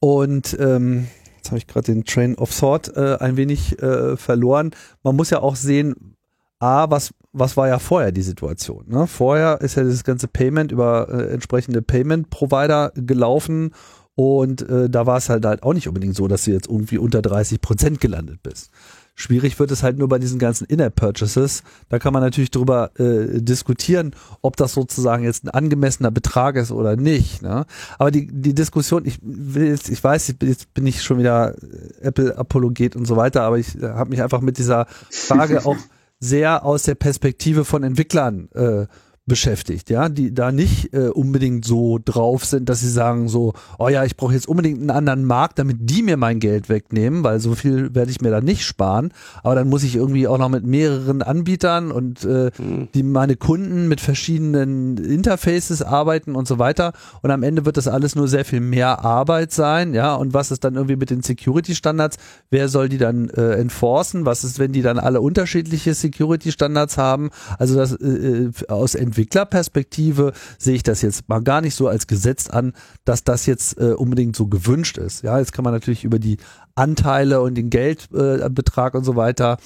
Und ähm, jetzt habe ich gerade den Train of Thought äh, ein wenig äh, verloren. Man muss ja auch sehen, A, was, was war ja vorher die Situation? Ne? Vorher ist ja das ganze Payment über äh, entsprechende Payment-Provider gelaufen und äh, da war es halt, halt auch nicht unbedingt so, dass du jetzt irgendwie unter 30 Prozent gelandet bist. Schwierig wird es halt nur bei diesen ganzen Inner-Purchases. Da kann man natürlich drüber äh, diskutieren, ob das sozusagen jetzt ein angemessener Betrag ist oder nicht. Ne? Aber die, die Diskussion, ich will jetzt, ich weiß, jetzt bin ich schon wieder Apple-Apologet und so weiter, aber ich äh, habe mich einfach mit dieser Frage auch sehr aus der Perspektive von Entwicklern äh, beschäftigt, ja, die da nicht äh, unbedingt so drauf sind, dass sie sagen so, oh ja, ich brauche jetzt unbedingt einen anderen Markt, damit die mir mein Geld wegnehmen, weil so viel werde ich mir da nicht sparen. Aber dann muss ich irgendwie auch noch mit mehreren Anbietern und äh, mhm. die meine Kunden mit verschiedenen Interfaces arbeiten und so weiter. Und am Ende wird das alles nur sehr viel mehr Arbeit sein, ja. Und was ist dann irgendwie mit den Security Standards? Wer soll die dann äh, enforcen? Was ist, wenn die dann alle unterschiedliche Security Standards haben? Also das äh, äh aus Entwicklung Entwicklerperspektive sehe ich das jetzt mal gar nicht so als Gesetz an, dass das jetzt äh, unbedingt so gewünscht ist. Ja, jetzt kann man natürlich über die Anteile und den Geldbetrag äh, und so weiter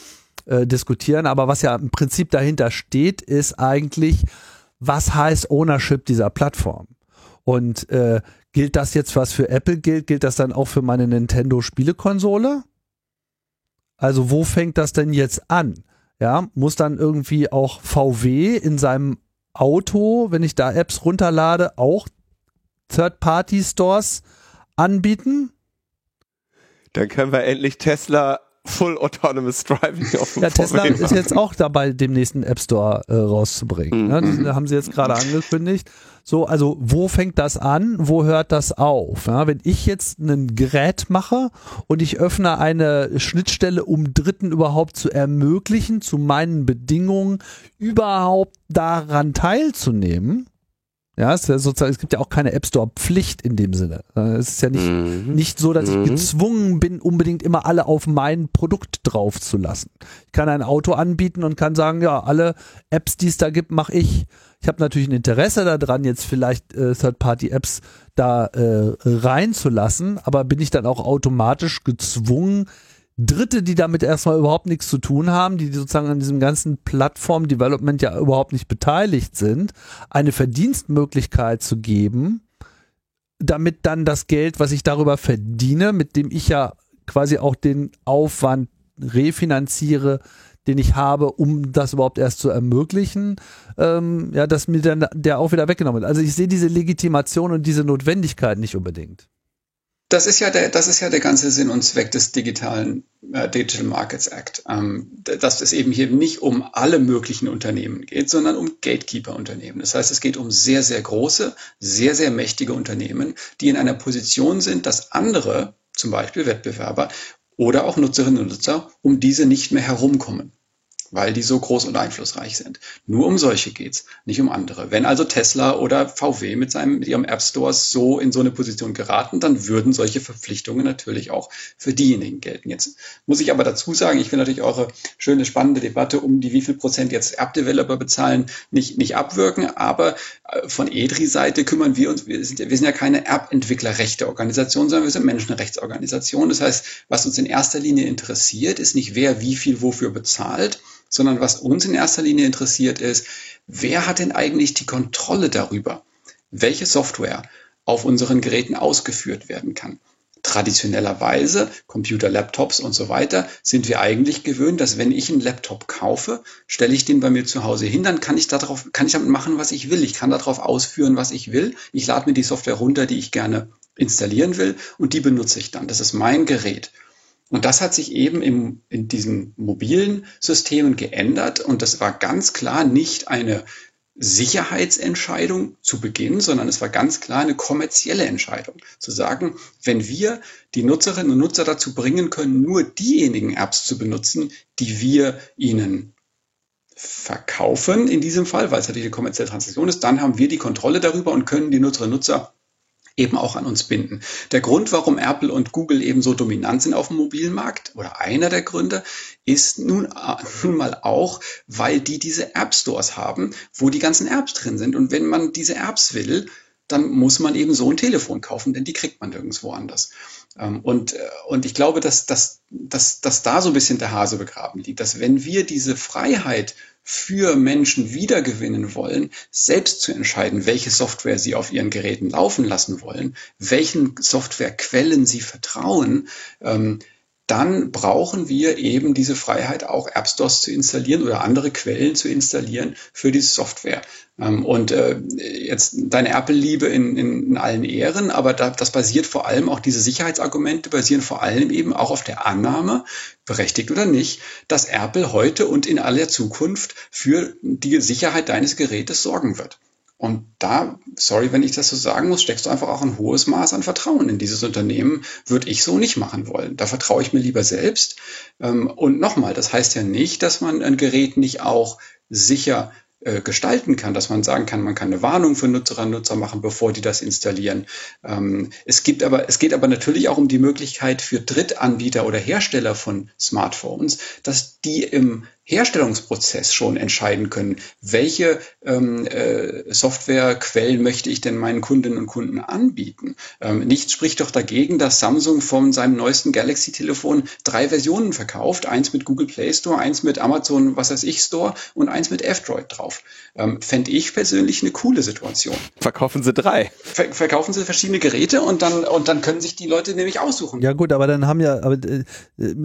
äh, diskutieren, aber was ja im Prinzip dahinter steht, ist eigentlich, was heißt Ownership dieser Plattform? Und äh, gilt das jetzt, was für Apple gilt, gilt das dann auch für meine Nintendo Spielekonsole? Also wo fängt das denn jetzt an? Ja, muss dann irgendwie auch VW in seinem Auto, wenn ich da Apps runterlade, auch Third-Party-Stores anbieten? Dann können wir endlich Tesla Full Autonomous Driving auf dem Ja, Tesla ist jetzt auch dabei, den nächsten App Store äh, rauszubringen. Ne? Mhm. Das haben sie jetzt gerade angekündigt. So, also wo fängt das an? Wo hört das auf? Ja, wenn ich jetzt ein Gerät mache und ich öffne eine Schnittstelle, um Dritten überhaupt zu ermöglichen, zu meinen Bedingungen überhaupt daran teilzunehmen, Ja, es, ist ja sozusagen, es gibt ja auch keine App Store Pflicht in dem Sinne. Es ist ja nicht, mhm. nicht so, dass ich gezwungen bin, unbedingt immer alle auf mein Produkt draufzulassen. Ich kann ein Auto anbieten und kann sagen, ja, alle Apps, die es da gibt, mache ich. Ich habe natürlich ein Interesse daran, jetzt vielleicht äh, Third-Party-Apps da äh, reinzulassen, aber bin ich dann auch automatisch gezwungen, Dritte, die damit erstmal überhaupt nichts zu tun haben, die sozusagen an diesem ganzen Plattform-Development ja überhaupt nicht beteiligt sind, eine Verdienstmöglichkeit zu geben, damit dann das Geld, was ich darüber verdiene, mit dem ich ja quasi auch den Aufwand refinanziere, den ich habe, um das überhaupt erst zu ermöglichen, ähm, ja, dass mir dann der auch wieder weggenommen wird. Also ich sehe diese Legitimation und diese Notwendigkeit nicht unbedingt. Das ist ja der, das ist ja der ganze Sinn und Zweck des digitalen äh, Digital Markets Act, ähm, dass es eben hier nicht um alle möglichen Unternehmen geht, sondern um Gatekeeper-Unternehmen. Das heißt, es geht um sehr, sehr große, sehr, sehr mächtige Unternehmen, die in einer Position sind, dass andere, zum Beispiel Wettbewerber oder auch Nutzerinnen und Nutzer, um diese nicht mehr herumkommen weil die so groß und einflussreich sind. Nur um solche geht's, nicht um andere. Wenn also Tesla oder VW mit, seinem, mit ihrem App Store so in so eine Position geraten, dann würden solche Verpflichtungen natürlich auch für diejenigen gelten. Jetzt muss ich aber dazu sagen, ich will natürlich eure schöne, spannende Debatte um die wie viel Prozent jetzt App-Developer bezahlen nicht, nicht abwirken, aber äh, von EDRI-Seite kümmern wir uns, wir sind, wir sind ja keine App-Entwicklerrechte-Organisation, sondern wir sind Menschenrechtsorganisation. Das heißt, was uns in erster Linie interessiert, ist nicht, wer wie viel wofür bezahlt, sondern was uns in erster Linie interessiert ist, wer hat denn eigentlich die Kontrolle darüber, welche Software auf unseren Geräten ausgeführt werden kann. Traditionellerweise, Computer, Laptops und so weiter, sind wir eigentlich gewöhnt, dass wenn ich einen Laptop kaufe, stelle ich den bei mir zu Hause hin, dann kann ich darauf, kann ich damit machen, was ich will. Ich kann darauf ausführen, was ich will. Ich lade mir die Software runter, die ich gerne installieren will und die benutze ich dann. Das ist mein Gerät. Und das hat sich eben im, in diesen mobilen Systemen geändert. Und das war ganz klar nicht eine Sicherheitsentscheidung zu Beginn, sondern es war ganz klar eine kommerzielle Entscheidung. Zu sagen, wenn wir die Nutzerinnen und Nutzer dazu bringen können, nur diejenigen Apps zu benutzen, die wir ihnen verkaufen, in diesem Fall, weil es natürlich eine kommerzielle Transaktion ist, dann haben wir die Kontrolle darüber und können die Nutzerinnen und Nutzer eben auch an uns binden. Der Grund, warum Apple und Google eben so dominant sind auf dem mobilen Markt oder einer der Gründe ist nun, äh, nun mal auch, weil die diese App Stores haben, wo die ganzen Apps drin sind. Und wenn man diese Apps will, dann muss man eben so ein Telefon kaufen, denn die kriegt man nirgendwo anders. Ähm, und, äh, und ich glaube, dass, dass, dass, dass da so ein bisschen der Hase begraben liegt, dass wenn wir diese Freiheit für Menschen wiedergewinnen wollen, selbst zu entscheiden, welche Software sie auf ihren Geräten laufen lassen wollen, welchen Softwarequellen sie vertrauen, ähm, dann brauchen wir eben diese Freiheit, auch App Stores zu installieren oder andere Quellen zu installieren für diese Software. Ähm, und äh, jetzt deine Apple-Liebe in, in, allen Ehren, aber da, das basiert vor allem auch diese Sicherheitsargumente basieren vor allem eben auch auf der Annahme, berechtigt oder nicht, dass Apple heute und in aller Zukunft für die Sicherheit deines Gerätes sorgen wird. Und da, sorry, wenn ich das so sagen muss, steckst du einfach auch ein hohes Maß an Vertrauen in dieses Unternehmen. Würde ich so nicht machen wollen. Da vertraue ich mir lieber selbst. Ähm, und nochmal, das heißt ja nicht, dass man ein Gerät nicht auch sicher äh, gestalten kann, dass man sagen kann, man kann eine Warnung für Nutzerinnen und Nutzer machen, bevor die das installieren. Ähm, es gibt aber, es geht aber natürlich auch um die Möglichkeit für Drittanbieter oder Hersteller von Smartphones, dass die im Herstellungsprozess schon entscheiden können, welche ähm, äh, Softwarequellen möchte ich denn meinen Kundinnen und Kunden anbieten. Ähm, nichts spricht doch dagegen, dass Samsung von seinem neuesten Galaxy-Telefon drei Versionen verkauft. Eins mit Google Play Store, eins mit Amazon, was weiß ich, Store und eins mit F-Droid drauf. Ähm, Fände ich persönlich eine coole Situation. Verkaufen sie drei. Ver verkaufen sie verschiedene Geräte und dann, und dann können sich die Leute nämlich aussuchen. Ja gut, aber dann haben ja, aber, äh,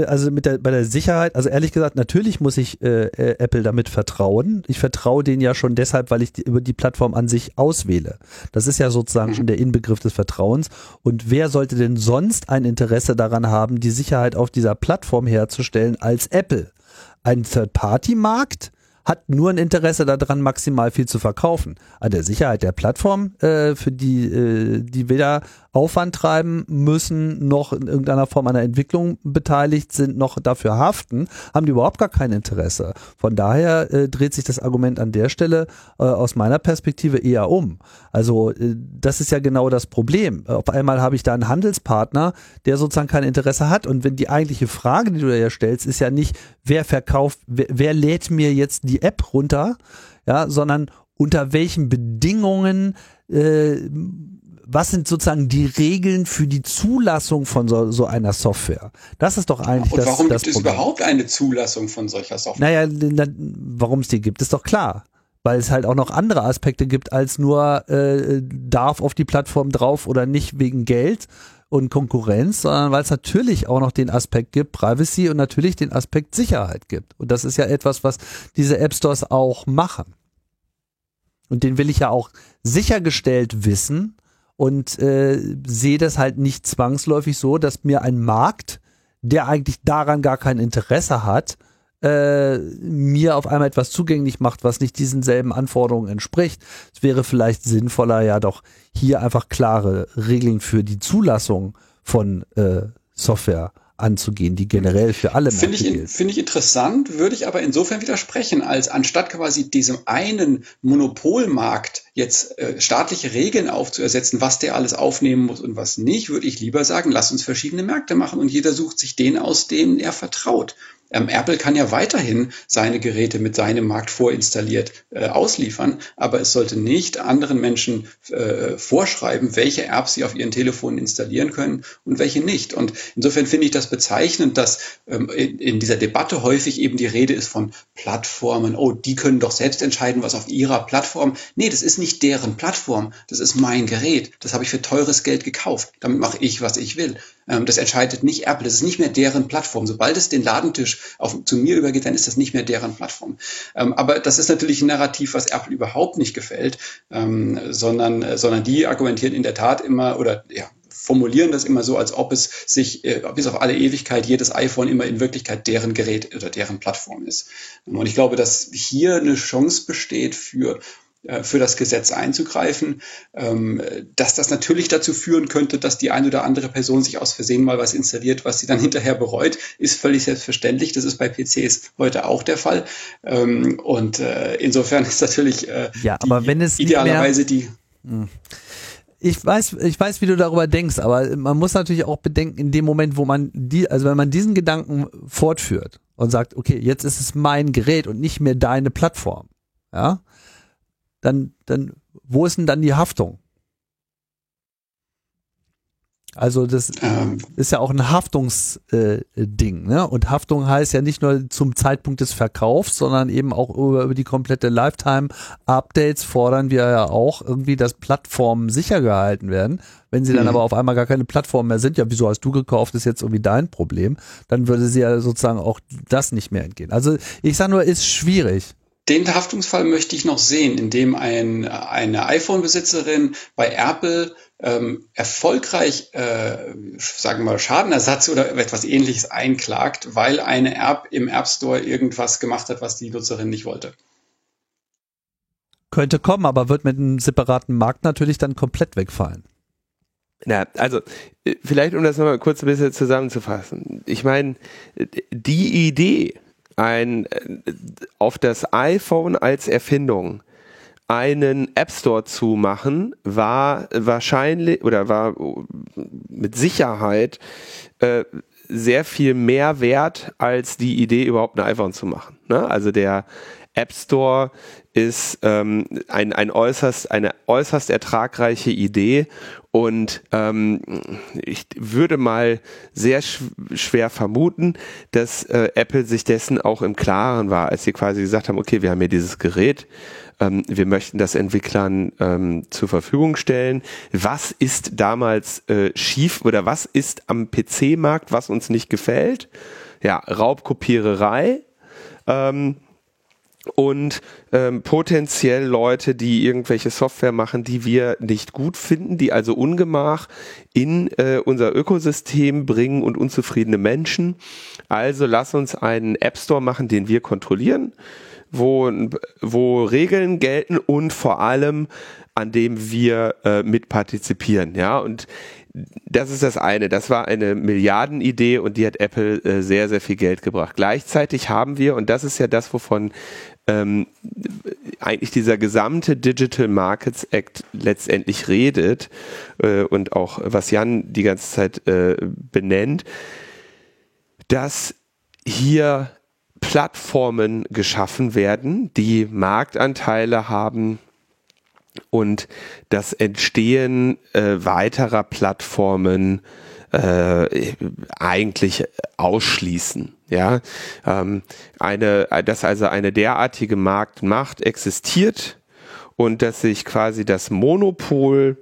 also mit der, bei der Sicherheit, also ehrlich gesagt, natürlich muss ich äh, äh, Apple damit vertrauen. Ich vertraue denen ja schon deshalb, weil ich die, über die Plattform an sich auswähle. Das ist ja sozusagen schon der Inbegriff des Vertrauens. Und wer sollte denn sonst ein Interesse daran haben, die Sicherheit auf dieser Plattform herzustellen als Apple? Ein Third-Party-Markt? hat nur ein Interesse daran, maximal viel zu verkaufen. An der Sicherheit der Plattform, äh, für die, äh, die weder Aufwand treiben müssen, noch in irgendeiner Form an der Entwicklung beteiligt sind, noch dafür haften, haben die überhaupt gar kein Interesse. Von daher äh, dreht sich das Argument an der Stelle äh, aus meiner Perspektive eher um. Also äh, das ist ja genau das Problem. Auf einmal habe ich da einen Handelspartner, der sozusagen kein Interesse hat. Und wenn die eigentliche Frage, die du da ja stellst, ist ja nicht, wer verkauft, wer, wer lädt mir jetzt die App runter, ja, sondern unter welchen Bedingungen äh, was sind sozusagen die Regeln für die Zulassung von so, so einer Software? Das ist doch eigentlich Und das, warum das gibt es überhaupt eine Zulassung von solcher Naja, Software? warum es die gibt, ist doch klar. Weil es halt auch noch andere Aspekte gibt als nur äh, darf auf die Plattform drauf oder nicht wegen Geld und Konkurrenz, sondern weil es natürlich auch noch den Aspekt gibt, Privacy und natürlich den Aspekt Sicherheit gibt. Und das ist ja etwas, was diese App Stores auch machen. Und den will ich ja auch sichergestellt wissen, und äh, sehe das halt nicht zwangsläufig so, dass mir ein Markt, der eigentlich daran gar kein Interesse hat, äh, mir auf einmal etwas zugänglich macht, was nicht diesen selben Anforderungen entspricht. Es wäre vielleicht sinnvoller, ja doch hier einfach klare Regeln für die Zulassung von äh, Software anzugehen, die generell für alle Finde ich, gilt. Finde ich interessant, würde ich aber insofern widersprechen, als anstatt quasi diesem einen Monopolmarkt jetzt äh, staatliche Regeln aufzuersetzen, was der alles aufnehmen muss und was nicht, würde ich lieber sagen, lass uns verschiedene Märkte machen und jeder sucht sich den aus, dem er vertraut. Ähm, Apple kann ja weiterhin seine Geräte mit seinem Markt vorinstalliert äh, ausliefern, aber es sollte nicht anderen Menschen äh, vorschreiben, welche Apps sie auf ihren Telefonen installieren können und welche nicht. Und insofern finde ich das bezeichnend, dass ähm, in, in, dieser Debatte häufig eben die Rede ist von Plattformen. Oh, die können doch selbst entscheiden, was auf ihrer Plattform. Nee, das ist nicht deren Plattform. Das ist mein Gerät. Das habe ich für teures Geld gekauft. Damit mache ich, was ich will. Ähm, das entscheidet nicht Apple. Das ist nicht mehr deren Plattform. Sobald es den Ladentisch auf, zu mir übergeht, dann ist das nicht mehr deren Plattform. Ähm, aber das ist natürlich ein Narrativ, was Apple überhaupt nicht gefällt, ähm, sondern, sondern die argumentieren in der Tat immer oder ja, formulieren das immer so, als ob es sich äh, bis auf alle Ewigkeit jedes iPhone immer in Wirklichkeit deren Gerät oder deren Plattform ist. Und ich glaube, dass hier eine Chance besteht für äh, für das Gesetz einzugreifen, ähm, dass das natürlich dazu führen könnte, dass die eine oder andere Person sich aus Versehen mal was installiert, was sie dann hinterher bereut, ist völlig selbstverständlich. Das ist bei PCs heute auch der Fall. Ähm, und äh, insofern ist natürlich äh, ja, aber wenn es idealerweise die hm. ich weiß, ich weiß, wie du darüber denkst, aber man muss natürlich auch bedenken, in dem Moment, wo man die, also wenn man diesen Gedanken fortführt und sagt, okay, jetzt ist es mein Gerät und nicht mehr deine Plattform, ja, dann, dann, wo ist denn dann die Haftung? Also das ähm. ist ja auch ein Haftungsding, äh, ne? Und Haftung heißt ja nicht nur zum Zeitpunkt des Verkaufs, sondern eben auch über, über die komplette Lifetime-Updates fordern wir ja auch irgendwie, dass Plattformen sicher gehalten werden. Wenn sie dann mhm. aber auf einmal gar keine Plattform mehr sind, ja, wieso hast du gekauft, ist jetzt irgendwie dein Problem, dann würde sie ja sozusagen auch das nicht mehr entgehen. Also ich sage nur, ist schwierig. Den Haftungsfall möchte ich noch sehen, in dem ein, eine iPhone-Besitzerin bei Apple ähm, erfolgreich, äh, sagen wir mal, Schadenersatz oder etwas ähnliches einklagt, weil eine App im App Store irgendwas gemacht hat, was die Nutzerin nicht wollte. Könnte kommen, aber wird mit einem separaten Markt natürlich dann komplett wegfallen. Na, also äh, vielleicht um das nochmal kurz ein bisschen zusammenzufassen. Ich meine, die Idee, ein äh, auf das iPhone als Erfindung einen App Store zu machen, war wahrscheinlich oder war mit Sicherheit äh, sehr viel mehr wert als die Idee, überhaupt ein iPhone zu machen. Ne? Also der App Store ist ähm, ein, ein äußerst, eine äußerst ertragreiche Idee und ähm, ich würde mal sehr sch schwer vermuten, dass äh, Apple sich dessen auch im Klaren war, als sie quasi gesagt haben, okay, wir haben hier dieses Gerät, ähm, wir möchten das Entwicklern ähm, zur Verfügung stellen. Was ist damals äh, schief oder was ist am PC-Markt, was uns nicht gefällt? Ja, Raubkopiererei. Ähm, und ähm, potenziell Leute, die irgendwelche Software machen, die wir nicht gut finden, die also Ungemach in äh, unser Ökosystem bringen und unzufriedene Menschen. Also lass uns einen App Store machen, den wir kontrollieren, wo, wo Regeln gelten und vor allem an dem wir äh, mitpartizipieren. Ja, und das ist das eine. Das war eine Milliardenidee und die hat Apple äh, sehr, sehr viel Geld gebracht. Gleichzeitig haben wir, und das ist ja das, wovon ähm, eigentlich dieser gesamte Digital Markets Act letztendlich redet äh, und auch was Jan die ganze Zeit äh, benennt, dass hier Plattformen geschaffen werden, die Marktanteile haben und das Entstehen äh, weiterer Plattformen äh, eigentlich ausschließen. Ja, ähm, eine, dass also eine derartige Marktmacht existiert und dass sich quasi das Monopol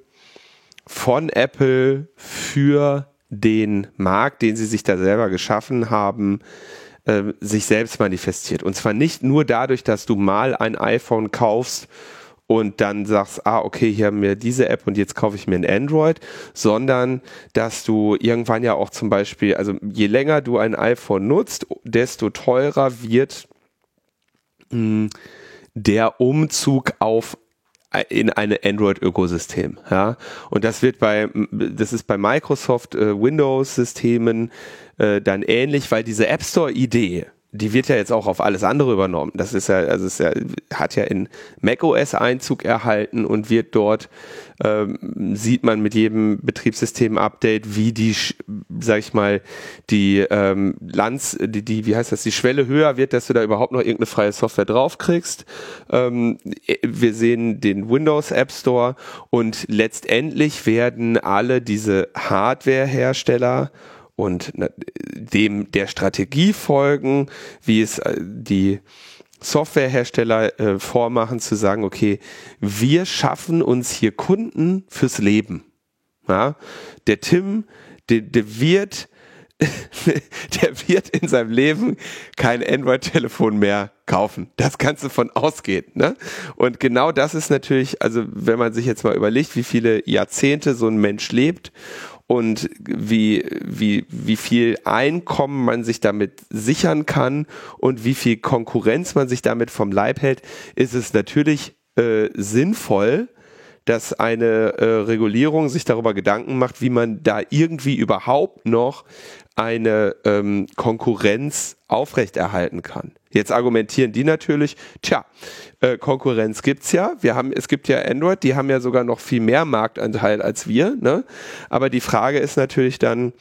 von Apple für den Markt, den sie sich da selber geschaffen haben, äh, sich selbst manifestiert. Und zwar nicht nur dadurch, dass du mal ein iPhone kaufst und dann sagst, ah, okay, hier haben wir diese App und jetzt kaufe ich mir ein Android, sondern dass du irgendwann ja auch zum Beispiel, also je länger du ein iPhone nutzt, desto teurer wird mh, hm, der Umzug auf in eine Android-Ökosystem. Ja? Und das wird bei, das ist bei Microsoft äh, Windows-Systemen äh, dann ähnlich, weil diese App Store-Idee, die wird ja jetzt auch auf alles andere übernommen. Das ist ja, also es ja, hat ja in macOS Einzug erhalten und wird dort, ähm, sieht man mit jedem Betriebssystem-Update, wie die, sag ich mal, die ähm, Lanz, die, die, wie heißt das, die Schwelle höher wird, dass du da überhaupt noch irgendeine freie Software draufkriegst. Ähm, wir sehen den Windows App Store und letztendlich werden alle diese Hardware-Hersteller und dem der Strategie folgen, wie es äh, die Softwarehersteller äh, vormachen, zu sagen, okay, wir schaffen uns hier Kunden fürs Leben. Ja? Der Tim, der, der wird der wird in seinem Leben kein Android-Telefon mehr kaufen. Das du von ausgehen. Ne? Und genau das ist natürlich, also wenn man sich jetzt mal überlegt, wie viele Jahrzehnte so ein Mensch lebt und wie, wie, wie viel Einkommen man sich damit sichern kann und wie viel Konkurrenz man sich damit vom Leib hält, ist es natürlich äh, sinnvoll, dass eine äh, Regulierung sich darüber Gedanken macht, wie man da irgendwie überhaupt noch eine ähm, Konkurrenz aufrechterhalten kann. Jetzt argumentieren die natürlich, tja, äh, Konkurrenz gibt's ja. Wir haben, es gibt ja Android, die haben ja sogar noch viel mehr Marktanteil als wir. Ne? Aber die Frage ist natürlich dann,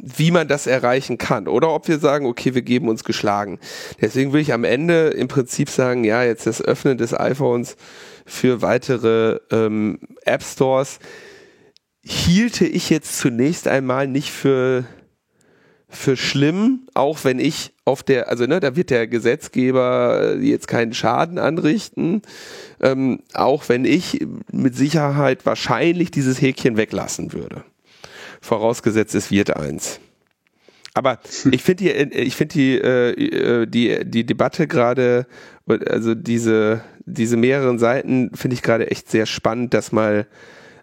wie man das erreichen kann oder ob wir sagen, okay, wir geben uns geschlagen. Deswegen will ich am Ende im Prinzip sagen, ja, jetzt das Öffnen des iPhones für weitere ähm, App Stores hielte ich jetzt zunächst einmal nicht für für schlimm, auch wenn ich auf der, also ne, da wird der Gesetzgeber jetzt keinen Schaden anrichten, ähm, auch wenn ich mit Sicherheit wahrscheinlich dieses Häkchen weglassen würde. Vorausgesetzt, es wird eins. Aber ich finde die, ich finde die, äh, die, die Debatte gerade, also diese, diese mehreren Seiten finde ich gerade echt sehr spannend, das mal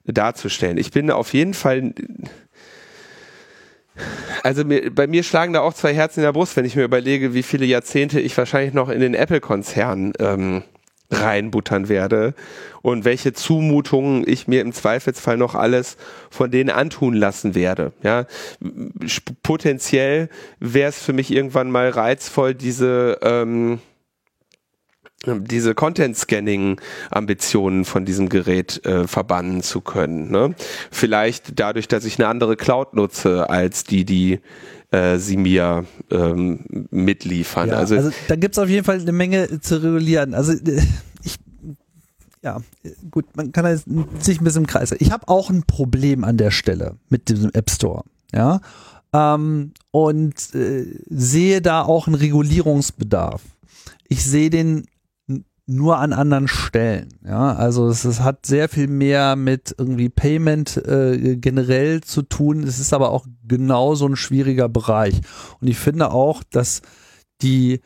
darzustellen. Ich bin auf jeden Fall also mir, bei mir schlagen da auch zwei Herzen in der Brust, wenn ich mir überlege, wie viele Jahrzehnte ich wahrscheinlich noch in den Apple-Konzern ähm, reinbuttern werde und welche Zumutungen ich mir im Zweifelsfall noch alles von denen antun lassen werde. Ja, potenziell wäre es für mich irgendwann mal reizvoll, diese ähm, diese Content-Scanning-Ambitionen von diesem Gerät äh, verbannen zu können. Ne? Vielleicht dadurch, dass ich eine andere Cloud nutze als die, die äh, sie mir ähm, mitliefern. Ja, also, also da gibt's auf jeden Fall eine Menge zu regulieren. Also äh, ich ja, gut, man kann sich ein bisschen im Kreis. Ich habe auch ein Problem an der Stelle mit diesem App Store. Ja, ähm, und äh, sehe da auch einen Regulierungsbedarf. Ich sehe den nur an anderen Stellen. Ja, also es, es hat sehr viel mehr mit irgendwie Payment äh, generell zu tun. Es ist aber auch genauso ein schwieriger Bereich. Und ich finde auch, dass die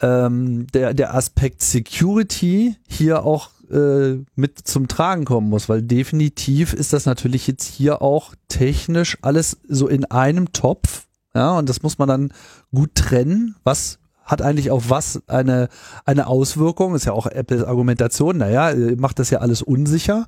ähm, der, der Aspekt Security hier auch äh, mit zum Tragen kommen muss, weil definitiv ist das natürlich jetzt hier auch technisch alles so in einem Topf. Ja, und das muss man dann gut trennen, was hat eigentlich auf was eine, eine Auswirkung. Ist ja auch Apples Argumentation. Naja, macht das ja alles unsicher.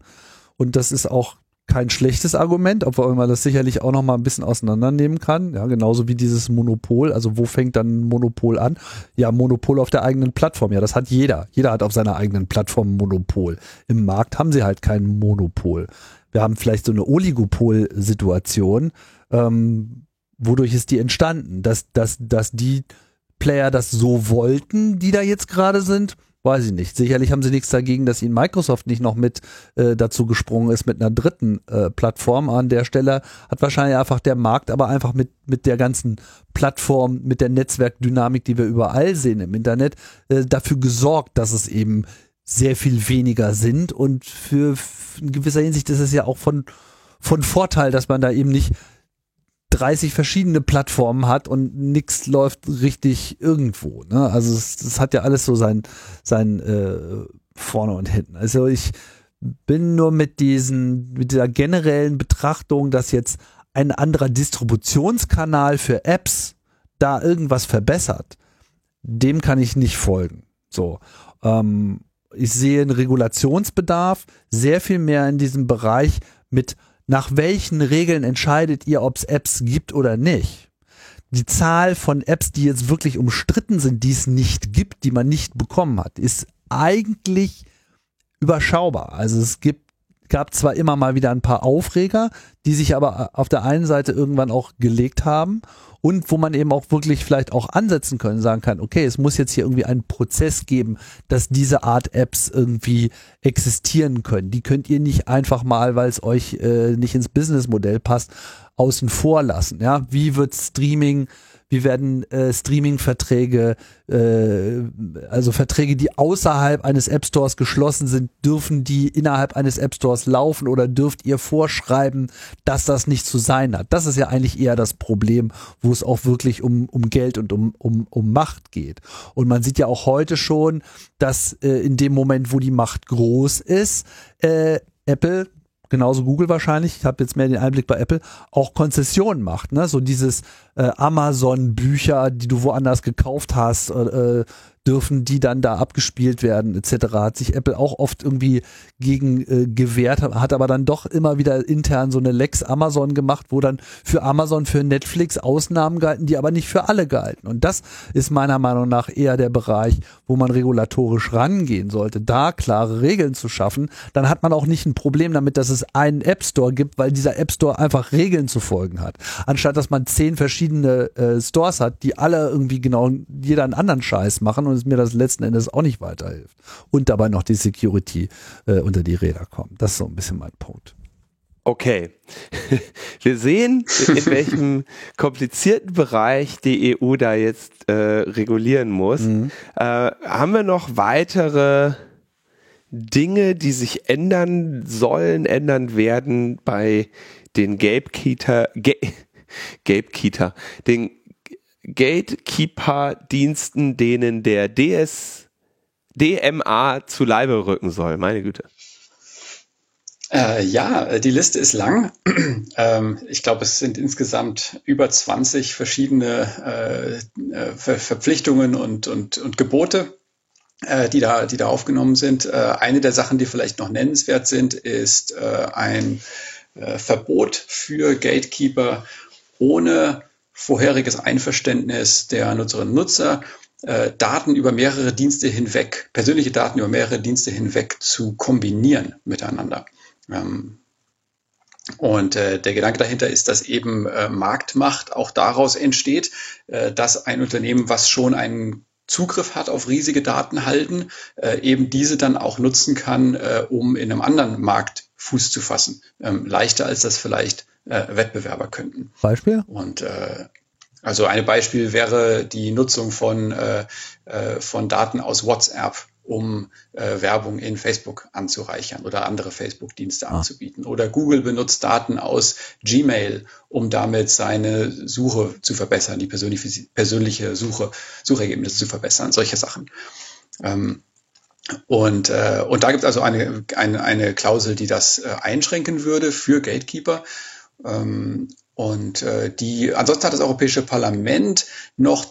Und das ist auch kein schlechtes Argument, obwohl man das sicherlich auch noch mal ein bisschen auseinandernehmen kann. Ja, genauso wie dieses Monopol. Also wo fängt dann ein Monopol an? Ja, Monopol auf der eigenen Plattform. Ja, das hat jeder. Jeder hat auf seiner eigenen Plattform Monopol. Im Markt haben sie halt kein Monopol. Wir haben vielleicht so eine Oligopol-Situation. Ähm, wodurch ist die entstanden? Dass, dass, dass die Player das so wollten, die da jetzt gerade sind? Weiß ich nicht. Sicherlich haben sie nichts dagegen, dass ihnen Microsoft nicht noch mit äh, dazu gesprungen ist mit einer dritten äh, Plattform. An der Stelle hat wahrscheinlich einfach der Markt, aber einfach mit, mit der ganzen Plattform, mit der Netzwerkdynamik, die wir überall sehen im Internet, äh, dafür gesorgt, dass es eben sehr viel weniger sind. Und für, in gewisser Hinsicht ist es ja auch von, von Vorteil, dass man da eben nicht 30 verschiedene Plattformen hat und nichts läuft richtig irgendwo. Ne? Also es, es, hat ja alles so sein, sein äh, vorne und hinten. Also ich bin nur mit diesen, mit dieser generellen Betrachtung, dass jetzt ein anderer Distributionskanal für Apps da irgendwas verbessert, dem kann ich nicht folgen. So. Ähm, ich sehe einen Regulationsbedarf sehr viel mehr in diesem Bereich mit nach welchen Regeln entscheidet ihr, ob es Apps gibt oder nicht? Die Zahl von Apps, die jetzt wirklich umstritten sind, die es nicht gibt, die man nicht bekommen hat, ist eigentlich überschaubar. Also es gibt gab zwar immer mal wieder ein paar Aufreger, die sich aber auf der einen Seite irgendwann auch gelegt haben und wo man eben auch wirklich vielleicht auch ansetzen können, sagen kann, okay, es muss jetzt hier irgendwie einen Prozess geben, dass diese Art Apps irgendwie existieren können. Die könnt ihr nicht einfach mal, weil es euch äh, nicht ins Businessmodell passt, außen vor lassen. Ja, wie wird Streaming wie werden äh, Streaming-Verträge, äh, also Verträge, die außerhalb eines App Stores geschlossen sind, dürfen die innerhalb eines App Stores laufen oder dürft ihr vorschreiben, dass das nicht zu sein hat? Das ist ja eigentlich eher das Problem, wo es auch wirklich um, um Geld und um, um, um Macht geht. Und man sieht ja auch heute schon, dass äh, in dem Moment, wo die Macht groß ist, äh, Apple genauso Google wahrscheinlich, ich habe jetzt mehr den Einblick bei Apple, auch Konzessionen macht. Ne? So dieses äh, Amazon-Bücher, die du woanders gekauft hast, äh, dürfen die dann da abgespielt werden etc. Hat sich Apple auch oft irgendwie gegen äh, gewehrt, hat aber dann doch immer wieder intern so eine Lex Amazon gemacht, wo dann für Amazon, für Netflix Ausnahmen galten, die aber nicht für alle galten. Und das ist meiner Meinung nach eher der Bereich, wo man regulatorisch rangehen sollte, da klare Regeln zu schaffen. Dann hat man auch nicht ein Problem damit, dass es einen App Store gibt, weil dieser App Store einfach Regeln zu folgen hat. Anstatt dass man zehn verschiedene äh, Stores hat, die alle irgendwie genau jeder einen anderen Scheiß machen und es mir das letzten Endes auch nicht weiterhilft. Und dabei noch die Security äh, unter die Räder kommt. Das ist so ein bisschen mein Punkt. Okay. Wir sehen, in welchem komplizierten Bereich die EU da jetzt äh, regulieren muss. Mhm. Äh, haben wir noch weitere Dinge, die sich ändern sollen, ändern werden bei den Gatekeeper, Ga Gatekeeper, den Gatekeeper-Diensten, denen der DS, DMA zu Leibe rücken soll. Meine Güte. Äh, ja, die Liste ist lang. ähm, ich glaube, es sind insgesamt über 20 verschiedene äh, äh, Ver Verpflichtungen und, und, und Gebote, äh, die, da, die da aufgenommen sind. Äh, eine der Sachen, die vielleicht noch nennenswert sind, ist äh, ein Verbot für Gatekeeper ohne vorheriges Einverständnis der Nutzerinnen und Nutzer, äh, Daten über mehrere Dienste hinweg, persönliche Daten über mehrere Dienste hinweg zu kombinieren miteinander. Ähm, und äh, der Gedanke dahinter ist, dass eben äh, Marktmacht auch daraus entsteht, dass ein Unternehmen, was schon einen Zugriff hat auf riesige Datenhalden, äh, eben diese dann auch nutzen kann, um in einem anderen Markt Fuß zu fassen. Ähm, leichter als das vielleicht äh, Wettbewerber könnten. Beispiel? Und äh, also ein Beispiel wäre die Nutzung von, äh, äh, von Daten aus WhatsApp, um äh, Werbung in Facebook anzureichern oder andere Facebook-Dienste ah. anzubieten. Oder Google benutzt Daten aus Gmail, um damit seine Suche zu verbessern, die persönliche, persönliche Suche, Suchergebnisse zu verbessern, solche Sachen. Ähm, und, äh, und da gibt es also eine, eine, eine Klausel, die das äh, einschränken würde für Gatekeeper. Ähm, und äh, die, ansonsten hat das Europäische Parlament noch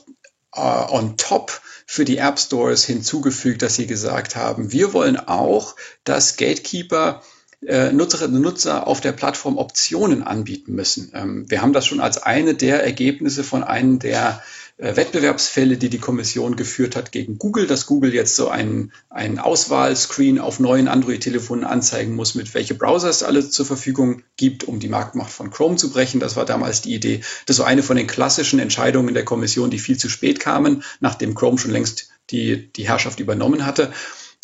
äh, on top für die App Stores hinzugefügt, dass sie gesagt haben, wir wollen auch, dass Gatekeeper äh, Nutzerinnen und Nutzer auf der Plattform Optionen anbieten müssen. Ähm, wir haben das schon als eine der Ergebnisse von einem der Wettbewerbsfälle, die die Kommission geführt hat gegen Google, dass Google jetzt so einen, einen Auswahlscreen auf neuen Android-Telefonen anzeigen muss, mit welche Browser es alle zur Verfügung gibt, um die Marktmacht von Chrome zu brechen. Das war damals die Idee. Das war eine von den klassischen Entscheidungen der Kommission, die viel zu spät kamen, nachdem Chrome schon längst die, die Herrschaft übernommen hatte.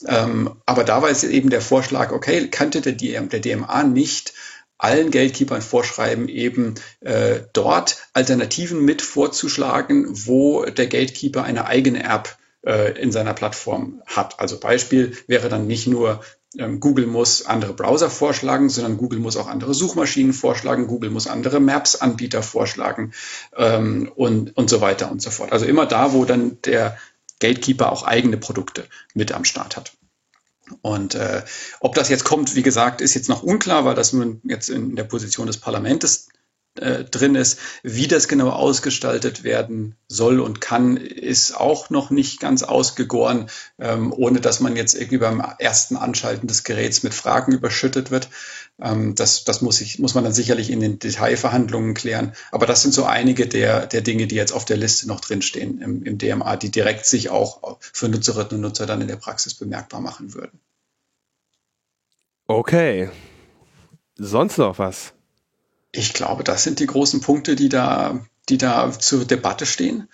Ähm, aber da war es eben der Vorschlag, okay, könnte der, DM, der DMA nicht allen Gatekeepern vorschreiben, eben äh, dort Alternativen mit vorzuschlagen, wo der Gatekeeper eine eigene App äh, in seiner Plattform hat. Also Beispiel wäre dann nicht nur ähm, Google muss andere Browser vorschlagen, sondern Google muss auch andere Suchmaschinen vorschlagen, Google muss andere Maps-Anbieter vorschlagen ähm, und, und so weiter und so fort. Also immer da, wo dann der Gatekeeper auch eigene Produkte mit am Start hat. Und äh, ob das jetzt kommt, wie gesagt, ist jetzt noch unklar, weil das nun jetzt in der Position des Parlaments äh, drin ist. Wie das genau ausgestaltet werden soll und kann, ist auch noch nicht ganz ausgegoren, ähm, ohne dass man jetzt irgendwie beim ersten Anschalten des Geräts mit Fragen überschüttet wird. Ähm, das das muss, ich, muss man dann sicherlich in den Detailverhandlungen klären. Aber das sind so einige der, der Dinge, die jetzt auf der Liste noch drinstehen im, im DMA, die direkt sich auch für Nutzerinnen und Nutzer dann in der Praxis bemerkbar machen würden. Okay. Sonst noch was? Ich glaube, das sind die großen Punkte, die da, die da zur Debatte stehen.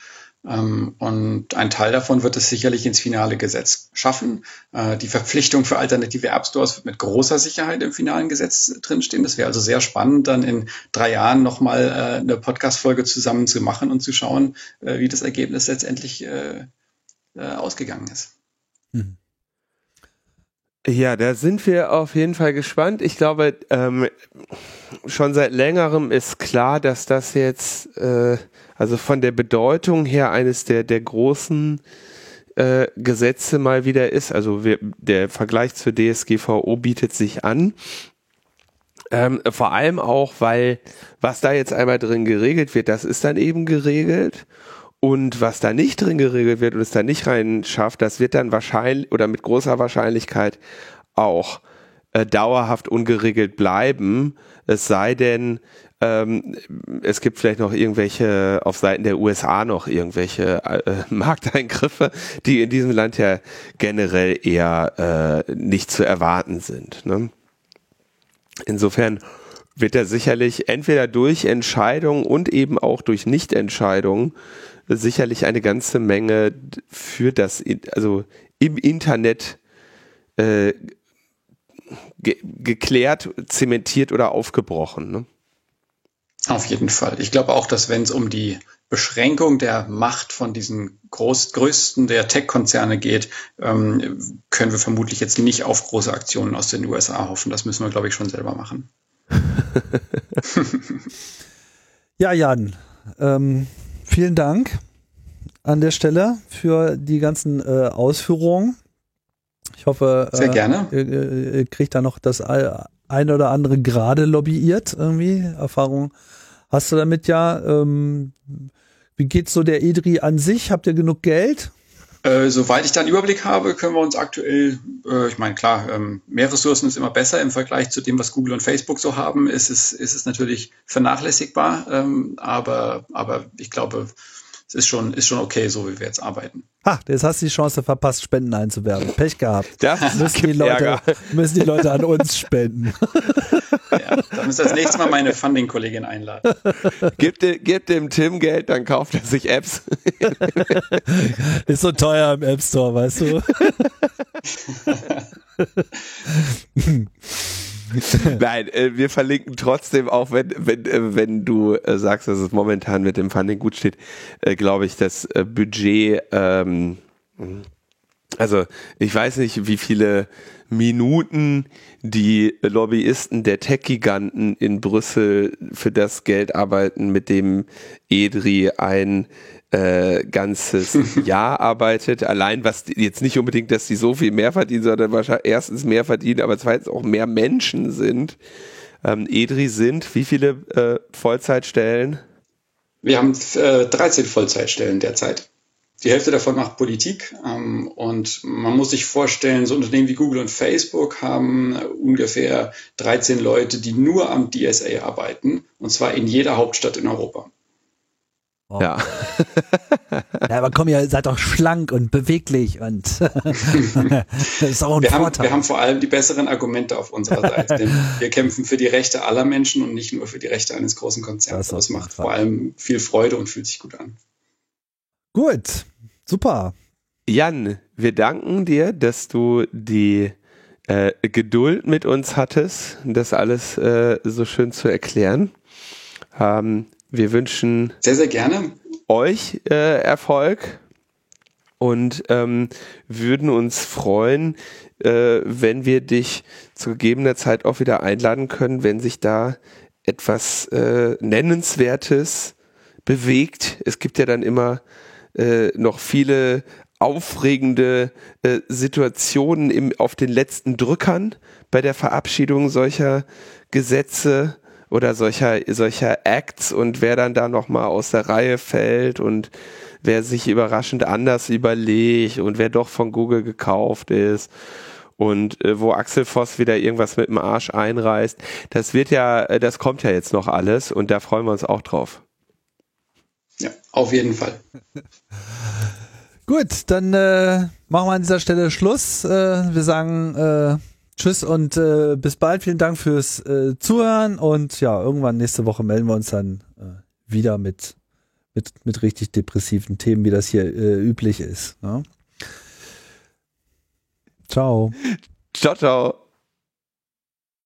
Ähm, und ein Teil davon wird es sicherlich ins finale Gesetz schaffen. Äh, die Verpflichtung für alternative App Stores wird mit großer Sicherheit im finalen Gesetz drinstehen. Das wäre also sehr spannend, dann in drei Jahren nochmal äh, eine Podcast-Folge zusammen zu machen und zu schauen, äh, wie das Ergebnis letztendlich ausgegangen ist. Mhm. Ja, da sind wir auf jeden Fall gespannt. Ich glaube, ähm, schon seit längerem ist klar, dass das jetzt, äh, also von der Bedeutung her eines der, der großen äh, Gesetze mal wieder ist. Also wir, der Vergleich zur DSGVO bietet sich an. Ähm, vor allem auch, weil was da jetzt einmal drin geregelt wird, das ist dann eben geregelt. Und was da nicht drin geregelt wird und es da nicht rein schafft, das wird dann wahrscheinlich oder mit großer Wahrscheinlichkeit auch äh, dauerhaft ungeregelt bleiben. Es sei denn, ähm, es gibt vielleicht noch irgendwelche auf Seiten der USA noch irgendwelche äh, Markteingriffe, die in diesem Land ja generell eher äh, nicht zu erwarten sind. Ne? Insofern wird er sicherlich entweder durch Entscheidungen und eben auch durch Nichtentscheidungen sicherlich eine ganze Menge für das, also im Internet äh, ge geklärt, zementiert oder aufgebrochen. Ne? Auf jeden Fall. Ich glaube auch, dass wenn es um die Beschränkung der Macht von diesen groß, größten der Tech-Konzerne geht, ähm, können wir vermutlich jetzt nicht auf große Aktionen aus den USA hoffen. Das müssen wir, glaube ich, schon selber machen. ja, Jan, ähm, vielen Dank an der Stelle für die ganzen äh, Ausführungen. Ich hoffe, Sehr äh, gerne. Ihr, ihr, kriegt da noch das eine oder andere gerade lobbyiert irgendwie. Erfahrung hast du damit ja. Ähm, wie geht's so der EDRI an sich? Habt ihr genug Geld? Äh, soweit ich da einen Überblick habe, können wir uns aktuell, äh, ich meine, klar, ähm, mehr Ressourcen ist immer besser im Vergleich zu dem, was Google und Facebook so haben, ist es, ist es natürlich vernachlässigbar, ähm, aber, aber ich glaube, es ist schon, ist schon okay, so wie wir jetzt arbeiten. Ha, jetzt hast du die Chance verpasst, Spenden einzuwerben. Pech gehabt. Das müssen, die Leute, müssen die Leute an uns spenden. Ja, dann müsst ihr das nächste Mal meine Funding-Kollegin einladen. Gib, gib dem Tim Geld, dann kauft er sich Apps. Ist so teuer im App Store, weißt du? Nein, äh, wir verlinken trotzdem, auch wenn, wenn, äh, wenn du äh, sagst, dass es momentan mit dem Funding gut steht, äh, glaube ich, das äh, Budget, ähm, also ich weiß nicht, wie viele Minuten die Lobbyisten der Tech-Giganten in Brüssel für das Geld arbeiten, mit dem EDRI ein äh, ganzes Jahr arbeitet. Allein was jetzt nicht unbedingt, dass sie so viel mehr verdienen, sondern wahrscheinlich erstens mehr verdienen, aber zweitens auch mehr Menschen sind. Ähm, Edri sind wie viele äh, Vollzeitstellen? Wir haben äh, 13 Vollzeitstellen derzeit. die Hälfte davon macht Politik. Ähm, und man muss sich vorstellen, so Unternehmen wie Google und Facebook haben ungefähr 13 Leute, die nur am DSA arbeiten, und zwar in jeder Hauptstadt in Europa. Oh. Ja. ja, aber komm, ihr seid doch schlank und beweglich und das ist auch ein wir Vorteil. Haben, wir haben vor allem die besseren Argumente auf unserer Seite, denn wir kämpfen für die Rechte aller Menschen und nicht nur für die Rechte eines großen Konzerns. Das, das macht vor allem viel Freude und fühlt sich gut an. Gut, super. Jan, wir danken dir, dass du die äh, Geduld mit uns hattest, das alles äh, so schön zu erklären. Ähm, wir wünschen sehr, sehr gerne euch äh, Erfolg und ähm, würden uns freuen, äh, wenn wir dich zu gegebener Zeit auch wieder einladen können, wenn sich da etwas äh, Nennenswertes bewegt. Es gibt ja dann immer äh, noch viele aufregende äh, Situationen im, auf den letzten Drückern bei der Verabschiedung solcher Gesetze oder solcher, solcher Acts und wer dann da nochmal aus der Reihe fällt und wer sich überraschend anders überlegt und wer doch von Google gekauft ist und äh, wo Axel Voss wieder irgendwas mit dem Arsch einreißt. Das wird ja, äh, das kommt ja jetzt noch alles und da freuen wir uns auch drauf. Ja, auf jeden Fall. Gut, dann äh, machen wir an dieser Stelle Schluss. Äh, wir sagen äh, Tschüss und äh, bis bald. Vielen Dank fürs äh, Zuhören und ja, irgendwann nächste Woche melden wir uns dann äh, wieder mit, mit, mit richtig depressiven Themen, wie das hier äh, üblich ist. Ne? Ciao. Ciao, ciao.